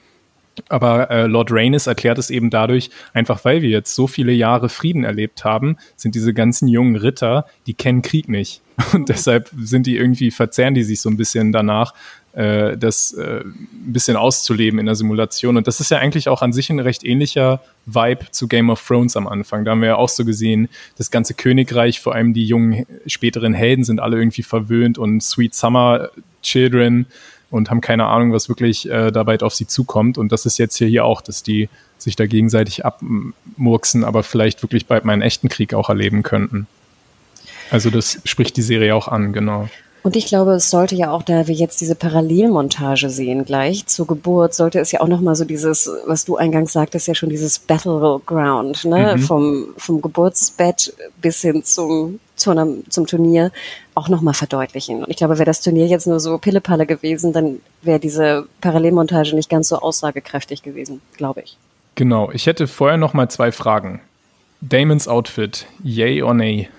Aber äh, Lord Rhaenys erklärt es eben dadurch, einfach weil wir jetzt so viele Jahre Frieden erlebt haben, sind diese ganzen jungen Ritter, die kennen Krieg nicht. (laughs) Und deshalb sind die irgendwie, verzerren die sich so ein bisschen danach, äh, das äh, ein bisschen auszuleben in der Simulation. Und das ist ja eigentlich auch an sich ein recht ähnlicher Vibe zu Game of Thrones am Anfang. Da haben wir ja auch so gesehen, das ganze Königreich, vor allem die jungen späteren Helden sind alle irgendwie verwöhnt und Sweet Summer Children und haben keine Ahnung, was wirklich äh, dabei auf sie zukommt. Und das ist jetzt hier, hier auch, dass die sich da gegenseitig abmurksen, aber vielleicht wirklich bald mal einen echten Krieg auch erleben könnten. Also das spricht die Serie auch an, genau. Und ich glaube, es sollte ja auch, da wir jetzt diese Parallelmontage sehen gleich zur Geburt, sollte es ja auch nochmal so dieses, was du eingangs sagtest, ja schon dieses Battleground, ne, mhm. vom, vom Geburtsbett bis hin zum, zu einem, zum Turnier auch nochmal verdeutlichen. Und ich glaube, wäre das Turnier jetzt nur so Pillepalle gewesen, dann wäre diese Parallelmontage nicht ganz so aussagekräftig gewesen, glaube ich. Genau. Ich hätte vorher nochmal zwei Fragen. Damons Outfit, yay or nay?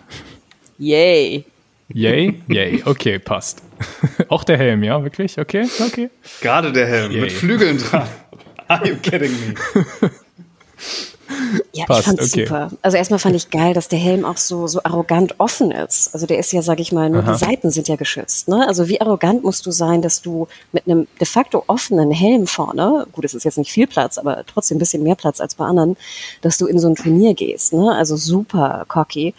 Yay. Yay? Yay. Okay, passt. (laughs) Auch der Helm, ja, wirklich? Okay, okay. Gerade der Helm Yay. mit Flügeln dran. (laughs) Are you kidding me? (laughs) Ja, Passt, ich fand's okay. super. Also erstmal fand ich geil, dass der Helm auch so, so arrogant offen ist. Also der ist ja, sag ich mal, nur Aha. die Seiten sind ja geschützt. Ne? Also wie arrogant musst du sein, dass du mit einem de facto offenen Helm vorne, gut, es ist jetzt nicht viel Platz, aber trotzdem ein bisschen mehr Platz als bei anderen, dass du in so ein Turnier gehst. Ne? Also super cocky.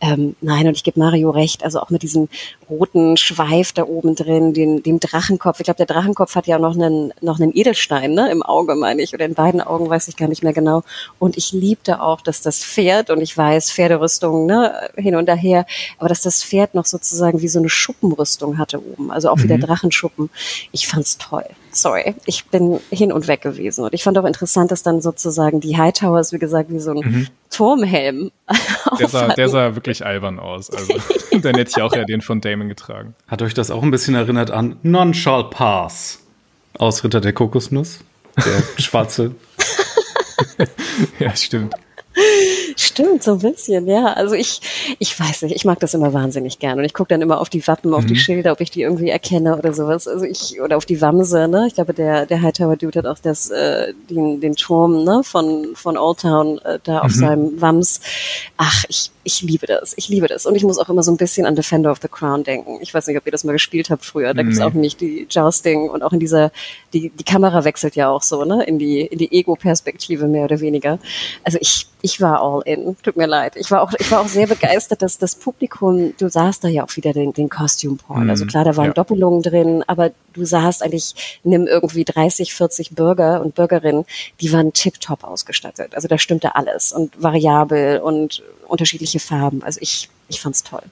Ähm, nein, und ich gebe Mario recht, also auch mit diesem roten Schweif da oben drin, den, dem Drachenkopf. Ich glaube, der Drachenkopf hat ja noch einen, noch einen Edelstein ne? im Auge, meine ich, oder in beiden Augen, weiß ich gar nicht mehr genau. Und ich liebte auch, dass das Pferd, und ich weiß, Pferderüstung ne, hin und her, aber dass das Pferd noch sozusagen wie so eine Schuppenrüstung hatte oben, also auch wieder Drachenschuppen. Ich fand's toll. Sorry, ich bin hin und weg gewesen. Und ich fand auch interessant, dass dann sozusagen die Hightowers, wie gesagt, wie so ein Turmhelm Der sah, der sah wirklich albern aus. Also, (laughs) dann hätte ich auch eher den von Damon getragen. Hat euch das auch ein bisschen erinnert an None Shall Pass aus Ritter der Kokosnuss? Der (laughs) schwarze. Ja, stimmt. Stimmt, so ein bisschen, ja. Also ich, ich weiß nicht, ich mag das immer wahnsinnig gern. Und ich gucke dann immer auf die Wappen, auf die Schilder, ob ich die irgendwie erkenne oder sowas. Also ich, oder auf die Wamse, ne? Ich glaube, der, der Hightower Dude hat auch das, äh, den, den Turm, ne, von, von Old Town äh, da auf seinem Wams. Ach, ich, ich liebe das. Ich liebe das. Und ich muss auch immer so ein bisschen an Defender of the Crown denken. Ich weiß nicht, ob ihr das mal gespielt habt früher. Da gibt's Nee. auch nicht die Jousting und auch in dieser, die, die Kamera wechselt ja auch so, ne? In die, in die Ego-Perspektive mehr oder weniger. Also ich, ich war all in. Tut mir leid. Ich war auch, ich war auch sehr begeistert, dass das Publikum, du sahst da ja auch wieder den, den Costume Porn. Also klar, da waren ja. Doppelungen drin, aber du sahst eigentlich, nimm irgendwie 30, 40 Bürger und Bürgerinnen, die waren tiptop ausgestattet. Also da stimmte alles und variabel und unterschiedliche Farben. Also ich, ich fand's toll.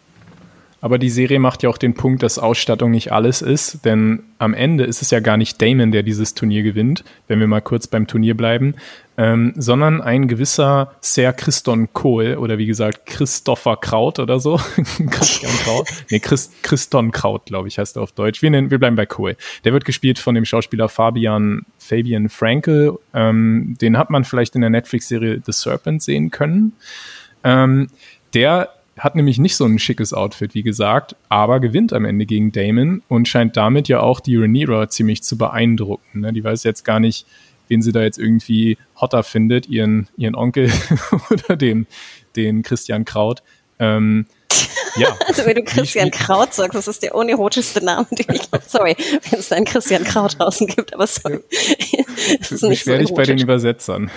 Aber die Serie macht ja auch den Punkt, dass Ausstattung nicht alles ist, denn am Ende ist es ja gar nicht Damon, der dieses Turnier gewinnt, wenn wir mal kurz beim Turnier bleiben, ähm, sondern ein gewisser Sir Christon Kohl oder wie gesagt Christopher Kraut oder so. (laughs) Christian Kraut. Nee, Christ, Christon Kraut, glaube ich, heißt er auf Deutsch. Wir, nennen, wir bleiben bei Kohl. Der wird gespielt von dem Schauspieler Fabian, Fabian Frankel. Ähm, den hat man vielleicht in der Netflix-Serie The Serpent sehen können. Ähm, der hat nämlich nicht so ein schickes Outfit, wie gesagt, aber gewinnt am Ende gegen Damon und scheint damit ja auch die Rhaenyra ziemlich zu beeindrucken. Ne? Die weiß jetzt gar nicht, wen sie da jetzt irgendwie hotter findet, ihren, ihren Onkel (laughs) oder den, den Christian Kraut. Ähm, ja. (laughs) Also wenn du Christian Kraut sagst, das ist der unerotischste Name, den ich Sorry, wenn es da einen Christian Kraut draußen gibt, aber sorry. (laughs) Das ist nicht so Beschwer dich bei den. Übersetzern.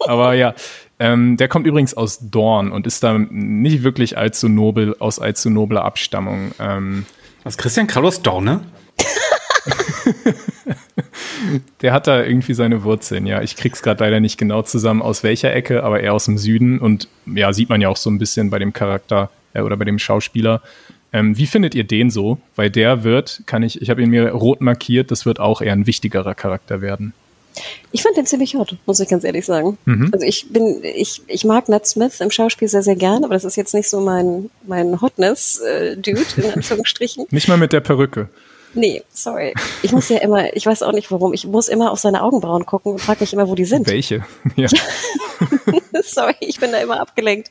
Aber ja, ähm, der kommt übrigens aus Dorn und ist da nicht wirklich allzu nobel, aus allzu nobler Abstammung. Ähm, Was Christian Carlos Dorne? (laughs) der hat da irgendwie seine Wurzeln, ja. Ich krieg's gerade leider nicht genau zusammen, aus welcher Ecke, aber eher aus dem Süden. Und ja, sieht man ja auch so ein bisschen bei dem Charakter äh, oder bei dem Schauspieler. Ähm, wie findet ihr den so? Weil der wird, kann ich, ich habe ihn mir rot markiert, das wird auch eher ein wichtigerer Charakter werden. Ich fand den ziemlich hot, muss ich ganz ehrlich sagen. Mhm. Also ich bin, ich, ich mag Nat Smith im Schauspiel sehr, sehr gern, aber das ist jetzt nicht so mein, mein Hotness-Dude, in (laughs) Anführungsstrichen. Nicht mal mit der Perücke. Nee, sorry. Ich muss ja immer, ich weiß auch nicht warum, ich muss immer auf seine Augenbrauen gucken und frage mich immer, wo die sind. Welche? (laughs) Ja. (laughs) (laughs) sorry, ich bin da immer abgelenkt.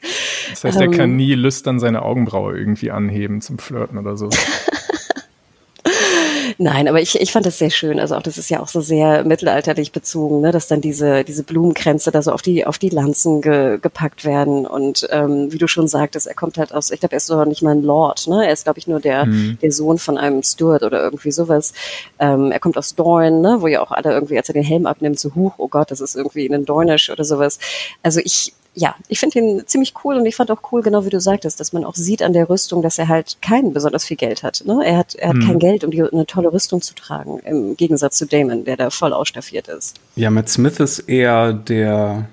Das heißt, er Ähm. kann nie lüstern seine Augenbraue irgendwie anheben zum Flirten oder so. (laughs) Nein, aber ich, ich fand das sehr schön. Also auch das ist ja auch so sehr mittelalterlich bezogen, ne? dass dann diese, diese Blumenkränze da so auf die, auf die Lanzen ge, gepackt werden. Und ähm, wie du schon sagtest, er kommt halt aus, ich glaube, er ist doch nicht mal ein Lord, ne? Er ist, glaube ich, nur der, der Sohn von einem Steward oder irgendwie sowas. Ähm, er kommt aus Dorn, ne? wo ja auch alle irgendwie, als er den Helm abnimmt, so huch, oh Gott, das ist irgendwie ein Dornish oder sowas. Also ich, ja, ich finde ihn ziemlich cool und ich fand auch cool, genau wie du sagtest, dass man auch sieht an der Rüstung, dass er halt kein besonders viel Geld hat. Ne? Er hat, er hat kein Geld, um die, eine tolle Rüstung zu tragen, im Gegensatz zu Damon, der da voll ausstaffiert ist. Ja, Matt Smith ist eher der,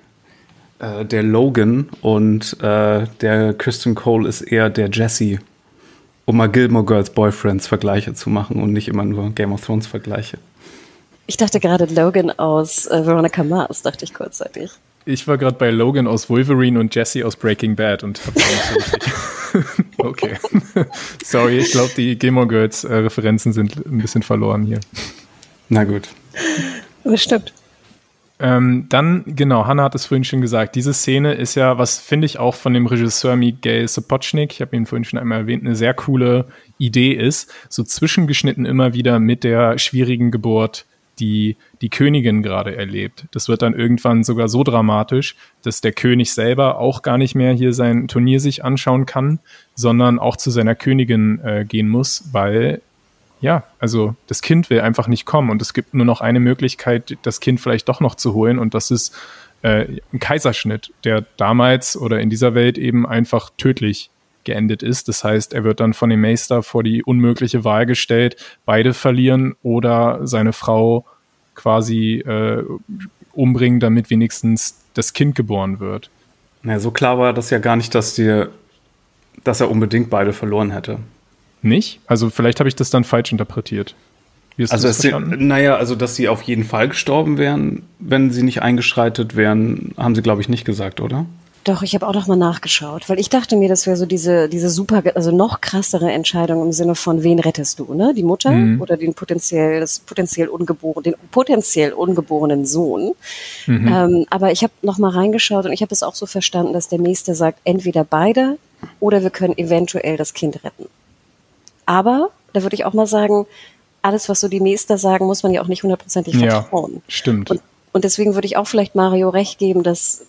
äh, der Logan und äh, der Christian Cole ist eher der Jesse. Um mal Gilmore Girls Boyfriends Vergleiche zu machen und nicht immer nur Game of Thrones Vergleiche. Ich dachte gerade Logan aus äh, Veronica Mars, dachte ich kurzzeitig. Ich war gerade bei Logan aus Wolverine und Jesse aus Breaking Bad und hab's nicht so richtig. (laughs) okay. (laughs) Sorry, ich glaube, die Gilmore Girls äh, Referenzen sind ein bisschen verloren hier. Na gut. Das stimmt. Ähm, dann, genau, Hannah hat es vorhin schon gesagt, diese Szene ist ja, was finde ich auch von dem Regisseur Miguel Sapochnik, ich habe ihn vorhin schon einmal erwähnt, eine sehr coole Idee ist, so zwischengeschnitten immer wieder mit der schwierigen Geburt die die Königin gerade erlebt. Das wird dann irgendwann sogar so dramatisch, dass der König selber auch gar nicht mehr hier sein Turnier sich anschauen kann, sondern auch zu seiner Königin äh, gehen muss, weil ja, also das Kind will einfach nicht kommen und es gibt nur noch eine Möglichkeit, das Kind vielleicht doch noch zu holen und das ist äh, ein Kaiserschnitt, der damals oder in dieser Welt eben einfach tödlich geendet ist. Das heißt, er wird dann von dem Meister vor die unmögliche Wahl gestellt, beide verlieren oder seine Frau quasi äh, umbringen, damit wenigstens das Kind geboren wird. Na, so klar war das ja gar nicht, dass, die, dass er unbedingt beide verloren hätte. Nicht? Also vielleicht habe ich das dann falsch interpretiert. Wie hast also das verstanden? Sie, naja, also dass sie auf jeden Fall gestorben wären, wenn sie nicht eingeschreitet wären, haben sie, glaube ich, nicht gesagt, oder? Doch, ich habe auch noch mal nachgeschaut, weil ich dachte mir, das wäre so diese, diese super, also noch krassere Entscheidung im Sinne von, wen rettest du, ne? Die Mutter mhm. oder den potenziell, das potenziell ungeboren, den potenziell ungeborenen Sohn. Mhm. Ähm, aber ich habe noch mal reingeschaut und ich habe es auch so verstanden, dass der Meister sagt, entweder beide oder wir können eventuell das Kind retten. Aber, da würde ich auch mal sagen, alles, was so die Meister sagen, muss man ja auch nicht hundertprozentig vertrauen. Ja, stimmt. Und, und deswegen würde ich auch vielleicht Mario recht geben, dass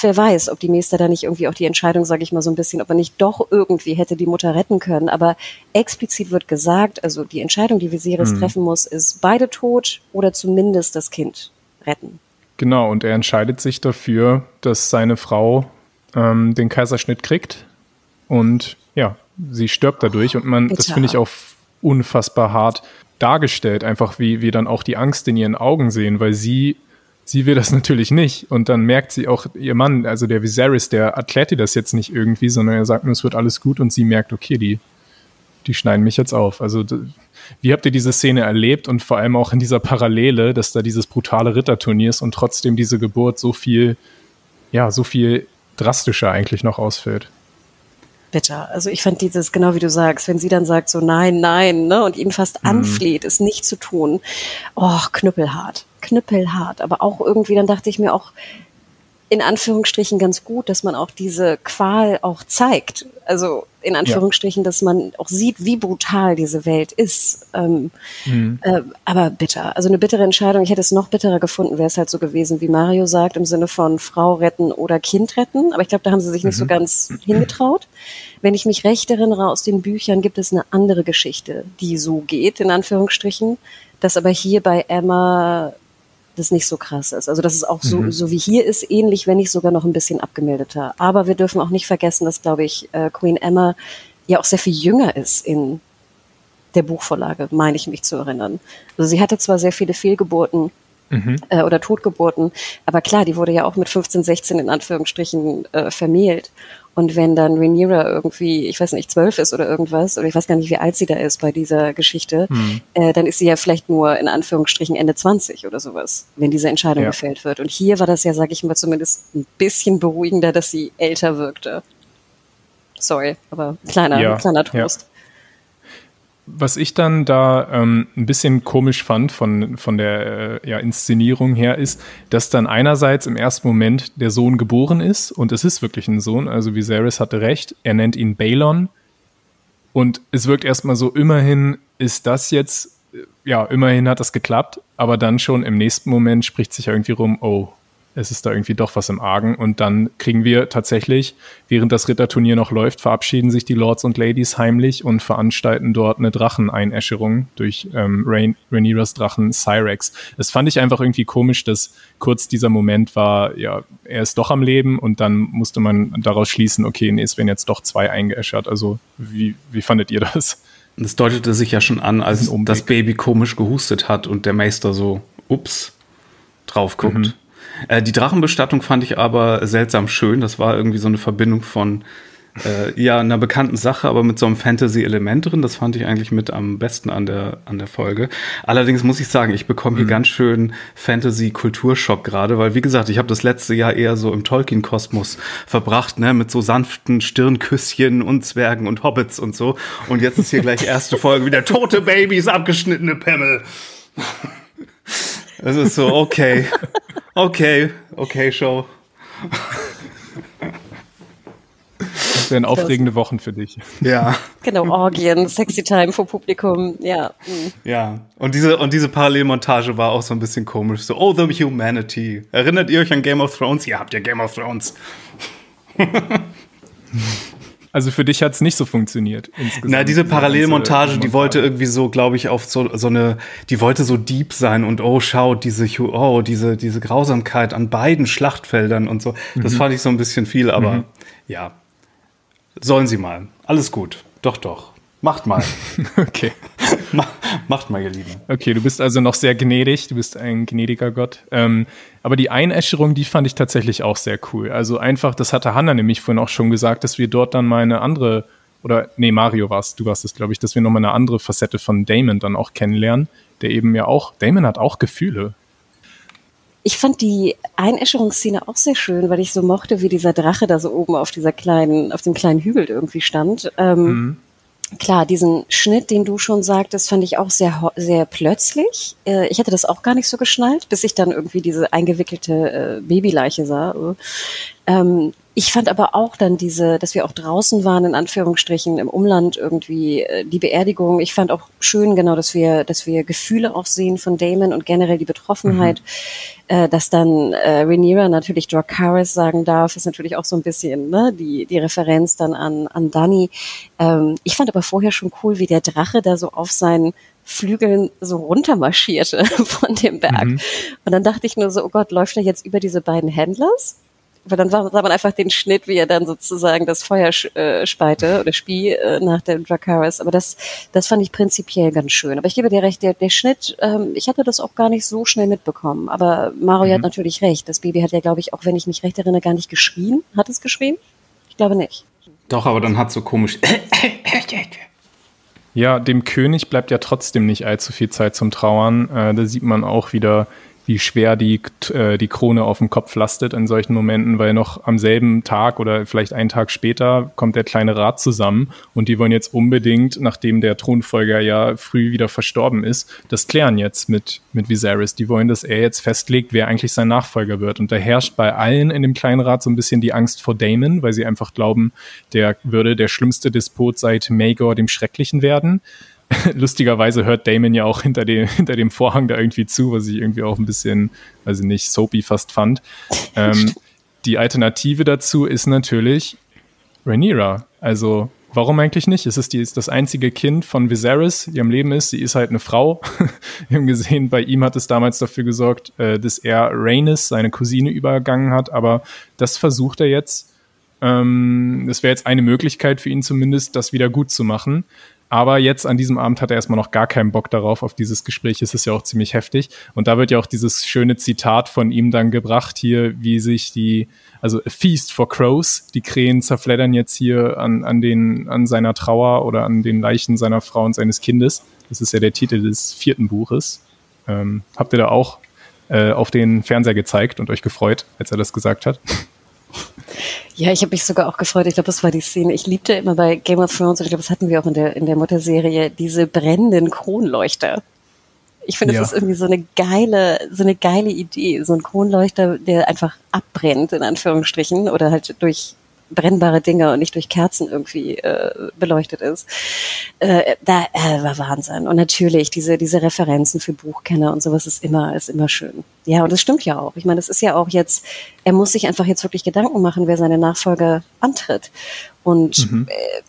wer weiß, ob die Meister da nicht irgendwie auch die Entscheidung, sage ich mal so ein bisschen, ob er nicht doch irgendwie hätte die Mutter retten können. Aber explizit wird gesagt, also die Entscheidung, die Viserys mhm. treffen muss, ist beide tot oder zumindest das Kind retten. Genau, und er entscheidet sich dafür, dass seine Frau ähm, den Kaiserschnitt kriegt und ja, sie stirbt dadurch und man, Bitter. das finde ich auch unfassbar hart dargestellt, einfach wie wir dann auch die Angst in ihren Augen sehen, weil sie sie will das natürlich nicht. Und dann merkt sie auch, ihr Mann, also der Viserys, der erklärt ihr das jetzt nicht irgendwie, sondern er sagt nur, es wird alles gut und sie merkt, okay, die, die schneiden mich jetzt auf. Also wie habt ihr diese Szene erlebt und vor allem auch in dieser Parallele, dass da dieses brutale Ritterturnier ist und trotzdem diese Geburt so viel, ja, so viel drastischer eigentlich noch ausfällt? Bitter. Also ich fand dieses, genau wie du sagst, wenn sie dann sagt so nein, nein, ne, und ihn fast mhm. anfleht, es nicht zu tun, oh, knüppelhart, knüppelhart. Aber auch irgendwie, dann dachte ich mir auch, in Anführungsstrichen ganz gut, dass man auch diese Qual auch zeigt. Also in Anführungsstrichen, ja. dass man auch sieht, wie brutal diese Welt ist. Ähm, mhm. äh, aber bitter. Also eine bittere Entscheidung. Ich hätte es noch bitterer gefunden, wäre es halt so gewesen, wie Mario sagt, im Sinne von Frau retten oder Kind retten. Aber ich glaube, da haben sie sich nicht mhm. so ganz hingetraut. Wenn ich mich recht erinnere aus den Büchern, gibt es eine andere Geschichte, die so geht, in Anführungsstrichen. Dass aber hier bei Emma das nicht so krass ist. Also das ist auch so, mhm. so wie hier ist, ähnlich, wenn nicht sogar noch ein bisschen abgemilderter. Aber wir dürfen auch nicht vergessen, dass, glaube ich, äh, Queen Emma ja auch sehr viel jünger ist in der Buchvorlage, meine ich mich zu erinnern. Also sie hatte zwar sehr viele Fehlgeburten, mhm. äh, oder Totgeburten. Aber klar, die wurde ja auch mit 15, 16 in Anführungsstrichen äh, vermählt. Und wenn dann Rhaenyra irgendwie, ich weiß nicht, zwölf ist oder irgendwas, oder ich weiß gar nicht, wie alt sie da ist bei dieser Geschichte, hm. äh, dann ist sie ja vielleicht nur in Anführungsstrichen Ende 20 oder sowas, wenn diese Entscheidung ja. gefällt wird. Und hier war das ja, sag ich mal, zumindest ein bisschen beruhigender, dass sie älter wirkte. Sorry, aber kleiner, ja. kleiner Trost. Ja. Was ich dann da ähm, ein bisschen komisch fand von, von der äh, ja, Inszenierung her, ist, dass dann einerseits im ersten Moment der Sohn geboren ist und es ist wirklich ein Sohn, also Viserys hatte recht, er nennt ihn Balon. Und es wirkt erstmal so, immerhin ist das jetzt, äh, ja, immerhin hat das geklappt, aber dann schon im nächsten Moment spricht sich irgendwie rum, oh, es ist da irgendwie doch was im Argen. Und dann kriegen wir tatsächlich, während das Ritterturnier noch läuft, verabschieden sich die Lords und Ladies heimlich und veranstalten dort eine Dracheneinäscherung durch ähm, Rain Rhaenyras Drachen Cyrex. Das fand ich einfach irgendwie komisch, dass kurz dieser Moment war, ja, er ist doch am Leben und dann musste man daraus schließen, okay, nee, es werden jetzt doch zwei eingeäschert. Also wie, wie fandet ihr das? Das deutete sich ja schon an, als das, das Baby komisch gehustet hat und der Meister so, ups, drauf guckt. Mhm. Äh, die Drachenbestattung fand ich aber seltsam schön. Das war irgendwie so eine Verbindung von äh, ja, einer bekannten Sache, aber mit so einem Fantasy-Element drin. Das fand ich eigentlich mit am besten an der, an der Folge. Allerdings muss ich sagen, ich bekomme hier mhm. ganz schön Fantasy-Kulturschock gerade, weil wie gesagt, ich habe das letzte Jahr eher so im Tolkien-Kosmos verbracht, ne, mit so sanften Stirnküsschen und Zwergen und Hobbits und so. Und jetzt ist hier gleich erste Folge wieder tote Babys, abgeschnittene Pimmel. Es ist so, okay. Okay, okay, Show. wären aufregende Wochen für dich. Ja. Genau, Orgien, Sexy Time vor Publikum, ja. Mhm. Ja, und diese, und diese Parallelmontage war auch so ein bisschen komisch. So, oh, the humanity. Erinnert ihr euch an Game of Thrones? Ihr habt ja Game of Thrones. Also für dich hat es nicht so funktioniert. Na, diese Parallelmontage, die wollte irgendwie so, glaube ich, auf so, so eine, die wollte so deep sein und oh, schaut, diese, oh, diese, diese Grausamkeit an beiden Schlachtfeldern und so. Das mhm. fand ich so ein bisschen viel, aber mhm. ja. Sollen sie mal. Alles gut. Doch, doch. Macht mal. (laughs) okay. (laughs) Macht mal, ihr Lieben. Okay, du bist also noch sehr gnädig, du bist ein gnädiger Gott. Ähm, aber die Einäscherung, die fand ich tatsächlich auch sehr cool. Also einfach, das hatte Hanna nämlich vorhin auch schon gesagt, dass wir dort dann mal eine andere, oder nee, Mario warst, du warst es, glaube ich, dass wir nochmal eine andere Facette von Damon dann auch kennenlernen, der eben ja auch, Damon hat auch Gefühle. Ich fand die Einäscherungsszene auch sehr schön, weil ich so mochte, wie dieser Drache da so oben auf dieser kleinen, auf dem kleinen Hügel irgendwie stand. Ähm, mhm klar, diesen Schnitt, den du schon sagtest, fand ich auch sehr, sehr plötzlich. Äh, ich hatte das auch gar nicht so geschnallt, bis ich dann irgendwie diese eingewickelte äh, Babyleiche sah. Ähm, ich fand aber auch dann diese, dass wir auch draußen waren, in Anführungsstrichen, im Umland irgendwie, äh, die Beerdigung. Ich fand auch schön, genau, dass wir, dass wir Gefühle auch sehen von Damon und generell die Betroffenheit. Mhm. Äh, dass dann äh, Rhaenyra natürlich Dracarys sagen darf, ist natürlich auch so ein bisschen ne, die, die Referenz dann an, an Dani. Ähm, ich fand aber vorher schon cool, wie der Drache da so auf seinen Flügeln so runtermarschierte (laughs) von dem Berg. Mhm. Und dann dachte ich nur so, oh Gott, läuft er jetzt über diese beiden Händlers? Weil dann sah man einfach den Schnitt, wie er dann sozusagen das Feuer äh, speite oder spie äh, nach dem Dracarys. Aber das, das fand ich prinzipiell ganz schön. Aber ich gebe dir recht, der, der Schnitt, ähm, ich hatte das auch gar nicht so schnell mitbekommen. Aber Mario mhm. hat natürlich recht. Das Baby hat ja, glaube ich, auch wenn ich mich recht erinnere, gar nicht geschrien. Hat es geschrien? Ich glaube nicht. Doch, aber dann hat so komisch. Ja, dem König bleibt ja trotzdem nicht allzu viel Zeit zum Trauern. Äh, da sieht man auch wieder, wie schwer die, äh, die Krone auf dem Kopf lastet in solchen Momenten, weil noch am selben Tag oder vielleicht einen Tag später kommt der kleine Rat zusammen und die wollen jetzt unbedingt, nachdem der Thronfolger ja früh wieder verstorben ist, das klären jetzt mit, mit Viserys. Die wollen, dass er jetzt festlegt, wer eigentlich sein Nachfolger wird. Und da herrscht bei allen in dem kleinen Rat so ein bisschen die Angst vor Damon, weil sie einfach glauben, der würde der schlimmste Despot seit Maegor dem Schrecklichen werden. (laughs) lustigerweise hört Damon ja auch hinter dem, (laughs) hinter dem Vorhang da irgendwie zu, was ich irgendwie auch ein bisschen, weiß ich nicht, soapy fast fand. Ähm, die Alternative dazu ist natürlich Rhaenyra. Also, warum eigentlich nicht? Es ist, die, ist das einzige Kind von Viserys, die am Leben ist. Sie ist halt eine Frau. (laughs) Wir haben gesehen, bei ihm hat es damals dafür gesorgt, äh, dass er Rhaenys, seine Cousine, übergangen hat. Aber das versucht er jetzt. Ähm, das wäre jetzt eine Möglichkeit für ihn zumindest, das wieder gut zu machen. Aber jetzt an diesem Abend hat er erstmal noch gar keinen Bock darauf, auf dieses Gespräch. Es ist ja auch ziemlich heftig. Und da wird ja auch dieses schöne Zitat von ihm dann gebracht hier, wie sich die, also a Feast for Crows, die Krähen zerfleddern jetzt hier an, an, den, an seiner Trauer oder an den Leichen seiner Frau und seines Kindes. Das ist ja der Titel des vierten Buches. Ähm, habt ihr da auch äh, auf den Fernseher gezeigt und euch gefreut, als er das gesagt hat? Ja, ich habe mich sogar auch gefreut. Ich glaube, das war die Szene. Ich liebte immer bei Game of Thrones, und ich glaube, das hatten wir auch in der, in der Mutterserie, diese brennenden Kronleuchter. Ich finde, ja. das ist irgendwie so eine geile, so eine geile Idee. So ein Kronleuchter, der einfach abbrennt, in Anführungsstrichen, oder halt durch brennbare Dinge und nicht durch Kerzen irgendwie äh, beleuchtet ist. Äh, da äh, war Wahnsinn. Und natürlich diese diese Referenzen für Buchkenner und sowas ist immer ist immer schön. Ja, und das stimmt ja auch. Ich meine, das ist ja auch jetzt. Er muss sich einfach jetzt wirklich Gedanken machen, wer seine Nachfolger antritt. Und mhm. äh,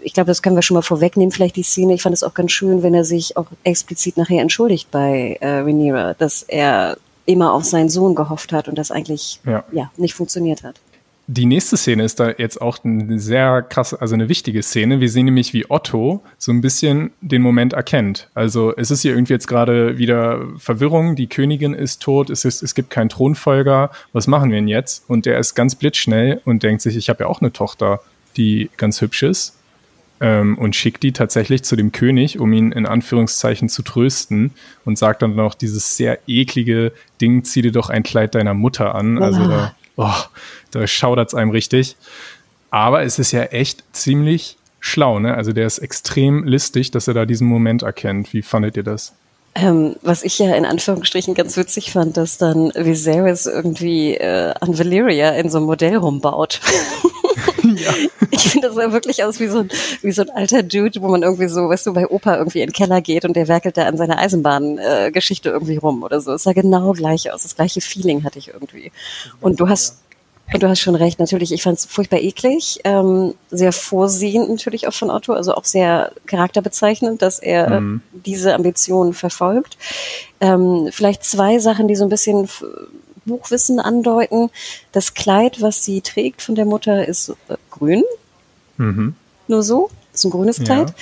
ich glaube, das können wir schon mal vorwegnehmen, vielleicht die Szene. Ich fand es auch ganz schön, wenn er sich auch explizit nachher entschuldigt bei äh, Rhaenyra, dass er immer auf seinen Sohn gehofft hat und das eigentlich ja. ja nicht funktioniert hat. Die nächste Szene ist da jetzt auch eine sehr krasse, also eine wichtige Szene. Wir sehen nämlich, wie Otto so ein bisschen den Moment erkennt. Also es ist hier irgendwie jetzt gerade wieder Verwirrung, die Königin ist tot, es, ist, es gibt keinen Thronfolger, was machen wir denn jetzt? Und der ist ganz blitzschnell und denkt sich, ich habe ja auch eine Tochter, die ganz hübsch ist. Ähm, und schickt die tatsächlich zu dem König, um ihn in Anführungszeichen zu trösten und sagt dann noch dieses sehr eklige Ding, zieh dir doch ein Kleid deiner Mutter an. Also da oh, da schaudert es einem richtig. Aber es ist ja echt ziemlich schlau, ne? Also der ist extrem listig, dass er da diesen Moment erkennt. Wie fandet ihr das? Ähm, was ich ja in Anführungsstrichen ganz witzig fand, dass dann Viserys irgendwie äh, an Valyria in so einem Modell rumbaut. (laughs) (laughs) Ich finde, das sah wirklich aus wie so, ein, wie so ein alter Dude, wo man irgendwie so, weißt du, bei Opa irgendwie in den Keller geht und der werkelt da an seiner Eisenbahngeschichte äh, irgendwie rum oder so. Es sah genau gleich aus. Das gleiche Feeling hatte ich irgendwie. Und du hast, Du hast schon recht, natürlich. Ich fand es furchtbar eklig, ähm, sehr vorsehend natürlich auch von Otto, also auch sehr charakterbezeichnend, dass er mhm. diese Ambitionen verfolgt. Ähm, vielleicht zwei Sachen, die so ein bisschen Buchwissen andeuten. Das Kleid, was sie trägt von der Mutter, ist äh, grün. Mhm. Nur so. ist ein grünes Kleid. Ja.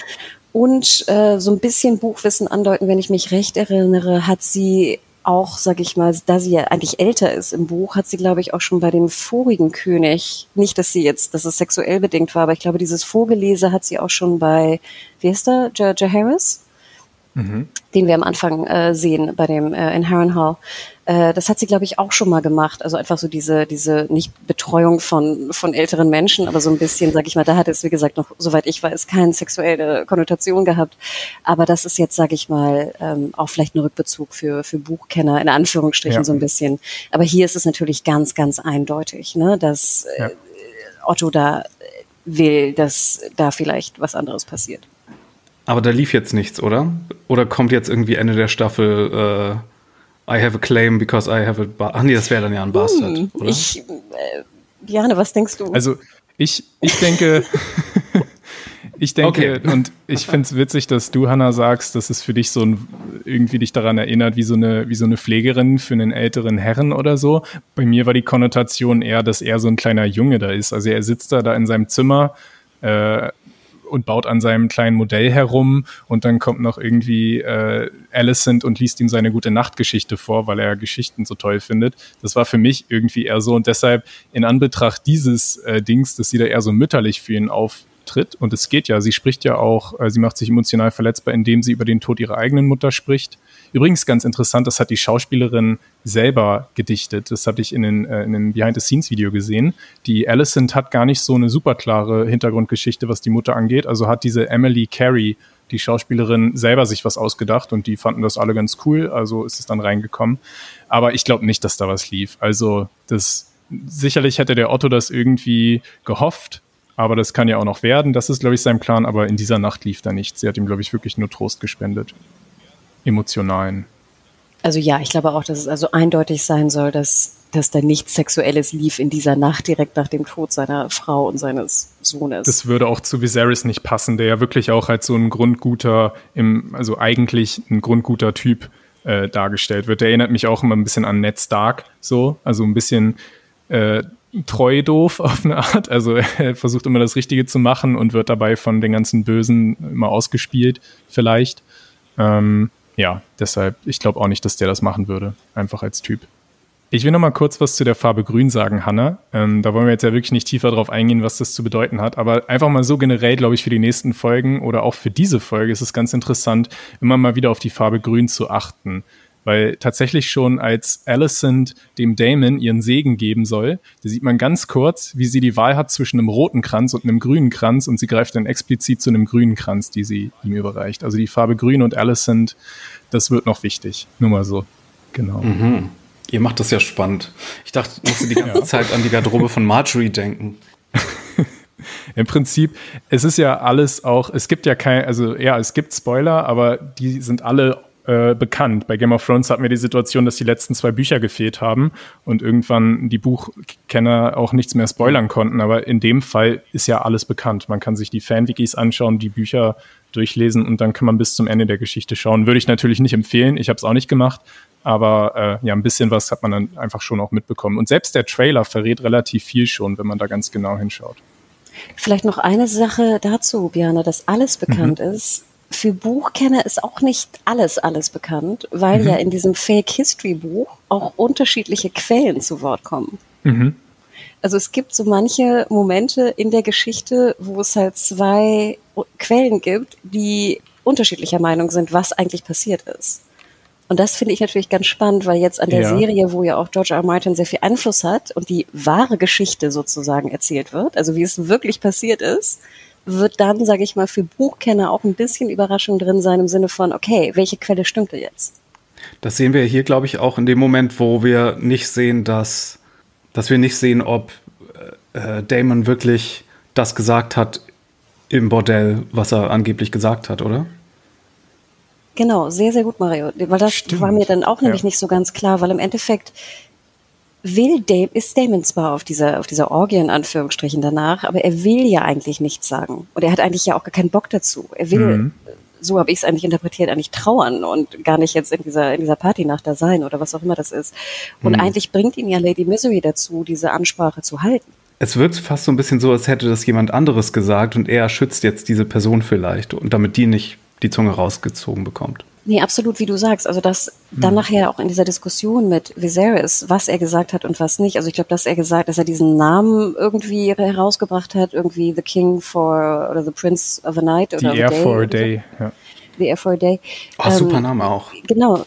Und äh, so ein bisschen Buchwissen andeuten, wenn ich mich recht erinnere, hat sie auch, sag ich mal, da sie ja eigentlich älter ist im Buch, hat sie, glaube ich, auch schon bei dem vorigen König, nicht, dass sie jetzt, dass es sexuell bedingt war, aber ich glaube, dieses Vorgelese hat sie auch schon bei, wie heißt der, Georgia Harris? Mhm. Den wir am Anfang äh, sehen bei dem äh, in Harrenhal. Äh, das hat sie, glaube ich, auch schon mal gemacht. Also einfach so diese, diese nicht Betreuung von, von älteren Menschen, aber so ein bisschen, sag ich mal, da hat es, wie gesagt, noch, soweit ich weiß, keine sexuelle Konnotation gehabt. Aber das ist jetzt, sag ich mal, ähm, auch vielleicht ein Rückbezug für, für Buchkenner, in Anführungsstrichen ja. so ein bisschen. Aber hier ist es natürlich ganz, ganz eindeutig, ne, dass äh, ja. Otto da will, dass da vielleicht was anderes passiert. Aber da lief jetzt nichts, oder? Oder kommt jetzt irgendwie Ende der Staffel äh, I have a claim because I have a Bar Ach nee, das wäre dann ja ein Bastard, hm, oder? Ich, äh, Jane, was denkst du? Also ich, ich denke, (laughs) ich denke, okay. und ich finde es witzig, dass du, Hannah, sagst, dass es für dich so ein, irgendwie dich daran erinnert, wie so eine, wie so eine Pflegerin für einen älteren Herren oder so. Bei mir war die Konnotation eher, dass er so ein kleiner Junge da ist. Also er sitzt da, da in seinem Zimmer, äh, und baut an seinem kleinen Modell herum. Und dann kommt noch irgendwie äh, Alicent und liest ihm seine gute Nachtgeschichte vor, weil er Geschichten so toll findet. Das war für mich irgendwie eher so. Und deshalb in Anbetracht dieses äh, Dings, dass sie da eher so mütterlich für ihn auftritt und es geht ja, sie spricht ja auch, äh, sie macht sich emotional verletzbar, indem sie über den Tod ihrer eigenen Mutter spricht Übrigens ganz interessant, das hat die Schauspielerin selber gedichtet. Das hatte ich in den, äh, in den Behind-the-Scenes-Video gesehen. Die Alicent hat gar nicht so eine super klare Hintergrundgeschichte, was die Mutter angeht. Also hat diese Emily Carey, die Schauspielerin, selber sich was ausgedacht und die fanden das alle ganz cool. Also ist es dann reingekommen. Aber ich glaube nicht, dass da was lief. Also das sicherlich hätte der Otto das irgendwie gehofft, aber das kann ja auch noch werden. Das ist, glaube ich, sein Plan. Aber in dieser Nacht lief da nichts. Sie hat ihm, glaube ich, wirklich nur Trost gespendet emotionalen. Also ja, ich glaube auch, dass es also eindeutig sein soll, dass, dass da nichts Sexuelles lief in dieser Nacht direkt nach dem Tod seiner Frau und seines Sohnes. Das würde auch zu Viserys nicht passen, der ja wirklich auch als so ein grundguter, im, also eigentlich ein grundguter Typ äh, dargestellt wird. Der erinnert mich auch immer ein bisschen an Ned Stark, so, also ein bisschen äh, treu doof (laughs) auf eine Art. Also er versucht immer das Richtige zu machen und wird dabei von den ganzen Bösen immer ausgespielt, vielleicht. Ähm, ja, deshalb, ich glaube auch nicht, dass der das machen würde, einfach als Typ. Ich will noch mal kurz was zu der Farbe Grün sagen, Hanna. Ähm, da wollen wir jetzt ja wirklich nicht tiefer drauf eingehen, was das zu bedeuten hat. Aber einfach mal so generell, glaube ich, für die nächsten Folgen oder auch für diese Folge ist es ganz interessant, immer mal wieder auf die Farbe Grün zu achten. Weil tatsächlich schon als Alicent dem Damon ihren Segen geben soll, da sieht man ganz kurz, wie sie die Wahl hat zwischen einem roten Kranz und einem grünen Kranz und sie greift dann explizit zu einem grünen Kranz, die sie ihm überreicht. Also die Farbe Grün und Alicent, das wird noch wichtig. Nur mal so. Genau. Mhm. Ihr macht das ja spannend. Ich dachte, ich musste die (laughs) ganze ja. Zeit an die Garderobe von Marjorie denken. (laughs) Im Prinzip, es ist ja alles auch, es gibt ja kein, also ja, es gibt Spoiler, aber die sind alle äh, bekannt. Bei Game of Thrones hatten wir die Situation, dass die letzten zwei Bücher gefehlt haben und irgendwann die Buchkenner auch nichts mehr spoilern konnten. Aber in dem Fall ist ja alles bekannt. Man kann sich die Fanwikis anschauen, die Bücher durchlesen und dann kann man bis zum Ende der Geschichte schauen. Würde ich natürlich nicht empfehlen. Ich habe es auch nicht gemacht. Aber äh, ja, ein bisschen was hat man dann einfach schon auch mitbekommen. Und selbst der Trailer verrät relativ viel schon, wenn man da ganz genau hinschaut. Vielleicht noch eine Sache dazu, Biane, dass alles bekannt mhm. ist für Buchkenner ist auch nicht alles, alles bekannt, weil mhm. ja in diesem Fake History Buch auch unterschiedliche Quellen zu Wort kommen. Mhm. Also es gibt so manche Momente in der Geschichte, wo es halt zwei Quellen gibt, die unterschiedlicher Meinung sind, was eigentlich passiert ist. Und das finde ich natürlich ganz spannend, weil jetzt an der ja. Serie, wo ja auch George R. R. Martin sehr viel Einfluss hat und die wahre Geschichte sozusagen erzählt wird, also wie es wirklich passiert ist, wird dann, sage ich mal, für Buchkenner auch ein bisschen Überraschung drin sein im Sinne von, okay, welche Quelle stimmte jetzt? Das sehen wir hier, glaube ich, auch in dem Moment, wo wir nicht sehen, dass, dass wir nicht sehen, ob äh, äh Damon wirklich das gesagt hat im Bordell, was er angeblich gesagt hat, oder? Genau, sehr, sehr gut, Mario. Weil das Stimmt. war mir dann auch nämlich ja. nicht so ganz klar, weil im Endeffekt will Dame, ist Damon zwar auf dieser, auf dieser Orgie in Anführungsstrichen danach, aber er will ja eigentlich nichts sagen. Und er hat eigentlich ja auch gar keinen Bock dazu. Er will, mhm. so habe ich es eigentlich interpretiert, eigentlich trauern und gar nicht jetzt in dieser, in dieser Partynacht da sein oder was auch immer das ist. Und mhm. eigentlich bringt ihn ja Lady Misery dazu, diese Ansprache zu halten. Es wirkt fast so ein bisschen so, als hätte das jemand anderes gesagt und er schützt jetzt diese Person vielleicht und damit die nicht die Zunge rausgezogen bekommt. Nee, absolut, wie du sagst. Also das dann hm. nachher auch in dieser Diskussion mit Viserys, was er gesagt hat und was nicht. Also ich glaube, dass er gesagt, dass er diesen Namen irgendwie herausgebracht hat, irgendwie The King for oder The Prince of a Night oder The Air Day for a Day. Ja. The Air for a Day. Oh, ähm, super Name auch. Genau.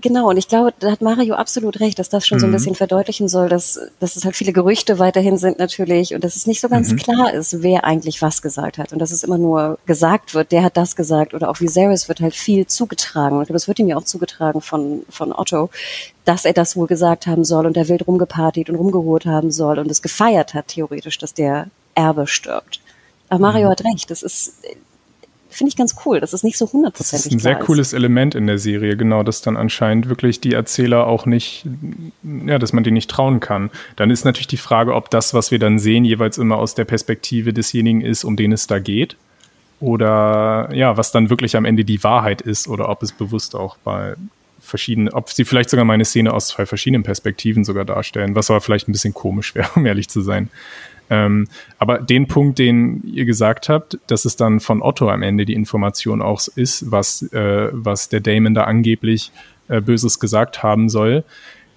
Genau, und ich glaube, da hat Mario absolut recht, dass das schon mhm. so ein mhm. bisschen verdeutlichen soll, dass, dass es halt viele Gerüchte weiterhin sind natürlich und dass es nicht so ganz mhm. klar ist, wer eigentlich was gesagt hat und dass es immer nur gesagt wird, der hat das gesagt oder auch Viserys wird halt viel zugetragen und das wird ihm ja auch zugetragen von, von Otto, dass er das wohl gesagt haben soll und der wild rumgepartiert und rumgehurt haben soll und es gefeiert hat theoretisch, dass der Erbe stirbt. Aber Mario mhm. hat recht, das ist finde ich ganz cool. Das ist nicht so hundertprozentig. Das ist ein sehr cooles Element in der Serie, genau, dass dann anscheinend wirklich die Erzähler auch nicht, ja, dass man die nicht trauen kann. Dann ist natürlich die Frage, ob das, was wir dann sehen, jeweils immer aus der Perspektive desjenigen ist, um den es da geht. Oder ja, was dann wirklich am Ende die Wahrheit ist, oder ob es bewusst auch bei verschiedenen, ob sie vielleicht sogar meine Szene aus zwei verschiedenen Perspektiven sogar darstellen, was aber vielleicht ein bisschen komisch wäre, (laughs) um ehrlich zu sein. Ähm, aber den Punkt, den ihr gesagt habt, dass es dann von Otto am Ende die Information auch ist, was, äh, was der Damon da angeblich äh, Böses gesagt haben soll,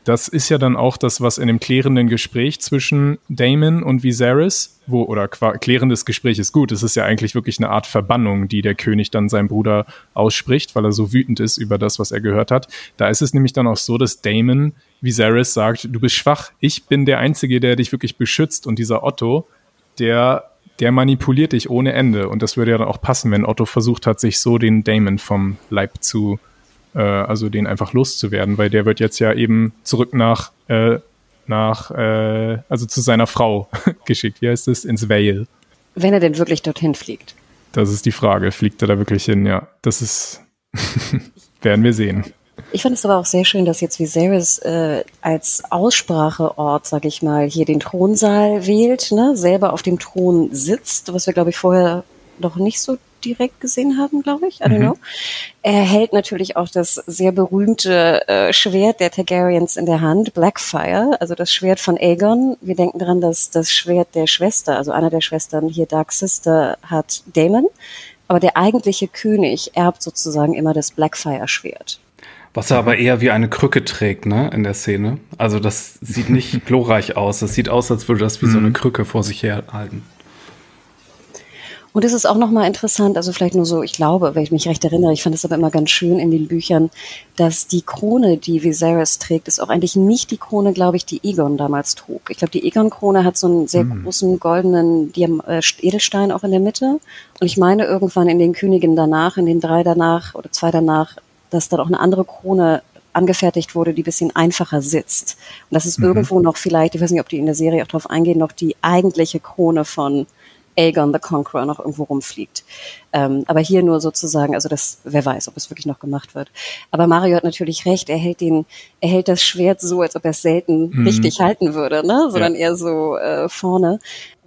das ist ja dann auch das, was in dem klärenden Gespräch zwischen Damon und Viserys, wo, oder klärendes Gespräch ist gut, es ist ja eigentlich wirklich eine Art Verbannung, die der König dann seinem Bruder ausspricht, weil er so wütend ist über das, was er gehört hat. Da ist es nämlich dann auch so, dass Damon Viserys sagt, du bist schwach, ich bin der Einzige, der dich wirklich beschützt und dieser Otto, der der manipuliert dich ohne Ende. Und das würde ja dann auch passen, wenn Otto versucht hat, sich so den Damon vom Leib zu äh, also den einfach loszuwerden, weil der wird jetzt ja eben zurück nach, äh, nach äh, also zu seiner Frau (laughs) geschickt. Wie heißt es? Ins Vale. Wenn er denn wirklich dorthin fliegt. Das ist die Frage. Fliegt er da wirklich hin? Ja, das ist, (laughs) werden wir sehen. Ich fand es aber auch sehr schön, dass jetzt Viserys äh, als Ausspracheort, sag ich mal, hier den Thronsaal wählt, ne? selber auf dem Thron sitzt, was wir, glaube ich, vorher noch nicht so direkt gesehen haben, glaube ich. I don't mhm. know. Er hält natürlich auch das sehr berühmte äh, Schwert der Targaryens in der Hand, Blackfire, also das Schwert von Aegon. Wir denken daran, dass das Schwert der Schwester, also einer der Schwestern hier Dark Sister, hat Daemon. Aber der eigentliche König erbt sozusagen immer das Blackfire-Schwert. Was er aber eher wie eine Krücke trägt, ne, in der Szene. Also das sieht nicht (laughs) glorreich aus. Das sieht aus, als würde das wie mhm. so eine Krücke vor sich herhalten. Und es ist auch nochmal interessant, also vielleicht nur so, ich glaube, wenn ich mich recht erinnere, ich fand es aber immer ganz schön in den Büchern, dass die Krone, die Viserys trägt, ist auch eigentlich nicht die Krone, glaube ich, die Egon damals trug. Ich glaube, die Egon-Krone hat so einen sehr mhm. großen goldenen Diam äh, Edelstein auch in der Mitte. Und ich meine, irgendwann in den Königen danach, in den drei danach oder zwei danach, dass dann auch eine andere Krone angefertigt wurde, die bisschen einfacher sitzt. Und das ist mhm. irgendwo noch vielleicht, ich weiß nicht, ob die in der Serie auch drauf eingehen, noch die eigentliche Krone von Aegon the Conqueror noch irgendwo rumfliegt. Ähm, aber hier nur sozusagen, also das, wer weiß, ob es wirklich noch gemacht wird. Aber Mario hat natürlich recht, er hält den, er hält das Schwert so, als ob er es selten mhm. richtig halten würde, ne? sondern ja. eher so äh, vorne.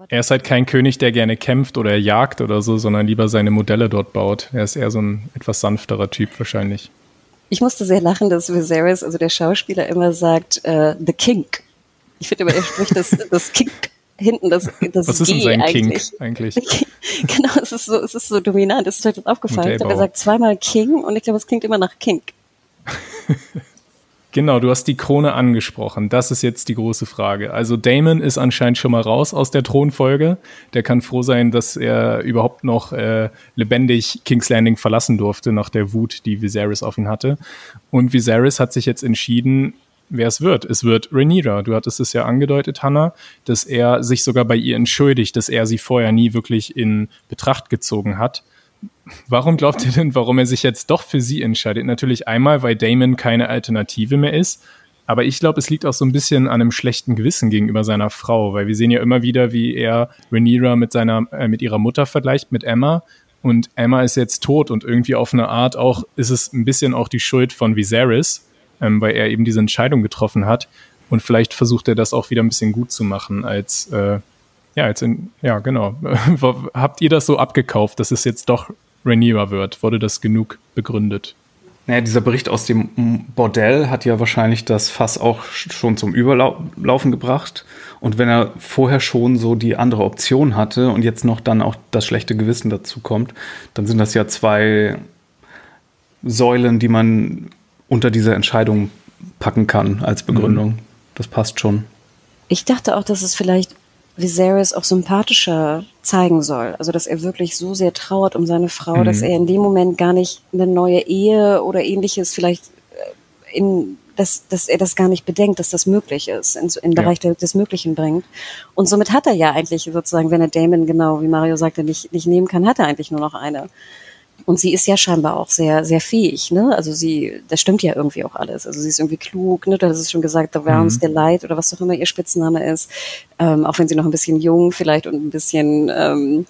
Er ist halt kein König, der gerne kämpft oder jagt oder so, sondern lieber seine Modelle dort baut. Er ist eher so ein etwas sanfterer Typ wahrscheinlich. Ich musste sehr lachen, dass Viserys, also der Schauspieler, immer sagt, äh, The Kink. Ich finde aber, er spricht das, (laughs) das Kink hinten das, das Was ist G denn sein eigentlich. King eigentlich? (laughs) genau, es ist so, es ist so dominant. Das ist heute aufgefallen. Ich habe gesagt zweimal King und ich glaube, es klingt immer nach Kink. (laughs) Genau, du hast die Krone angesprochen. Das ist jetzt die große Frage. Also Damon ist anscheinend schon mal raus aus der Thronfolge. Der kann froh sein, dass er überhaupt noch äh, lebendig King's Landing verlassen durfte nach der Wut, die Viserys auf ihn hatte. Und Viserys hat sich jetzt entschieden, wer es wird. Es wird Rhaenyra. Du hattest es ja angedeutet, Hannah, dass er sich sogar bei ihr entschuldigt, dass er sie vorher nie wirklich in Betracht gezogen hat. Warum glaubt ihr denn, warum er sich jetzt doch für sie entscheidet? Natürlich einmal, weil Damon keine Alternative mehr ist, Aber ich glaube, es liegt auch so ein bisschen an einem schlechten Gewissen gegenüber seiner Frau, weil wir sehen ja immer wieder, wie er Rhaenyra mit seiner, äh, mit ihrer Mutter vergleicht, mit Emma. Und Emma ist jetzt tot und irgendwie auf eine Art auch, ist es ein bisschen auch die Schuld von Viserys, ähm, weil er eben diese Entscheidung getroffen hat. Und vielleicht versucht er das auch wieder ein bisschen gut zu machen als, äh, ja, als in, ja, genau. (laughs) Habt ihr das so abgekauft, dass es jetzt doch Rhaenyra wird? Wurde das genug begründet? Naja, dieser Bericht aus dem Bordell hat ja wahrscheinlich das Fass auch schon zum Überlaufen gebracht. Und wenn er vorher schon so die andere Option hatte und jetzt noch dann auch das schlechte Gewissen dazu kommt, dann sind das ja zwei Säulen, die man unter dieser Entscheidung packen kann als Begründung. Mhm. Das passt schon. Ich dachte auch, dass es vielleicht Viserys auch sympathischer zeigen soll. Also, dass er wirklich so sehr trauert um seine Frau, mhm. dass er in dem Moment gar nicht eine neue Ehe oder ähnliches vielleicht äh, in, dass, dass er das gar nicht bedenkt, dass das möglich ist, in, in Bereich ja. des Möglichen bringt. Und somit hat er ja eigentlich sozusagen, wenn er Damon genau, wie Mario sagte, nicht, nicht nehmen kann, hat er eigentlich nur noch eine. Und sie ist ja scheinbar auch sehr, sehr fähig, ne? Also sie, das stimmt ja irgendwie auch alles. Also sie ist irgendwie klug, ne? Du hast es schon gesagt, The Rounds mhm. Delight oder was auch immer ihr Spitzname ist. Ähm, auch wenn sie noch ein bisschen jung vielleicht und ein bisschen, ähm,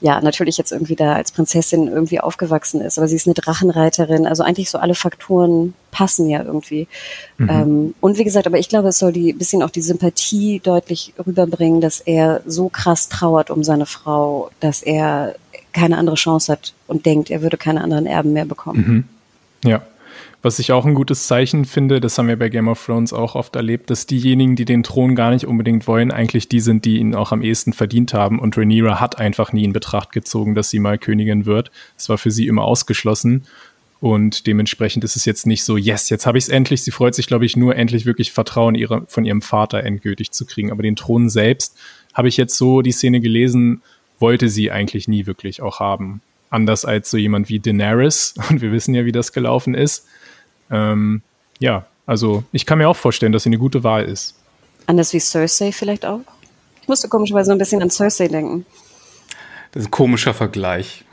ja, natürlich jetzt irgendwie da als Prinzessin irgendwie aufgewachsen ist. Aber sie ist eine Drachenreiterin. Also eigentlich so alle Faktoren passen ja irgendwie. Mhm. Ähm, und wie gesagt, aber ich glaube, es soll die bisschen auch die Sympathie deutlich rüberbringen, dass er so krass trauert um seine Frau, dass er keine andere Chance hat und denkt, er würde keine anderen Erben mehr bekommen. Mhm. Ja. Was ich auch ein gutes Zeichen finde, das haben wir bei Game of Thrones auch oft erlebt, dass diejenigen, die den Thron gar nicht unbedingt wollen, eigentlich die sind, die ihn auch am ehesten verdient haben. Und Rhaenyra hat einfach nie in Betracht gezogen, dass sie mal Königin wird. Es war für sie immer ausgeschlossen. Und dementsprechend ist es jetzt nicht so, yes, jetzt habe ich es endlich. Sie freut sich, glaube ich, nur endlich wirklich Vertrauen ihre, von ihrem Vater endgültig zu kriegen. Aber den Thron selbst habe ich jetzt so die Szene gelesen, wollte sie eigentlich nie wirklich auch haben. Anders als so jemand wie Daenerys. (laughs) Und wir wissen ja, wie das gelaufen ist. Ähm, ja, also ich kann mir auch vorstellen, dass sie eine gute Wahl ist. Anders wie Cersei vielleicht auch? Ich musste komischerweise ein bisschen an Cersei denken. Das ist ein komischer Vergleich.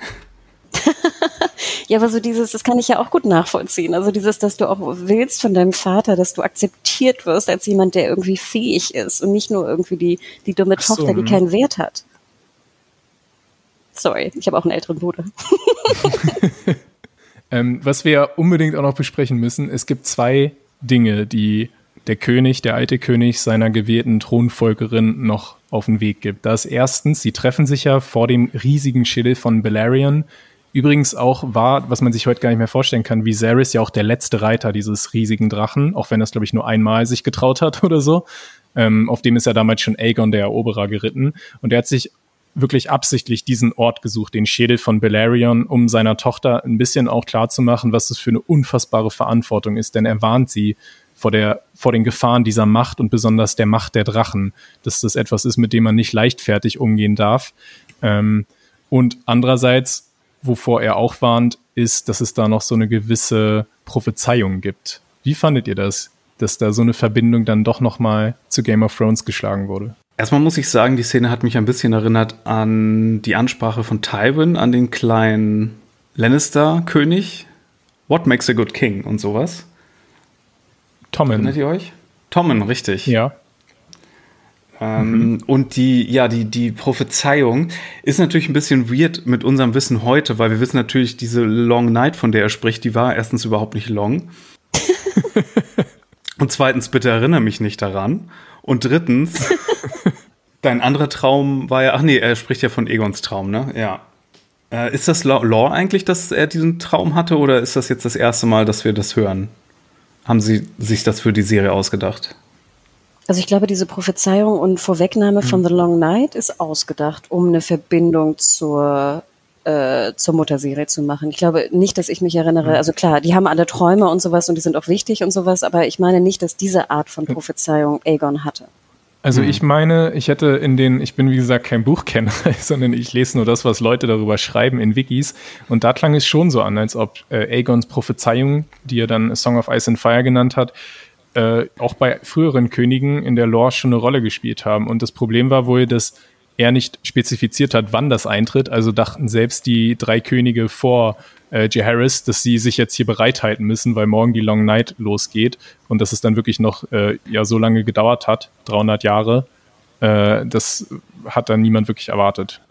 (laughs) ja, aber so dieses, das kann ich ja auch gut nachvollziehen. Also dieses, dass du auch willst von deinem Vater, dass du akzeptiert wirst als jemand, der irgendwie fähig ist und nicht nur irgendwie die, die dumme so, Tochter, die hm. keinen Wert hat. Sorry, ich habe auch einen älteren Bruder. (laughs) ähm, was wir unbedingt auch noch besprechen müssen, es gibt zwei Dinge, die der König, der alte König seiner gewählten Thronfolgerin noch auf den Weg gibt. Das erstens, sie treffen sich ja vor dem riesigen Schild von Balerion. Übrigens auch war, was man sich heute gar nicht mehr vorstellen kann, Viserys ja auch der letzte Reiter dieses riesigen Drachen, auch wenn es, glaube ich, nur einmal sich getraut hat (laughs) oder so. Ähm, auf dem ist ja damals schon Aegon der Eroberer geritten. Und er hat sich wirklich absichtlich diesen Ort gesucht, den Schädel von Belerion, um seiner Tochter ein bisschen auch klarzumachen, was das für eine unfassbare Verantwortung ist, denn er warnt sie vor der, vor den Gefahren dieser Macht und besonders der Macht der Drachen, dass das etwas ist, mit dem man nicht leichtfertig umgehen darf. Ähm, und andererseits, wovor er auch warnt, ist, dass es da noch so eine gewisse Prophezeiung gibt. Wie fandet ihr das, dass da so eine Verbindung dann doch noch mal zu Game of Thrones geschlagen wurde? Erstmal muss ich sagen, die Szene hat mich ein bisschen erinnert an die Ansprache von Tywin an den kleinen Lannister-König. What makes a good king und sowas. Tommen. Erinnert ihr euch? Tommen, richtig. Ja. Ähm, mhm. Und die, ja, die, die Prophezeiung ist natürlich ein bisschen weird mit unserem Wissen heute, weil wir wissen natürlich, diese Long Night, von der er spricht, die war erstens überhaupt nicht long. (laughs) und zweitens, bitte erinnere mich nicht daran. Und drittens, (laughs) dein anderer Traum war ja, ach nee, er spricht ja von Egons Traum, ne? Ja. Äh, ist das Lore eigentlich, dass er diesen Traum hatte oder ist das jetzt das erste Mal, dass wir das hören? Haben Sie sich das für die Serie ausgedacht? Also ich glaube, diese Prophezeiung und Vorwegnahme hm. von The Long Night ist ausgedacht, um eine Verbindung zur äh, zur Mutterserie zu machen. Ich glaube nicht, dass ich mich erinnere, hm. also klar, die haben alle Träume und sowas und die sind auch wichtig und sowas, aber ich meine nicht, dass diese Art von Prophezeiung Aegon hatte. Also mhm. ich meine, ich hätte in den, ich bin wie gesagt kein Buchkenner, (laughs) sondern ich lese nur das, was Leute darüber schreiben in Wikis. Und da klang es schon so an, als ob äh, Aegons Prophezeiung, die er dann A Song of Ice and Fire genannt hat, äh, auch bei früheren Königen in der Lore schon eine Rolle gespielt haben. Und das Problem war wohl, dass er nicht spezifiziert hat, wann das eintritt. Also dachten selbst die drei Könige vor äh, J. Harris, dass sie sich jetzt hier bereithalten müssen, weil morgen die Long Night losgeht und dass es dann wirklich noch äh, ja so lange gedauert hat, 300 Jahre. Äh, das hat dann niemand wirklich erwartet.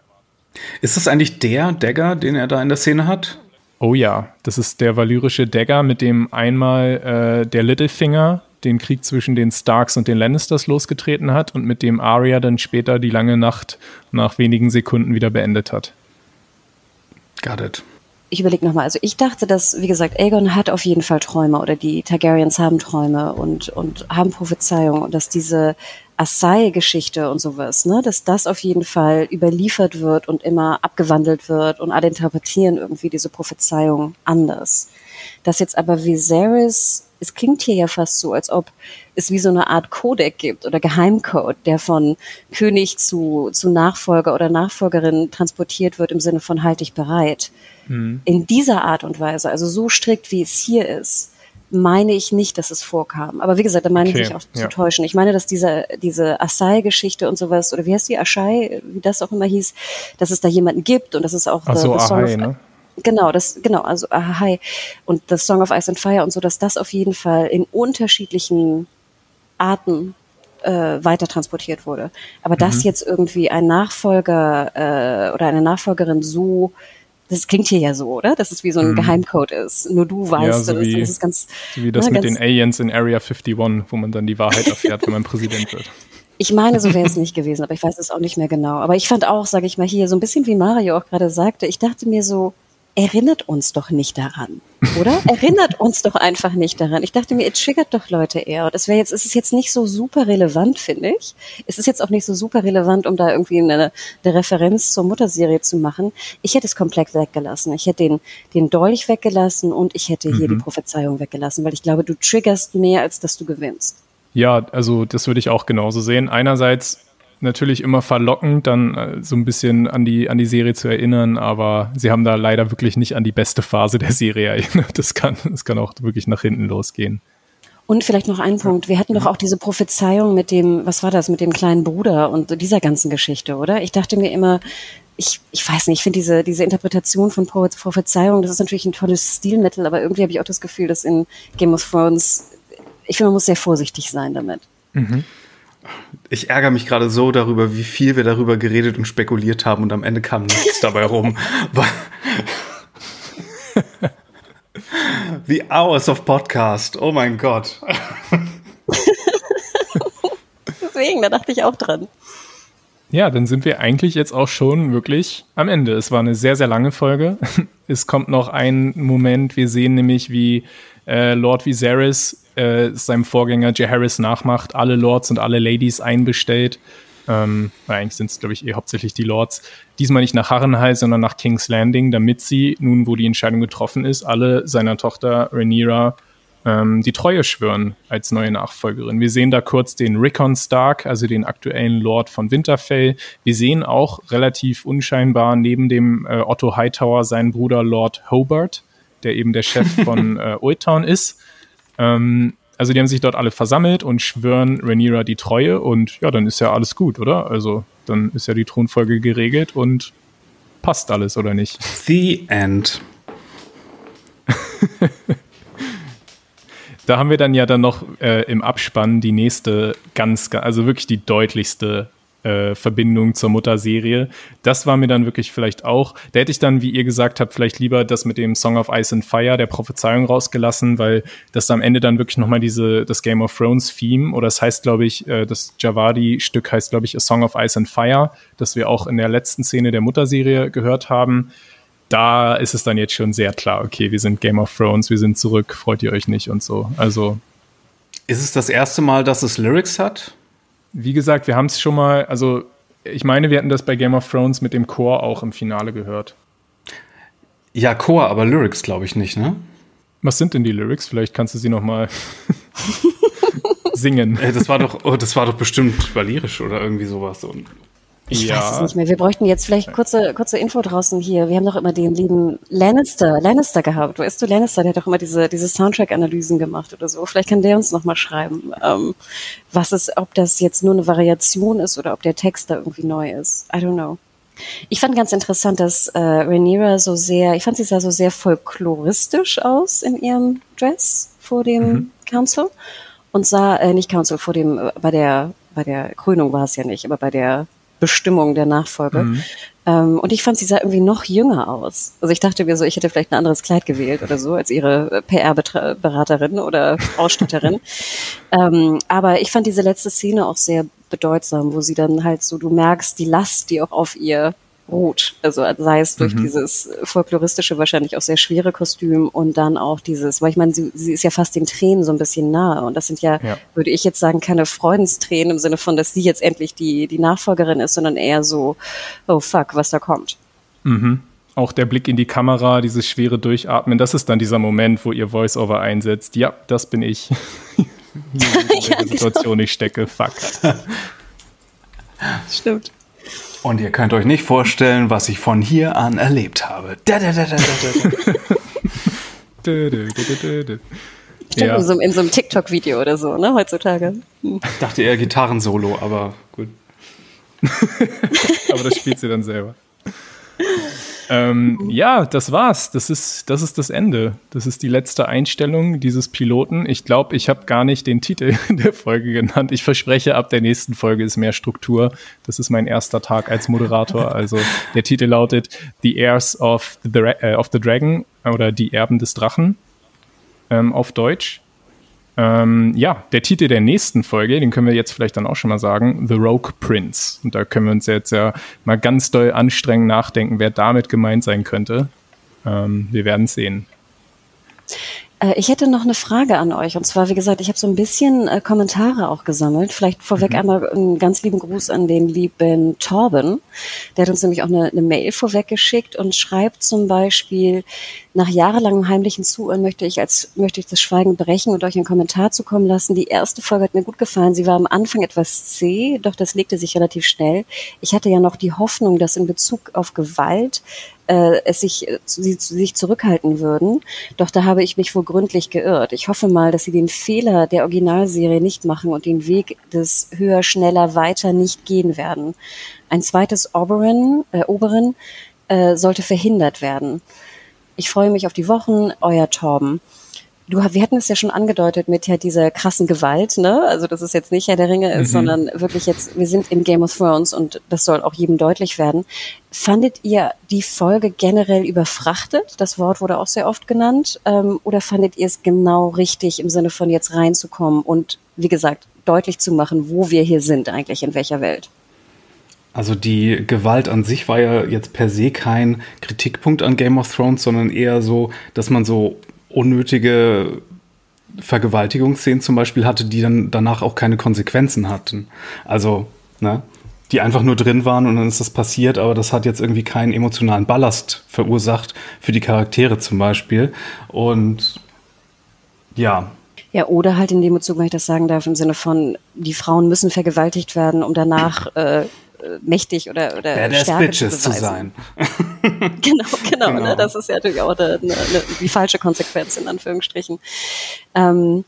Ist das eigentlich der Dagger, den er da in der Szene hat? Oh ja, das ist der valyrische Dagger, mit dem einmal äh, der Littlefinger den Krieg zwischen den Starks und den Lannisters losgetreten hat und mit dem Arya dann später die lange Nacht nach wenigen Sekunden wieder beendet hat. Got it. Ich überlege nochmal, also ich dachte, dass, wie gesagt, Aegon hat auf jeden Fall Träume oder die Targaryens haben Träume und, und haben Prophezeiungen und dass diese Assai-Geschichte und sowas, ne, dass das auf jeden Fall überliefert wird und immer abgewandelt wird und alle interpretieren irgendwie diese Prophezeiung anders. Dass jetzt aber Viserys, es klingt hier ja fast so, als ob es wie so eine Art Codec gibt oder Geheimcode, der von König zu, zu Nachfolger oder Nachfolgerin transportiert wird im Sinne von halt dich bereit. Mhm. In dieser Art und Weise, also so strikt wie es hier ist, meine ich nicht, dass es vorkam. Aber wie gesagt, da meine okay, ich mich auch ja. zu täuschen. Ich meine, dass diese, diese Asai-Geschichte und sowas, oder wie heißt die, Ashai, wie das auch immer hieß, dass es da jemanden gibt und dass es auch Ach so, the, Ahai, ne? Genau, das, genau, also Ahai und das Song of Ice and Fire und so, dass das auf jeden Fall in unterschiedlichen Arten äh, weiter transportiert wurde. Aber mhm. dass jetzt irgendwie ein Nachfolger äh, oder eine Nachfolgerin so das klingt hier ja so, oder? Dass es wie so ein mhm. Geheimcode ist. Nur du weißt ja, so das. Wie, das ist ganz, so wie das na, mit den Aliens in Area 51, wo man dann die Wahrheit erfährt, wenn man Präsident wird. Ich meine, so wäre es nicht gewesen, aber ich weiß es auch nicht mehr genau. Aber ich fand auch, sage ich mal hier, so ein bisschen wie Mario auch gerade sagte, ich dachte mir so, erinnert uns doch nicht daran, oder? (laughs) erinnert uns doch einfach nicht daran. Ich dachte mir, es triggert doch Leute eher. Das wäre jetzt, es ist jetzt nicht so super relevant, finde ich. Es ist jetzt auch nicht so super relevant, um da irgendwie eine, eine Referenz zur Mutterserie zu machen. Ich hätte es komplett weggelassen. Ich hätte den, den Dolch weggelassen und ich hätte hier mhm. die Prophezeiung weggelassen, weil ich glaube, du triggerst mehr, als dass du gewinnst. Ja, also das würde ich auch genauso sehen. Einerseits natürlich immer verlockend, dann äh, so ein bisschen an die, an die Serie zu erinnern, aber sie haben da leider wirklich nicht an die beste Phase der Serie erinnert. Das kann, das kann auch wirklich nach hinten losgehen. Und vielleicht noch ein Punkt. Wir hatten doch auch diese Prophezeiung mit dem, was war das, mit dem kleinen Bruder und dieser ganzen Geschichte, oder? Ich dachte mir immer, ich, ich weiß nicht, ich finde diese, diese Interpretation von Prophezeiung, das ist natürlich ein tolles Stilmittel, aber irgendwie habe ich auch das Gefühl, dass in Game of Thrones, ich finde, man muss sehr vorsichtig sein damit. Mhm. Ich ärgere mich gerade so darüber, wie viel wir darüber geredet und spekuliert haben und am Ende kam nichts dabei rum. (laughs) (laughs) The Hours of Podcast. Oh mein Gott. Deswegen, da dachte ich auch dran. Ja, dann sind wir eigentlich jetzt auch schon wirklich am Ende. Es war eine sehr, sehr lange Folge. (laughs) Es kommt noch ein Moment. Wir sehen nämlich, wie äh, Lord Viserys äh, seinem Vorgänger J. Harris nachmacht, alle Lords und alle Ladies einbestellt. Ähm, eigentlich sind es, glaube ich, eh hauptsächlich die Lords. Diesmal nicht nach Harrenhal, sondern nach King's Landing, damit sie, nun wo die Entscheidung getroffen ist, alle seiner Tochter Rhaenyra ähm, die Treue schwören als neue Nachfolgerin. Wir sehen da kurz den Rickon Stark, also den aktuellen Lord von Winterfell. Wir sehen auch relativ unscheinbar neben dem äh, Otto Hightower seinen Bruder Lord Hobart, der eben der Chef (laughs) von äh, Old Town ist. Ähm, also die haben sich dort alle versammelt und schwören Rhaenyra die Treue und ja, dann ist ja alles gut, oder? Also dann ist ja die Thronfolge geregelt und passt alles, oder nicht? The End. (laughs) da haben wir dann ja dann noch äh, im Abspann die nächste ganz, also wirklich die deutlichste äh, Verbindung zur Mutterserie. Das war mir dann wirklich vielleicht auch, da hätte ich dann, wie ihr gesagt habt, vielleicht lieber das mit dem Song of Ice and Fire, der Prophezeiung rausgelassen, weil das am Ende dann wirklich nochmal diese, das Game of Thrones Theme, oder das heißt, glaube ich, äh, das Javadi-Stück heißt, glaube ich, A Song of Ice and Fire, das wir auch in der letzten Szene der Mutterserie gehört haben da ist es dann jetzt schon sehr klar, okay, wir sind Game of Thrones, wir sind zurück, freut ihr euch nicht und so. Also. Ist es das erste Mal, dass es Lyrics hat? Wie gesagt, wir haben es schon mal, also ich meine, wir hatten das bei Game of Thrones mit dem Chor auch im Finale gehört. Ja, Chor, aber Lyrics glaube ich nicht, ne? Was sind denn die Lyrics? Vielleicht kannst du sie noch mal (laughs) singen. Das war doch, oh, das war doch bestimmt valyrisch oder irgendwie sowas. Und Ich ja. weiß es nicht mehr. Wir bräuchten jetzt vielleicht kurze, kurze Info draußen hier. Wir haben doch immer den lieben Lannister, Lannister gehabt. Weißt du, Lannister, der hat doch immer diese, diese Soundtrack-Analysen gemacht oder so. Vielleicht kann der uns nochmal schreiben, ähm, was ist, ob das jetzt nur eine Variation ist oder ob der Text da irgendwie neu ist. I don't know. Ich fand ganz interessant, dass äh, Rhaenyra so sehr, ich fand sie sah so sehr folkloristisch aus in ihrem Dress vor dem mhm. Council und sah, äh, nicht Council, vor dem, äh, bei der, bei der Krönung war es ja nicht, aber bei der Bestimmung der Nachfolge. Mhm. Ähm, und ich fand, sie sah irgendwie noch jünger aus. Also ich dachte mir so, ich hätte vielleicht ein anderes Kleid gewählt oder so als ihre PR-Beraterin oder (laughs) Ausstatterin. ähm, aber ich fand diese letzte Szene auch sehr bedeutsam, wo sie dann halt so, du merkst die Last, die auch auf ihr ruht. Also sei es durch mhm. dieses folkloristische, wahrscheinlich auch sehr schwere Kostüm und dann auch dieses, weil ich meine, sie, sie ist ja fast den Tränen so ein bisschen nahe. Und das sind ja, ja, würde ich jetzt sagen, keine Freudenstränen im Sinne von, dass sie jetzt endlich die, die Nachfolgerin ist, sondern eher so, oh fuck, was da kommt. Mhm. Auch der Blick in die Kamera, dieses schwere Durchatmen, das ist dann dieser Moment, wo ihr Voice-Over einsetzt. Ja, das bin ich. (laughs) in (laughs) ja, genau. Situation genau. ich stecke, fuck. (laughs) Stimmt. Und ihr könnt euch nicht vorstellen, was ich von hier an erlebt habe. Da, da, da, da, (laughs) Stimmt, ja. in so, in so einem TikTok-Video oder so, ne, heutzutage. Hm. Ich dachte eher Gitarrensolo, aber gut. (laughs) (laughs) aber das spielt sie dann selber. Ähm, ja, das war's. Das ist, das ist das Ende. Das ist die letzte Einstellung dieses Piloten. Ich glaube, ich habe gar nicht den Titel (laughs) der Folge genannt. Ich verspreche, ab der nächsten Folge ist mehr Struktur. Das ist mein erster Tag als Moderator. Also der Titel lautet The Heirs of the, äh, of the Dragon oder Die Erben des Drachen ähm, auf Deutsch. Ähm, ja, der Titel der nächsten Folge, den können wir jetzt vielleicht dann auch schon mal sagen, The Rogue Prince. Und da können wir uns jetzt ja mal ganz doll anstrengen nachdenken, wer damit gemeint sein könnte. Ähm, wir werden sehen. Äh, ich hätte noch eine Frage an euch. Und zwar, wie gesagt, ich habe so ein bisschen äh, Kommentare auch gesammelt. Vielleicht vorweg mhm. einmal einen ganz lieben Gruß an den lieben Torben. Der hat uns nämlich auch eine, eine Mail vorweggeschickt und schreibt zum Beispiel, nach jahrelangem heimlichen Zuhören möchte ich als möchte ich das Schweigen brechen und euch einen Kommentar zukommen lassen. Die erste Folge hat mir gut gefallen. Sie war am Anfang etwas zäh, doch das legte sich relativ schnell. Ich hatte ja noch die Hoffnung, dass in Bezug auf Gewalt äh, es sich, äh, sie sich zurückhalten würden. Doch da habe ich mich wohl gründlich geirrt. Ich hoffe mal, dass sie den Fehler der Originalserie nicht machen und den Weg des höher, schneller, weiter nicht gehen werden. Ein zweites Oberon, äh, Oberon äh, sollte verhindert werden. Ich freue mich auf die Wochen, euer Torben. Du, wir hatten es ja schon angedeutet mit ja dieser krassen Gewalt, ne? Also dass es jetzt nicht Herr der Ringe ist, mhm. sondern wirklich jetzt, wir sind in Game of Thrones und das soll auch jedem deutlich werden. Fandet ihr die Folge generell überfrachtet? Das Wort wurde auch sehr oft genannt. Ähm, oder fandet ihr es genau richtig im Sinne von jetzt reinzukommen und wie gesagt, deutlich zu machen, wo wir hier sind eigentlich, in welcher Welt? Also die Gewalt an sich war ja jetzt per se kein Kritikpunkt an Game of Thrones, sondern eher so, dass man so unnötige Vergewaltigungsszenen zum Beispiel hatte, die dann danach auch keine Konsequenzen hatten. Also, ne, die einfach nur drin waren und dann ist das passiert, aber das hat jetzt irgendwie keinen emotionalen Ballast verursacht für die Charaktere zum Beispiel. Und ja, ja, oder halt in dem Bezug, wenn ich das sagen darf, im Sinne von, die Frauen müssen vergewaltigt werden, um danach äh, mächtig oder, oder Badass Stärke Bitches zu, zu sein. genau, (laughs) (laughs) genau, genau. Ne? genau. Das ist ja natürlich auch eine, eine, die falsche Konsequenz in Anführungsstrichen. Ähm,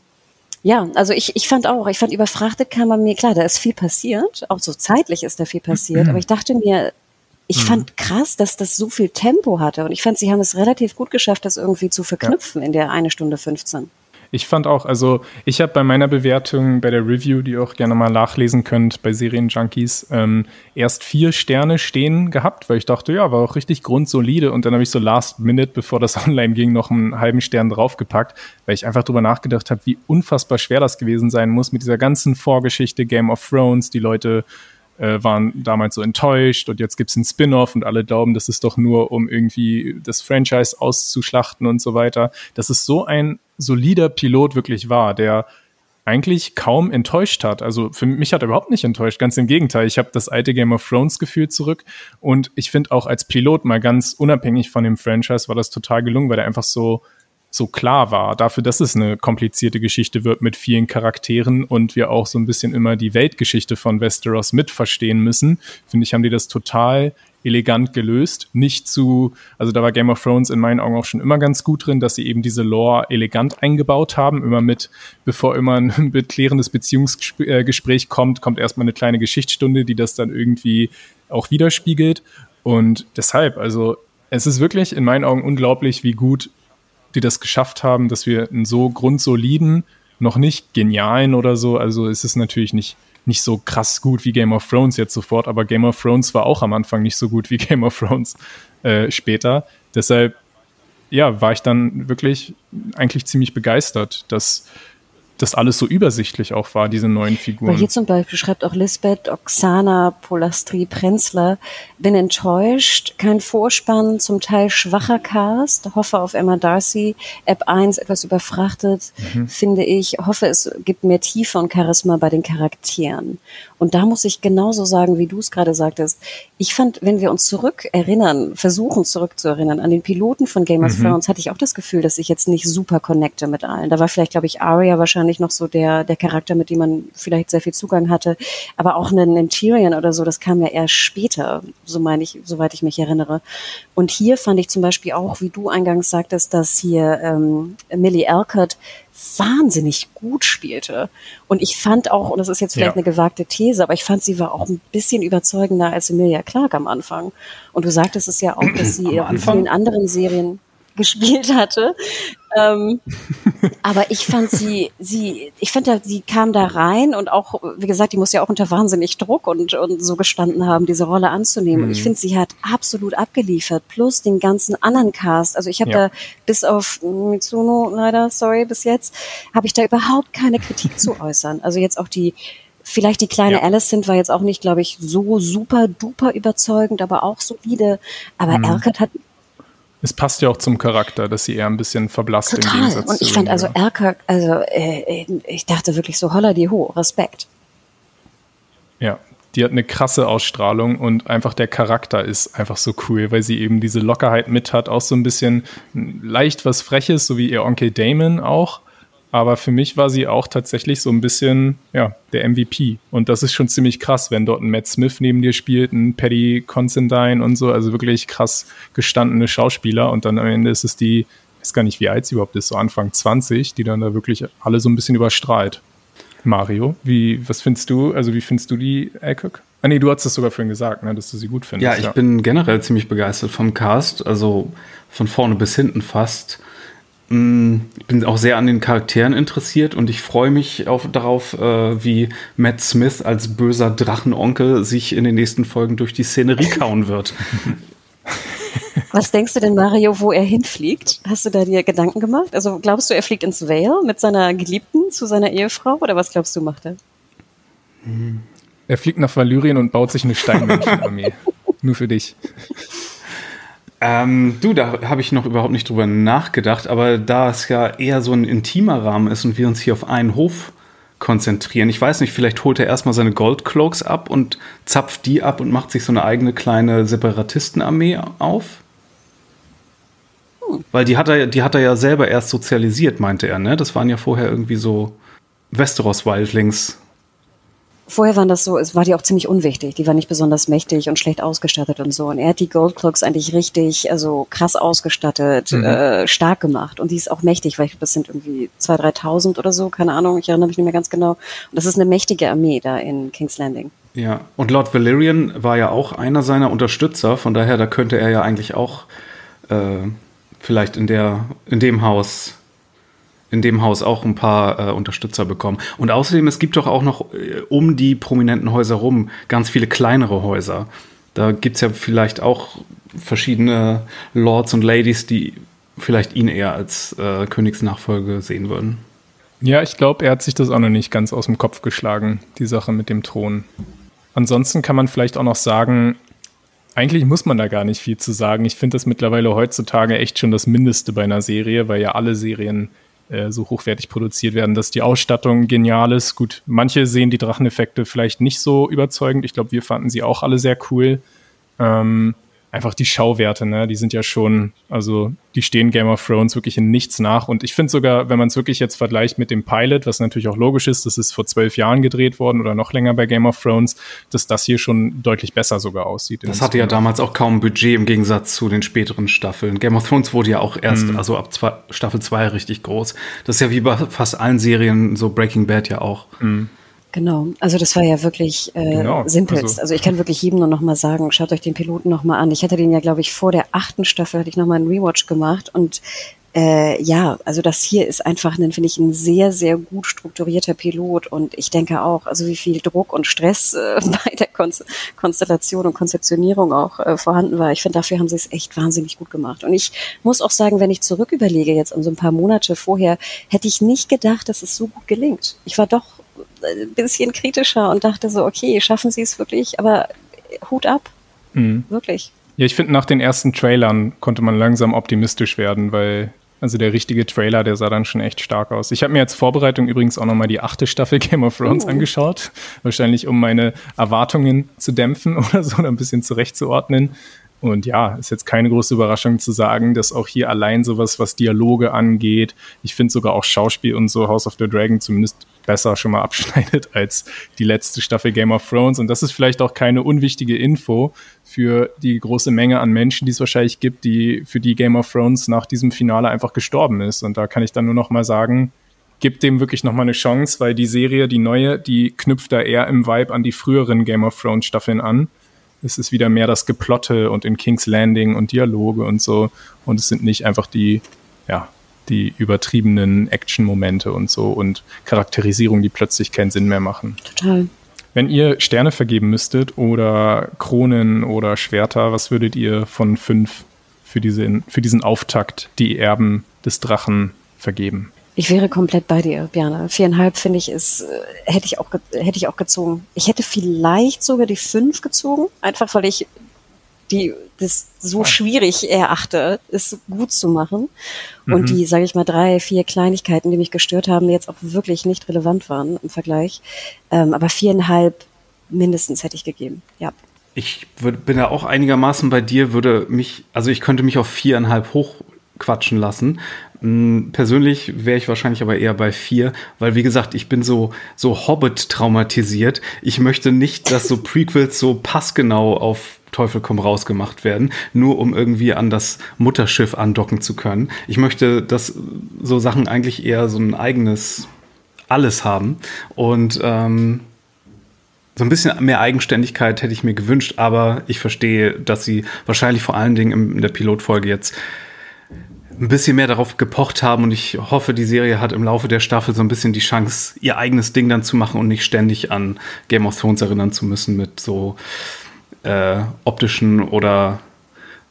ja, also ich, ich fand auch, ich fand überfrachtet kam man mir, klar, da ist viel passiert, auch so zeitlich ist da viel passiert, mhm. aber ich dachte mir, ich mhm. fand krass, dass das so viel Tempo hatte und ich fand, sie haben es relativ gut geschafft, das irgendwie zu verknüpfen ja. in der eine Stunde 15. Ich fand auch, also ich habe bei meiner Bewertung, bei der Review, die ihr auch gerne mal nachlesen könnt, bei Serienjunkies, ähm, erst vier Sterne stehen gehabt, weil ich dachte, ja, war auch richtig grundsolide und dann habe ich so last minute, bevor das (laughs) online ging, noch einen halben Stern draufgepackt, weil ich einfach drüber nachgedacht habe, wie unfassbar schwer das gewesen sein muss mit dieser ganzen Vorgeschichte Game of Thrones, die Leute äh, waren damals so enttäuscht und jetzt gibt's einen Spin-off und alle glauben, das ist doch nur, um irgendwie das Franchise auszuschlachten und so weiter. Das ist so ein solider Pilot wirklich war, der eigentlich kaum enttäuscht hat. Also für mich hat er überhaupt nicht enttäuscht. Ganz im Gegenteil. Ich habe das alte Game of Thrones Gefühl zurück. Und ich finde auch als Pilot mal ganz unabhängig von dem Franchise war das total gelungen, weil er einfach so so klar war, dafür, dass es eine komplizierte Geschichte wird mit vielen Charakteren und wir auch so ein bisschen immer die Weltgeschichte von Westeros mitverstehen müssen, finde ich, haben die das total elegant gelöst. Nicht zu, also da war Game of Thrones in meinen Augen auch schon immer ganz gut drin, dass sie eben diese Lore elegant eingebaut haben. Immer mit, bevor immer ein (laughs) beklärendes Beziehungsgespräch kommt, kommt erstmal eine kleine Geschichtsstunde, die das dann irgendwie auch widerspiegelt. Und deshalb, also es ist wirklich in meinen Augen unglaublich, wie gut die das geschafft haben, dass wir einen so grundsoliden, noch nicht genialen oder so, also es ist natürlich nicht nicht so krass gut wie Game of Thrones jetzt sofort, aber Game of Thrones war auch am Anfang nicht so gut wie (laughs) Game of Thrones äh, später. Deshalb, ja, war ich dann wirklich eigentlich ziemlich begeistert, dass das alles so übersichtlich auch war, diese neuen Figuren. Weil hier zum Beispiel schreibt auch Lisbeth Oksana Polastri Prenzler, bin enttäuscht, kein Vorspann, zum Teil schwacher Cast, hoffe auf Emma Darcy, App 1 etwas überfrachtet, mhm. finde ich, hoffe es gibt mehr Tiefe und Charisma bei den Charakteren. Und da muss ich genauso sagen, wie du es gerade sagtest. Ich fand, wenn wir uns zurück erinnern, versuchen zurückzuerinnern an den Piloten von Game of mhm. Thrones, hatte ich auch das Gefühl, dass ich jetzt nicht super connecte mit allen. Da war vielleicht, glaube ich, Arya wahrscheinlich noch so der, der Charakter, mit dem man vielleicht sehr viel Zugang hatte. Aber auch einen, einen Tyrion oder so, das kam ja erst später, so meine ich, soweit ich mich erinnere. Und hier fand ich zum Beispiel auch, wie du eingangs sagtest, dass hier ähm, Millie Alcott wahnsinnig gut spielte. Und ich fand auch, und das ist jetzt vielleicht ja. eine gewagte These, aber ich fand, sie war auch ein bisschen überzeugender als Emilia Clarke am Anfang. Und du sagtest es ja auch, dass sie in vielen anderen Serien gespielt hatte. Ähm, aber ich fand sie, sie, ich finde, sie kam da rein und auch, wie gesagt, die muss ja auch unter wahnsinnig Druck und, und so gestanden haben, diese Rolle anzunehmen. Mhm. Und ich mhm. finde, sie hat absolut abgeliefert, plus den ganzen anderen Cast. Also ich habe ja. da bis auf Mitsuno leider, sorry, bis jetzt, habe ich da überhaupt keine Kritik zu äußern. Also jetzt auch die, Vielleicht die kleine ja. Alicent war jetzt auch nicht, glaube ich, so super duper überzeugend, aber auch solide. Aber mhm. Erkert hat es passt ja auch zum Charakter, dass sie eher ein bisschen verblasst Total. im Gegensatz Und ich fand also Erker, also äh, äh, ich dachte wirklich so, holla die ho, Respekt. Ja, die hat eine krasse Ausstrahlung und einfach der Charakter ist einfach so cool, weil sie eben diese Lockerheit mit hat, auch so ein bisschen leicht was Freches, so wie ihr Onkel Damon auch. Aber für mich war sie auch tatsächlich so ein bisschen, ja, der MVP. Und das ist schon ziemlich krass, wenn dort ein Matt Smith neben dir spielt, ein Paddy Considine und so, also wirklich krass gestandene Schauspieler. Und dann am Ende ist es die, ich weiß gar nicht, wie alt sie überhaupt ist, so Anfang 20, die dann da wirklich alle so ein bisschen überstrahlt. Mario, wie, was findest du, also wie findest du die Alcock? Ah nee, du hast es sogar vorhin gesagt, ne, dass du sie gut findest. Ja, ich ja. bin generell ziemlich begeistert vom Cast, also von vorne bis hinten fast. Mm, ich bin auch sehr an den Charakteren interessiert und ich freue mich auf, darauf, äh, wie Matt Smith als böser Drachenonkel sich in den nächsten Folgen durch die Szenerie kauen wird. (laughs) Was denkst du denn, Mario, wo er hinfliegt? Hast du da dir Gedanken gemacht? Also glaubst du, er fliegt ins Vale mit seiner Geliebten zu seiner Ehefrau oder was glaubst du, macht er? Er fliegt nach Valyrien und baut sich eine Steinmenschenarmee. (laughs) Nur für dich. Ähm, du, da habe ich noch überhaupt nicht drüber nachgedacht, aber da es ja eher so ein intimer Rahmen ist und wir uns hier auf einen Hof konzentrieren, ich weiß nicht, vielleicht holt er erstmal seine Goldcloaks ab und zapft die ab und macht sich so eine eigene kleine Separatistenarmee auf? Hm. Weil die hat, er, die hat er ja selber erst sozialisiert, meinte er, ne? Das waren ja vorher irgendwie so Westeros-Wildlings Vorher waren das so, es war die auch ziemlich unwichtig. Die war nicht besonders mächtig und schlecht ausgestattet und so. Und er hat die Goldcloaks eigentlich richtig, also krass ausgestattet, mhm. äh, stark gemacht. Und die ist auch mächtig, weil ich glaube, das sind irgendwie 2.000, 3.000 oder so, keine Ahnung, ich erinnere mich nicht mehr ganz genau. Und das ist eine mächtige Armee da in King's Landing. Ja, und Lord Valyrian war ja auch einer seiner Unterstützer, von daher, da könnte er ja eigentlich auch äh, vielleicht in, der, in dem Haus in dem Haus auch ein paar äh, Unterstützer bekommen. Und außerdem, es gibt doch auch noch äh, um die prominenten Häuser rum ganz viele kleinere Häuser. Da gibt es ja vielleicht auch verschiedene Lords und Ladies, die vielleicht ihn eher als äh, Königsnachfolge sehen würden. Ja, ich glaube, er hat sich das auch noch nicht ganz aus dem Kopf geschlagen, die Sache mit dem Thron. Ansonsten kann man vielleicht auch noch sagen, eigentlich muss man da gar nicht viel zu sagen. Ich finde das mittlerweile heutzutage echt schon das Mindeste bei einer Serie, weil ja alle Serien äh, so hochwertig produziert werden, dass die Ausstattung genial ist. Gut, manche sehen die Dracheneffekte vielleicht nicht so überzeugend. Ich glaube, wir fanden sie auch alle sehr cool. Ähm, einfach die Schauwerte, ne, die sind ja schon, also die stehen Game of Thrones wirklich in nichts nach. Und ich finde sogar, wenn man es wirklich jetzt vergleicht mit dem Pilot, was natürlich auch logisch ist, das ist vor zwölf Jahren gedreht worden oder noch länger bei Game of Thrones, dass das hier schon deutlich besser sogar aussieht. Das hatte ja damals auch kaum Budget im Gegensatz zu den späteren Staffeln. Game of Thrones wurde ja auch erst, mhm. also ab zwei, Staffel 2 richtig groß. Das ist ja wie bei fast allen Serien, so Breaking Bad ja auch. Mhm. Genau, also das war ja wirklich äh, genau. simpelst. Also, also, ich kann wirklich jedem nur noch mal sagen, schaut euch den Piloten noch mal an. Ich hatte den ja, glaube ich, vor der achten Staffel hatte ich noch mal einen Rewatch gemacht und äh, ja, also das hier ist einfach, ein, finde ich, ein sehr, sehr gut strukturierter Pilot und ich denke auch, also wie viel Druck und Stress äh, (laughs) bei der Kon Konstellation und Konzeptionierung auch äh, vorhanden war. Ich finde, dafür haben sie es echt wahnsinnig gut gemacht. Und ich muss auch sagen, wenn ich zurück überlege, jetzt um so ein paar Monate vorher, hätte ich nicht gedacht, dass es so gut gelingt. Ich war doch ein bisschen kritischer und dachte so, okay, schaffen sie es wirklich, aber Hut ab. Mhm. Wirklich. Ja, ich finde, nach den ersten Trailern konnte man langsam optimistisch werden, weil also der richtige Trailer, der sah dann schon echt stark aus. Ich habe mir als Vorbereitung übrigens auch nochmal die achte Staffel Game of Thrones oh. angeschaut. Wahrscheinlich, um meine Erwartungen zu dämpfen (laughs) oder so, oder ein bisschen zurechtzuordnen. Und ja, ist jetzt keine große Überraschung zu sagen, dass auch hier allein sowas, was Dialoge angeht, ich finde sogar auch Schauspiel und so House of the Dragon zumindest besser schon mal (laughs) abschneidet als die letzte Staffel Game of Thrones. Und das ist vielleicht auch keine unwichtige Info für die große Menge an Menschen, die es wahrscheinlich gibt, die für die Game of Thrones nach diesem Finale einfach gestorben ist. Und da kann ich dann nur noch mal sagen, gibt dem wirklich noch mal eine Chance, weil die Serie, die neue, die knüpft da eher im Vibe an die früheren Game of Thrones Staffeln an. Es ist wieder mehr das Geplotte und in King's Landing und Dialoge und so. Und es sind nicht einfach die, ja, die übertriebenen Action-Momente und so und Charakterisierung, die plötzlich keinen Sinn mehr machen. Total. Wenn ihr Sterne vergeben müsstet oder Kronen oder Schwerter, was würdet ihr von fünf für, diese, für diesen Auftakt, die Erben des Drachen, vergeben? Ich wäre komplett bei dir, Björn. Viereinhalb finde ich ist, äh, hätte ich auch, hätte ich auch gezogen. Ich hätte vielleicht sogar die fünf gezogen, einfach weil ich die das so schwierig erachte, es gut zu machen. Und mhm. die, sage ich mal, drei, vier Kleinigkeiten, die mich gestört haben, jetzt auch wirklich nicht relevant waren im Vergleich. Ähm, aber viereinhalb mindestens hätte ich gegeben, ja. Ich würd, bin ja auch einigermaßen bei dir, würde mich, also ich könnte mich auf viereinhalb hochquatschen lassen. Hm, persönlich wäre ich wahrscheinlich aber eher bei vier, weil wie gesagt, ich bin so, so Hobbit traumatisiert. Ich möchte nicht, dass so (laughs) Prequels so passgenau auf Teufel komm raus gemacht werden, nur um irgendwie an das Mutterschiff andocken zu können. Ich möchte, dass so Sachen eigentlich eher so ein eigenes alles haben und ähm, so ein bisschen mehr Eigenständigkeit hätte ich mir gewünscht, aber ich verstehe, dass sie wahrscheinlich vor allen Dingen in der Pilotfolge jetzt ein bisschen mehr darauf gepocht haben und ich hoffe, die Serie hat im Laufe der Staffel so ein bisschen die Chance, ihr eigenes Ding dann zu machen und nicht ständig an Game of Thrones erinnern zu müssen mit so äh, optischen oder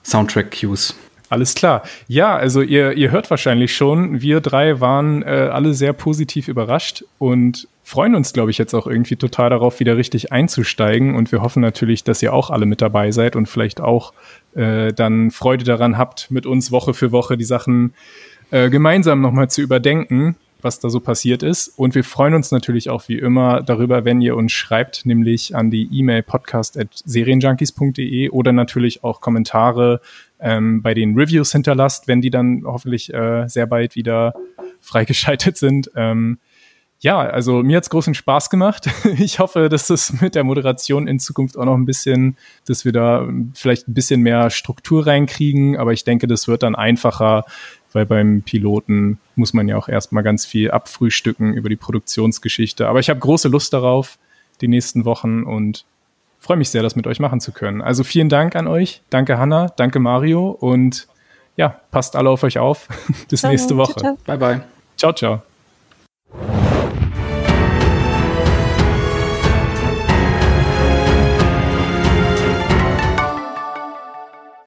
Soundtrack-Cues. Alles klar. Ja, also ihr, ihr hört wahrscheinlich schon, wir drei waren äh, alle sehr positiv überrascht und freuen uns, glaube ich, jetzt auch irgendwie total darauf, wieder richtig einzusteigen. Und wir hoffen natürlich, dass ihr auch alle mit dabei seid und vielleicht auch äh, dann Freude daran habt, mit uns Woche für Woche die Sachen äh, gemeinsam nochmal zu überdenken was da so passiert ist. Und wir freuen uns natürlich auch wie immer darüber, wenn ihr uns schreibt, nämlich an die E-Mail podcast.serienjunkies.de oder natürlich auch Kommentare ähm, bei den Reviews hinterlasst, wenn die dann hoffentlich äh, sehr bald wieder (laughs) freigeschaltet sind. Ähm, ja, also mir hat's großen Spaß gemacht. (laughs) Ich hoffe, dass es mit der Moderation in Zukunft auch noch ein bisschen, dass wir da vielleicht ein bisschen mehr Struktur reinkriegen. Aber ich denke, das wird dann einfacher, weil beim Piloten muss man ja auch erstmal ganz viel abfrühstücken über die Produktionsgeschichte. Aber ich habe große Lust darauf, die nächsten Wochen und freue mich sehr, das mit euch machen zu können. Also vielen Dank an euch. Danke Hanna, danke Mario und ja, passt alle auf euch auf. (laughs) Bis ciao, nächste Woche. Ciao, ciao. Bye bye. Ciao, ciao.